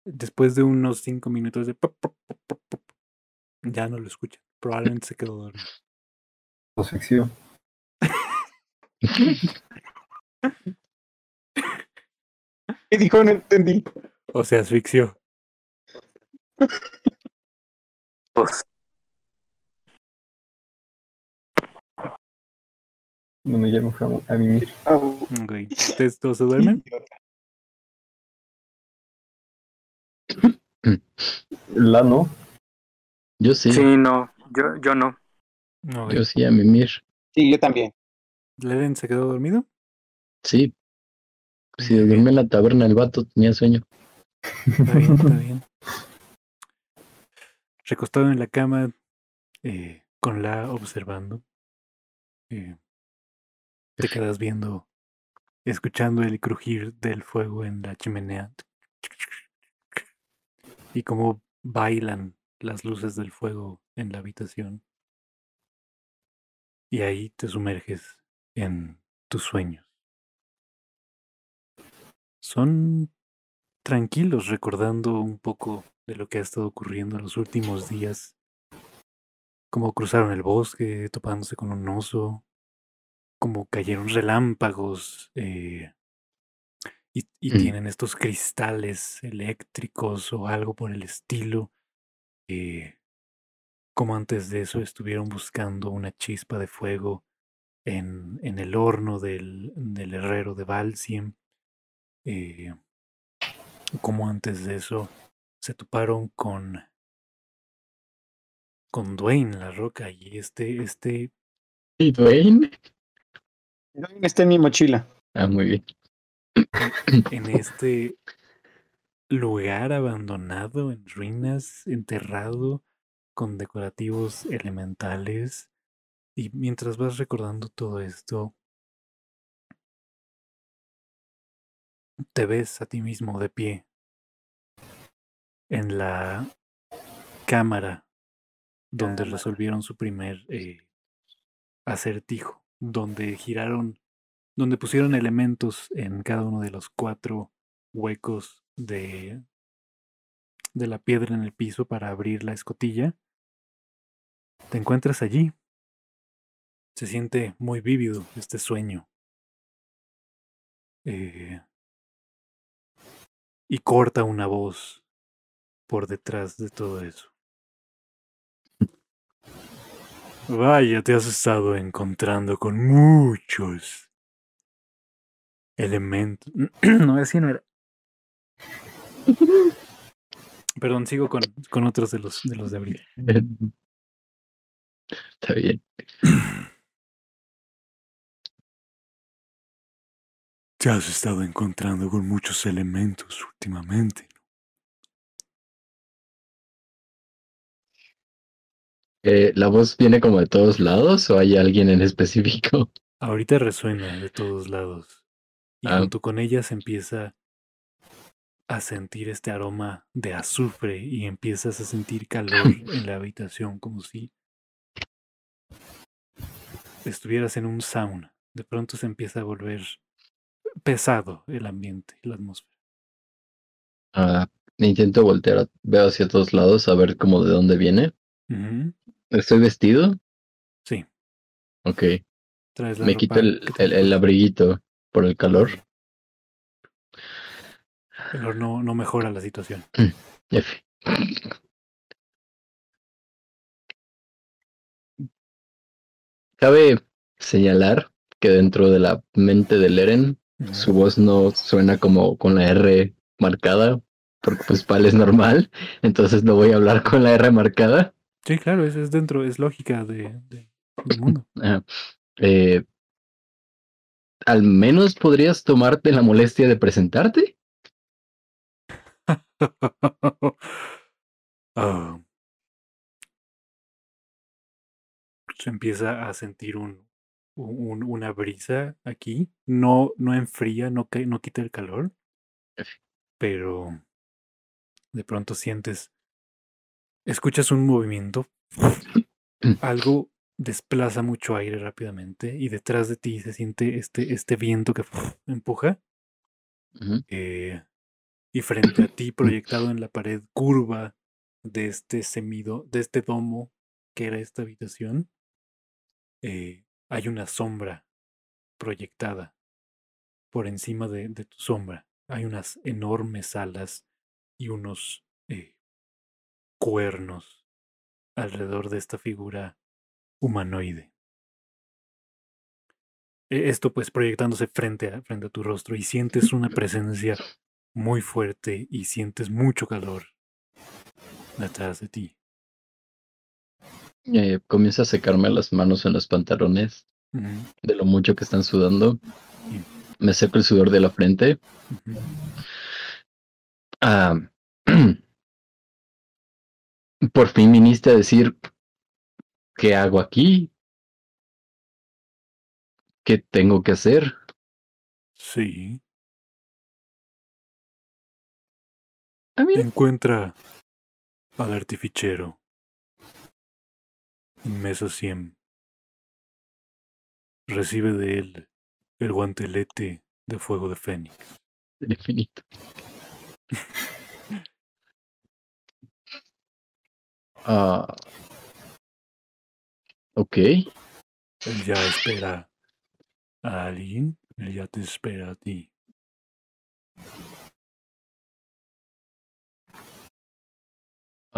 Después de unos cinco minutos de pop, pop, pop, pop, pop, ya no lo escuchan. Probablemente se quedó dormido. Asfixio. ¿Qué dijo? No entendí. O se asfixió. Pues, ya me fui a, a mimir. Ok. ¿Ustedes todos se duermen? La no. Yo sí, sí, no, yo, yo no. Ok. yo sí a mimir. Sí, yo también. ¿Leren se quedó dormido? Sí. Si durmió en la taberna el vato tenía sueño. Está bien, está bien. Recostado en la cama, eh, con la observando, eh, te quedas viendo, escuchando el crujir del fuego en la chimenea y cómo bailan las luces del fuego en la habitación. Y ahí te sumerges en tus sueños. Son tranquilos recordando un poco de lo que ha estado ocurriendo en los últimos días. Cómo cruzaron el bosque topándose con un oso, cómo cayeron relámpagos eh, y, y Mm. tienen estos cristales eléctricos o algo por el estilo. Eh, como antes de eso estuvieron buscando una chispa de fuego en, en el horno del, del herrero de Valsiem. Eh, como antes de eso se toparon con con Dwayne la roca y este este ¿Y Dwayne? Está en mi mochila. Ah, muy bien. en este lugar abandonado en ruinas enterrado con decorativos elementales y mientras vas recordando todo esto te ves a ti mismo de pie. En la cámara donde resolvieron su primer eh, acertijo, donde giraron donde pusieron elementos en cada uno de los cuatro huecos de, de la piedra en el piso para abrir la escotilla. Te encuentras allí. Se siente muy vívido este sueño. Eh, y corta una voz por detrás de todo eso. Vaya, te has estado encontrando con muchos elementos. No, así no era. Perdón, sigo con, con otros de los de los de abril. Está bien. Te has estado encontrando con muchos elementos últimamente. Eh, ¿La voz viene como de todos lados o hay alguien en específico? Ahorita resuena de todos lados. Y Ah. junto con ella se empieza a sentir este aroma de azufre y empiezas a sentir calor en la habitación como si estuvieras en un sauna. De pronto se empieza a volver pesado el ambiente, la atmósfera. Ah, intento voltear, veo hacia todos lados a ver como de dónde viene. ¿Estoy vestido? Sí. Ok. Traes la Me ropa quito el, el, el abriguito por el calor. Calor no, no mejora la situación. F. Cabe señalar que dentro de la mente de Leren, su voz no suena como con la R marcada, porque pues Pal es normal, entonces no voy a hablar con la R marcada. Sí, claro, es, es dentro, es lógica de, de- del mundo. Eh, al menos podrías tomarte la molestia de presentarte. Ah. se empieza a sentir un, un- una brisa aquí. No, no enfría, no, no quita el calor, pero de pronto sientes, escuchas un movimiento, algo desplaza mucho aire rápidamente y detrás de ti se siente este, este viento que empuja. eh, y frente a ti, proyectado en la pared curva de este semido, de este domo que era esta habitación, eh, hay una sombra proyectada por encima de, de tu sombra. Hay unas enormes alas y unos eh, cuernos alrededor de esta figura humanoide. E- Esto pues proyectándose frente a, frente a tu rostro y sientes una presencia muy fuerte y sientes mucho calor detrás de ti. Eh, comienzo a secarme las manos en los pantalones de lo mucho que están sudando. Me seco el sudor de la frente. Ah, por fin viniste a decir qué hago aquí, qué tengo que hacer. Sí. Ah. Encuentra al artificiero en mesa 100. Recibe de él el guantelete de fuego de Fénix. Del infinito. Ah, ok. Él ya espera a alguien, él ya te espera a ti.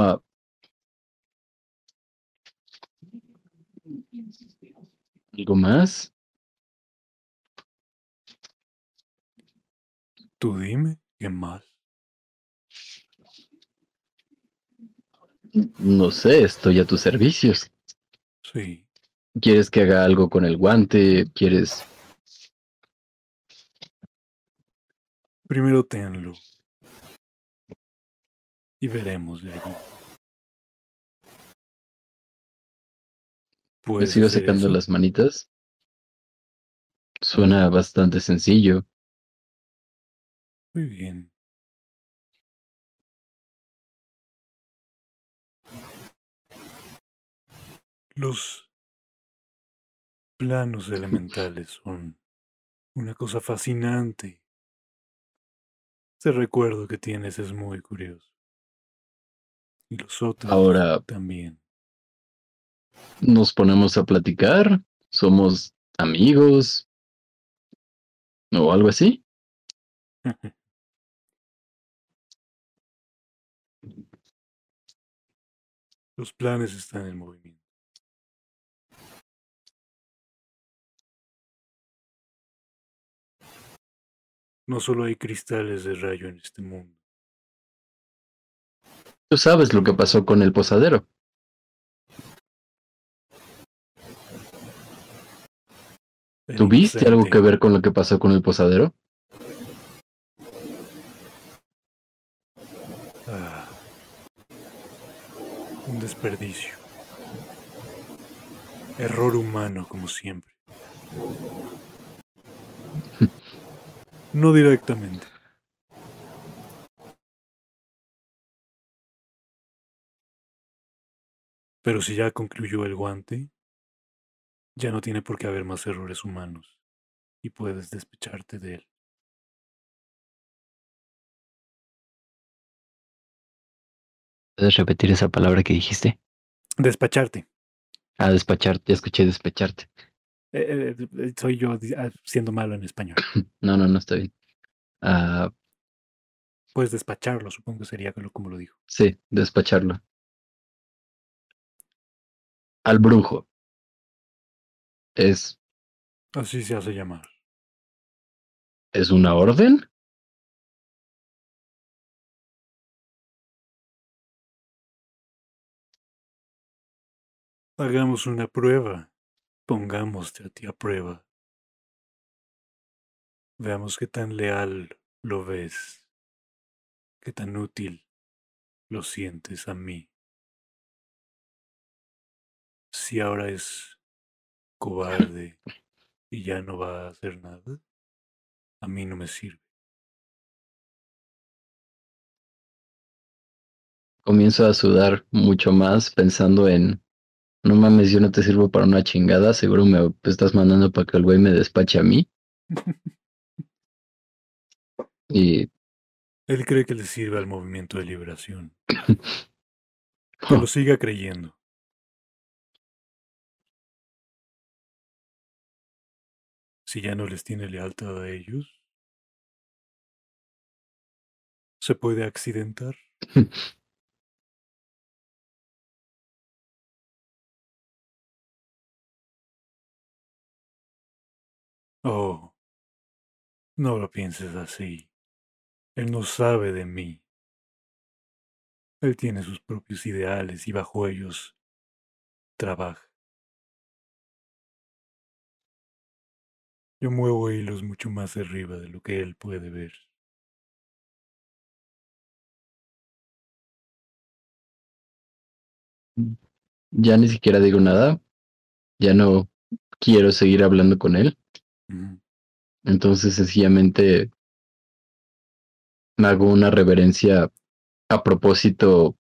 Ah, ¿Algo más? Tú dime, ¿qué más? No sé, estoy a tus servicios. Sí. ¿Quieres que haga algo con el guante? ¿Quieres...? Primero tenlo. Y veremos. Me ¿Puedes sigo secando eso? las manitas. Suena bastante sencillo. Muy bien. Los planos elementales son Una cosa fascinante. Ese recuerdo que tienes es muy curioso. Y los otros Ahora también. nos ponemos a platicar, somos amigos o algo así. Los planes están en movimiento. No solo hay cristales de rayo en este mundo. Tú sabes lo que pasó con el posadero. El ¿Tuviste algo que ver con lo que pasó con el posadero? Ah, un desperdicio. Error humano, como siempre. No directamente. Pero si ya concluyó el guante, ya no tiene por qué haber más errores humanos y puedes despecharte de él. ¿Puedes repetir esa palabra que dijiste? Despacharte. Ah, despacharte, ya escuché despecharte. Eh, eh, eh, soy yo ah, siendo malo en español. No, no, no está bien. Ah, Puedes despacharlo, supongo que sería como lo dijo. sí, despacharlo. Al brujo. ¿Es, Así se hace llamar. ¿Es una orden? Hagamos una prueba. Pongámoste a ti a prueba. Veamos qué tan leal lo ves. Qué tan útil lo sientes a mí. Si ahora es cobarde y ya no va a hacer nada, a mí no me sirve. Comienzo a sudar mucho más pensando en, no mames, yo no te sirvo para una chingada, seguro me estás mandando para que el güey me despache a mí. Y Él cree que le sirve al movimiento de liberación. Que lo siga creyendo. Si ya no les tiene lealtad a ellos, se puede accidentar. Oh, no lo pienses así. Él no sabe de mí. Él tiene sus propios ideales y bajo ellos trabaja. Yo muevo hilos mucho más arriba de lo que él puede ver. ya ni siquiera digo nada, ya no quiero seguir hablando con él. Ujú. Entonces sencillamente me hago una reverencia a propósito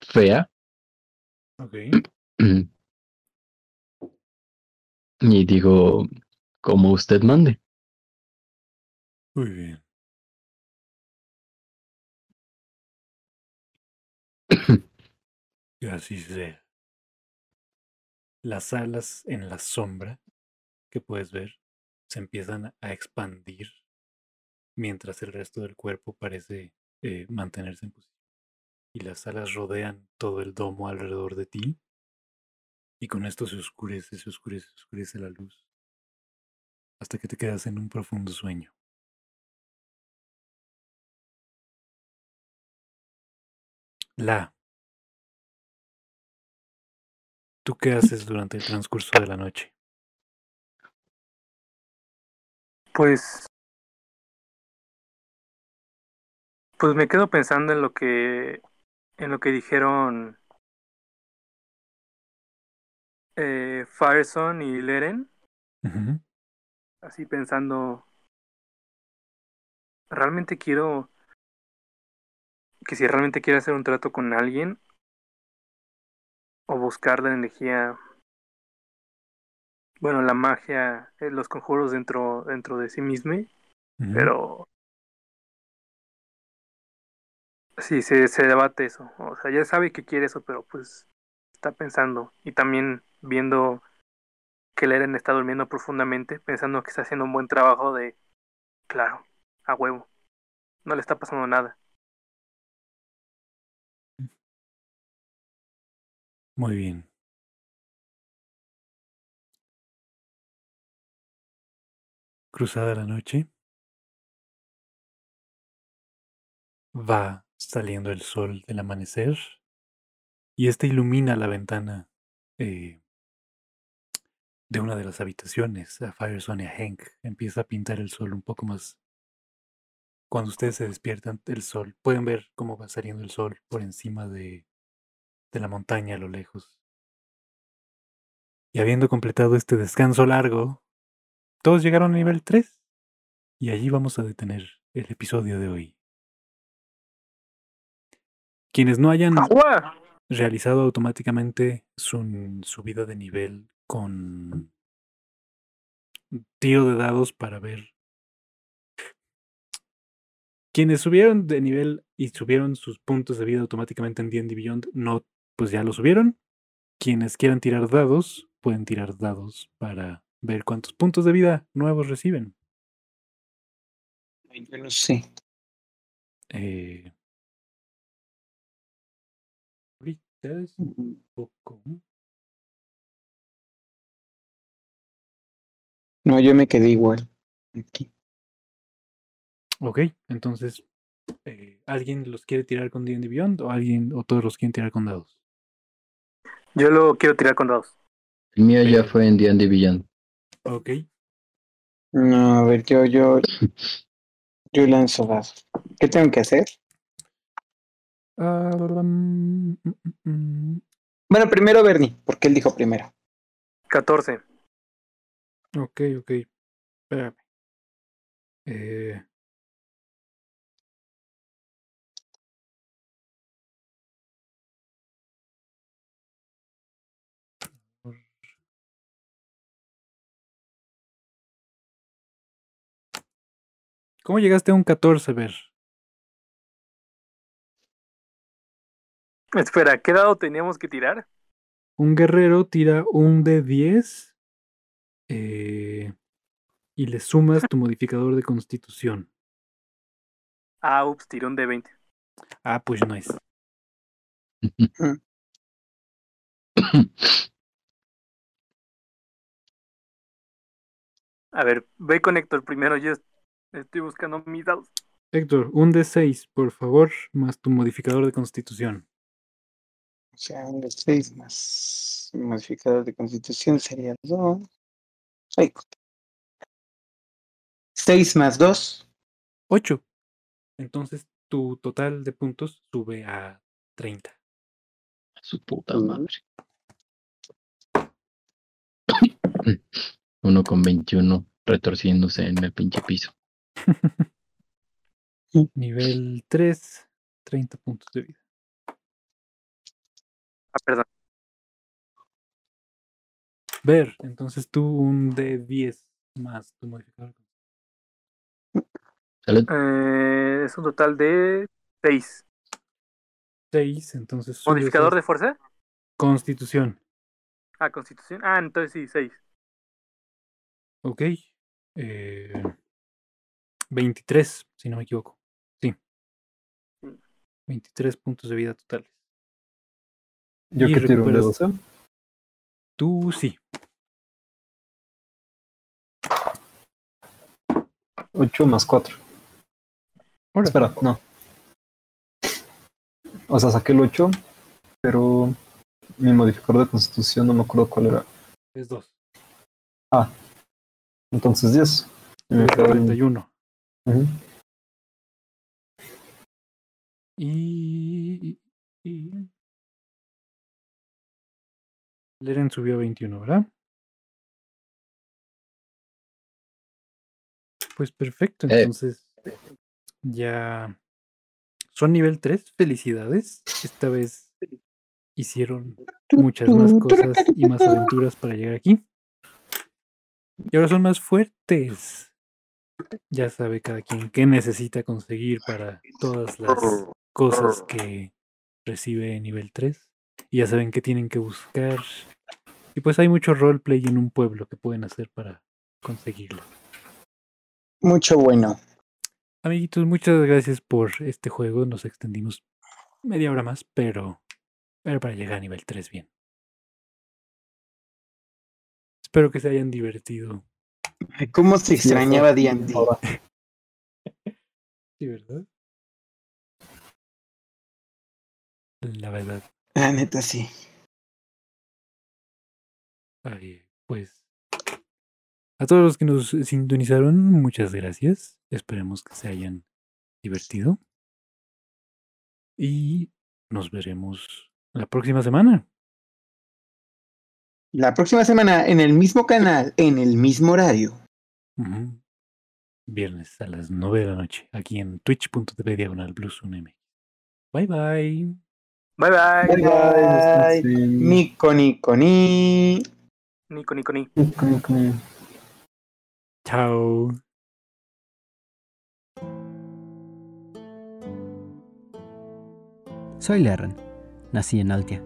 fea Ok. y digo, como usted mande. Muy bien. Así sea. Las alas en la sombra que puedes ver se empiezan a expandir mientras el resto del cuerpo parece eh, mantenerse en posición. Y las alas rodean todo el domo alrededor de ti. Y con esto se oscurece, se oscurece, se oscurece la luz. Hasta que te quedas en un profundo sueño. La. ¿Tú qué haces durante el transcurso de la noche? Pues. Pues me quedo pensando en lo que. En lo que dijeron. Eh, Fireson y Leren. Así pensando. Realmente quiero. Que si realmente quiero hacer un trato con alguien. O buscar la energía. bueno, la magia, eh, los conjuros dentro, dentro de sí mismo, pero sí, se, se debate eso. O sea, ya sabe que quiere eso, pero pues está pensando. Y también viendo que Leren está durmiendo profundamente, pensando que está haciendo un buen trabajo de, claro, a huevo. No le está pasando nada. Muy bien. Cruzada la noche, va saliendo el sol del amanecer y este ilumina la ventana eh, de una de las habitaciones. A Firestone y a Hank empieza a pintar el sol un poco más. Cuando ustedes se despiertan, el sol, pueden ver cómo va saliendo el sol por encima de, de la montaña a lo lejos. Y habiendo completado este descanso largo, todos llegaron a nivel 3 y allí vamos a detener el episodio de hoy. Quienes no hayan realizado automáticamente su subida de nivel con tiro de dados para ver. Quienes subieron de nivel y subieron sus puntos de vida automáticamente en D&D Beyond, no, pues ya lo subieron. Quienes quieran tirar dados, pueden tirar dados para ver cuántos puntos de vida nuevos reciben. Yo no sé. Eh, ahorita es un poco. No, yo me quedé igual. Aquí. Ok, entonces, eh, ¿alguien los quiere tirar con D&D Beyond o alguien o todos los quieren tirar con dados? Yo lo quiero tirar con dados. El mío ya fue en D&D Beyond. Ok. No, a ver, yo, yo, yo lanzo dados. ¿Qué tengo que hacer? Ah, mm, mm, mm, Bueno, primero Bernie, porque él dijo primero. 14. Ok, ok. Espérame. Eh, ¿Cómo llegaste a un 14, Ver? Espera, ¿qué dado teníamos que tirar? Un guerrero tira un de 10 eh, y le sumas tu modificador de constitución. Ah, ups, tiré un de 20. Ah, pues nice. A ver, ve con Héctor primero, yo estoy buscando mis dados. Héctor, un de 6, por favor, más tu modificador de constitución. O sea, un de seis más modificador de constitución sería dos. Ay. Seis más dos. 8. Entonces tu total de puntos sube a 30. Su puta madre. Uno con 21 retorciéndose en el pinche piso. Nivel 3, 30 puntos de vida. Ah, perdón. Ver, entonces tú un de 10 más tu modificador. Eh, es un total de 6. 6, entonces ¿Modificador de fuerza? constitución. Ah, constitución. Ah, entonces sí, 6. Ok. Eh, 23, si no me equivoco. Sí. 23 puntos de vida totales. Yo que tiro un de recuperas- 12. Tú sí. 8 más 4. Espera, no. O sea, saqué el 8, pero mi modificador de constitución no me acuerdo cuál era. Es 2. Ah, entonces 10. Y me quedo en- 41. Ujú. Y, y, y- Leren subió a 21, ¿verdad? Pues perfecto, Eh. entonces ya son nivel 3, felicidades. Esta vez hicieron muchas más cosas y más aventuras para llegar aquí. Y ahora son más fuertes. Ya sabe cada quien qué necesita conseguir para todas las cosas que recibe en nivel 3. Y ya saben qué tienen que buscar. Y pues hay mucho roleplay en un pueblo que pueden hacer para conseguirlo. Mucho bueno. Amiguitos, muchas gracias por este juego. Nos extendimos media hora más, pero, pero para llegar a nivel 3 bien. Espero que se hayan divertido. ¿Cómo se extrañaba D&D? Sí, ¿verdad? La verdad. La neta, sí. Ay, pues. A todos los que nos sintonizaron, muchas gracias. Esperemos que se hayan divertido. Y nos veremos la próxima semana. La próxima semana en el mismo canal, en el mismo horario. Viernes a las 9 de la noche, aquí en twitch.tv diagonal blues unm. Bye bye. Bye bye. Bye, bye. Nico, Nico, ni. Nico, Nico, ni. Chao. Soy Lerren. Nací en Altia,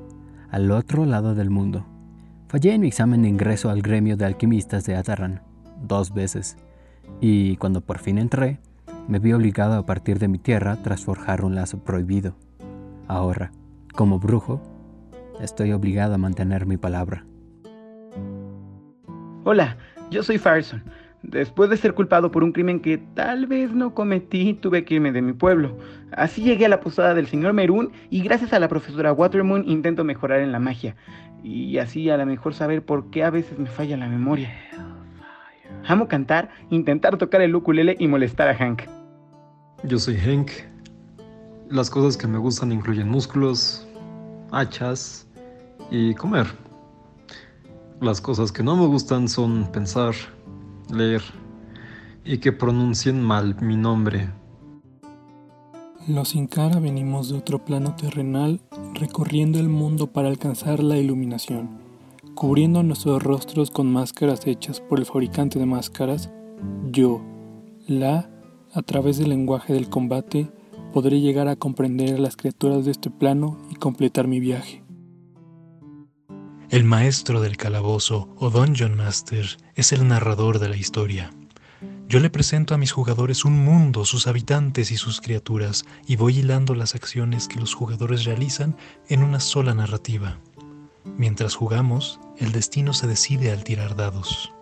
al otro lado del mundo. Fallé en mi examen de ingreso al gremio de alquimistas de Atarran dos veces, y cuando por fin entré, me vi obligado a partir de mi tierra tras forjar un lazo prohibido. Ahora, como brujo, estoy obligado a mantener mi palabra. Hola, yo soy Farson. Después de ser culpado por un crimen que tal vez no cometí, tuve que irme de mi pueblo. Así llegué a la posada del señor Merún y gracias a la profesora Watermoon intento mejorar en la magia. Y así a lo mejor saber por qué a veces me falla la memoria. Amo cantar, intentar tocar el ukulele y molestar a Hank. Yo soy Hank. Las cosas que me gustan incluyen músculos, hachas y comer. Las cosas que no me gustan son pensar, leer y que pronuncien mal mi nombre. Los Sin Cara venimos de otro plano terrenal recorriendo el mundo para alcanzar la iluminación, cubriendo nuestros rostros con máscaras hechas por el fabricante de máscaras, yo, la, a través del lenguaje del combate, podré llegar a comprender a las criaturas de este plano y completar mi viaje. El maestro del calabozo o Dungeon Master es el narrador de la historia. Yo le presento a mis jugadores un mundo, sus habitantes y sus criaturas, y voy hilando las acciones que los jugadores realizan en una sola narrativa. Mientras jugamos, el destino se decide al tirar dados.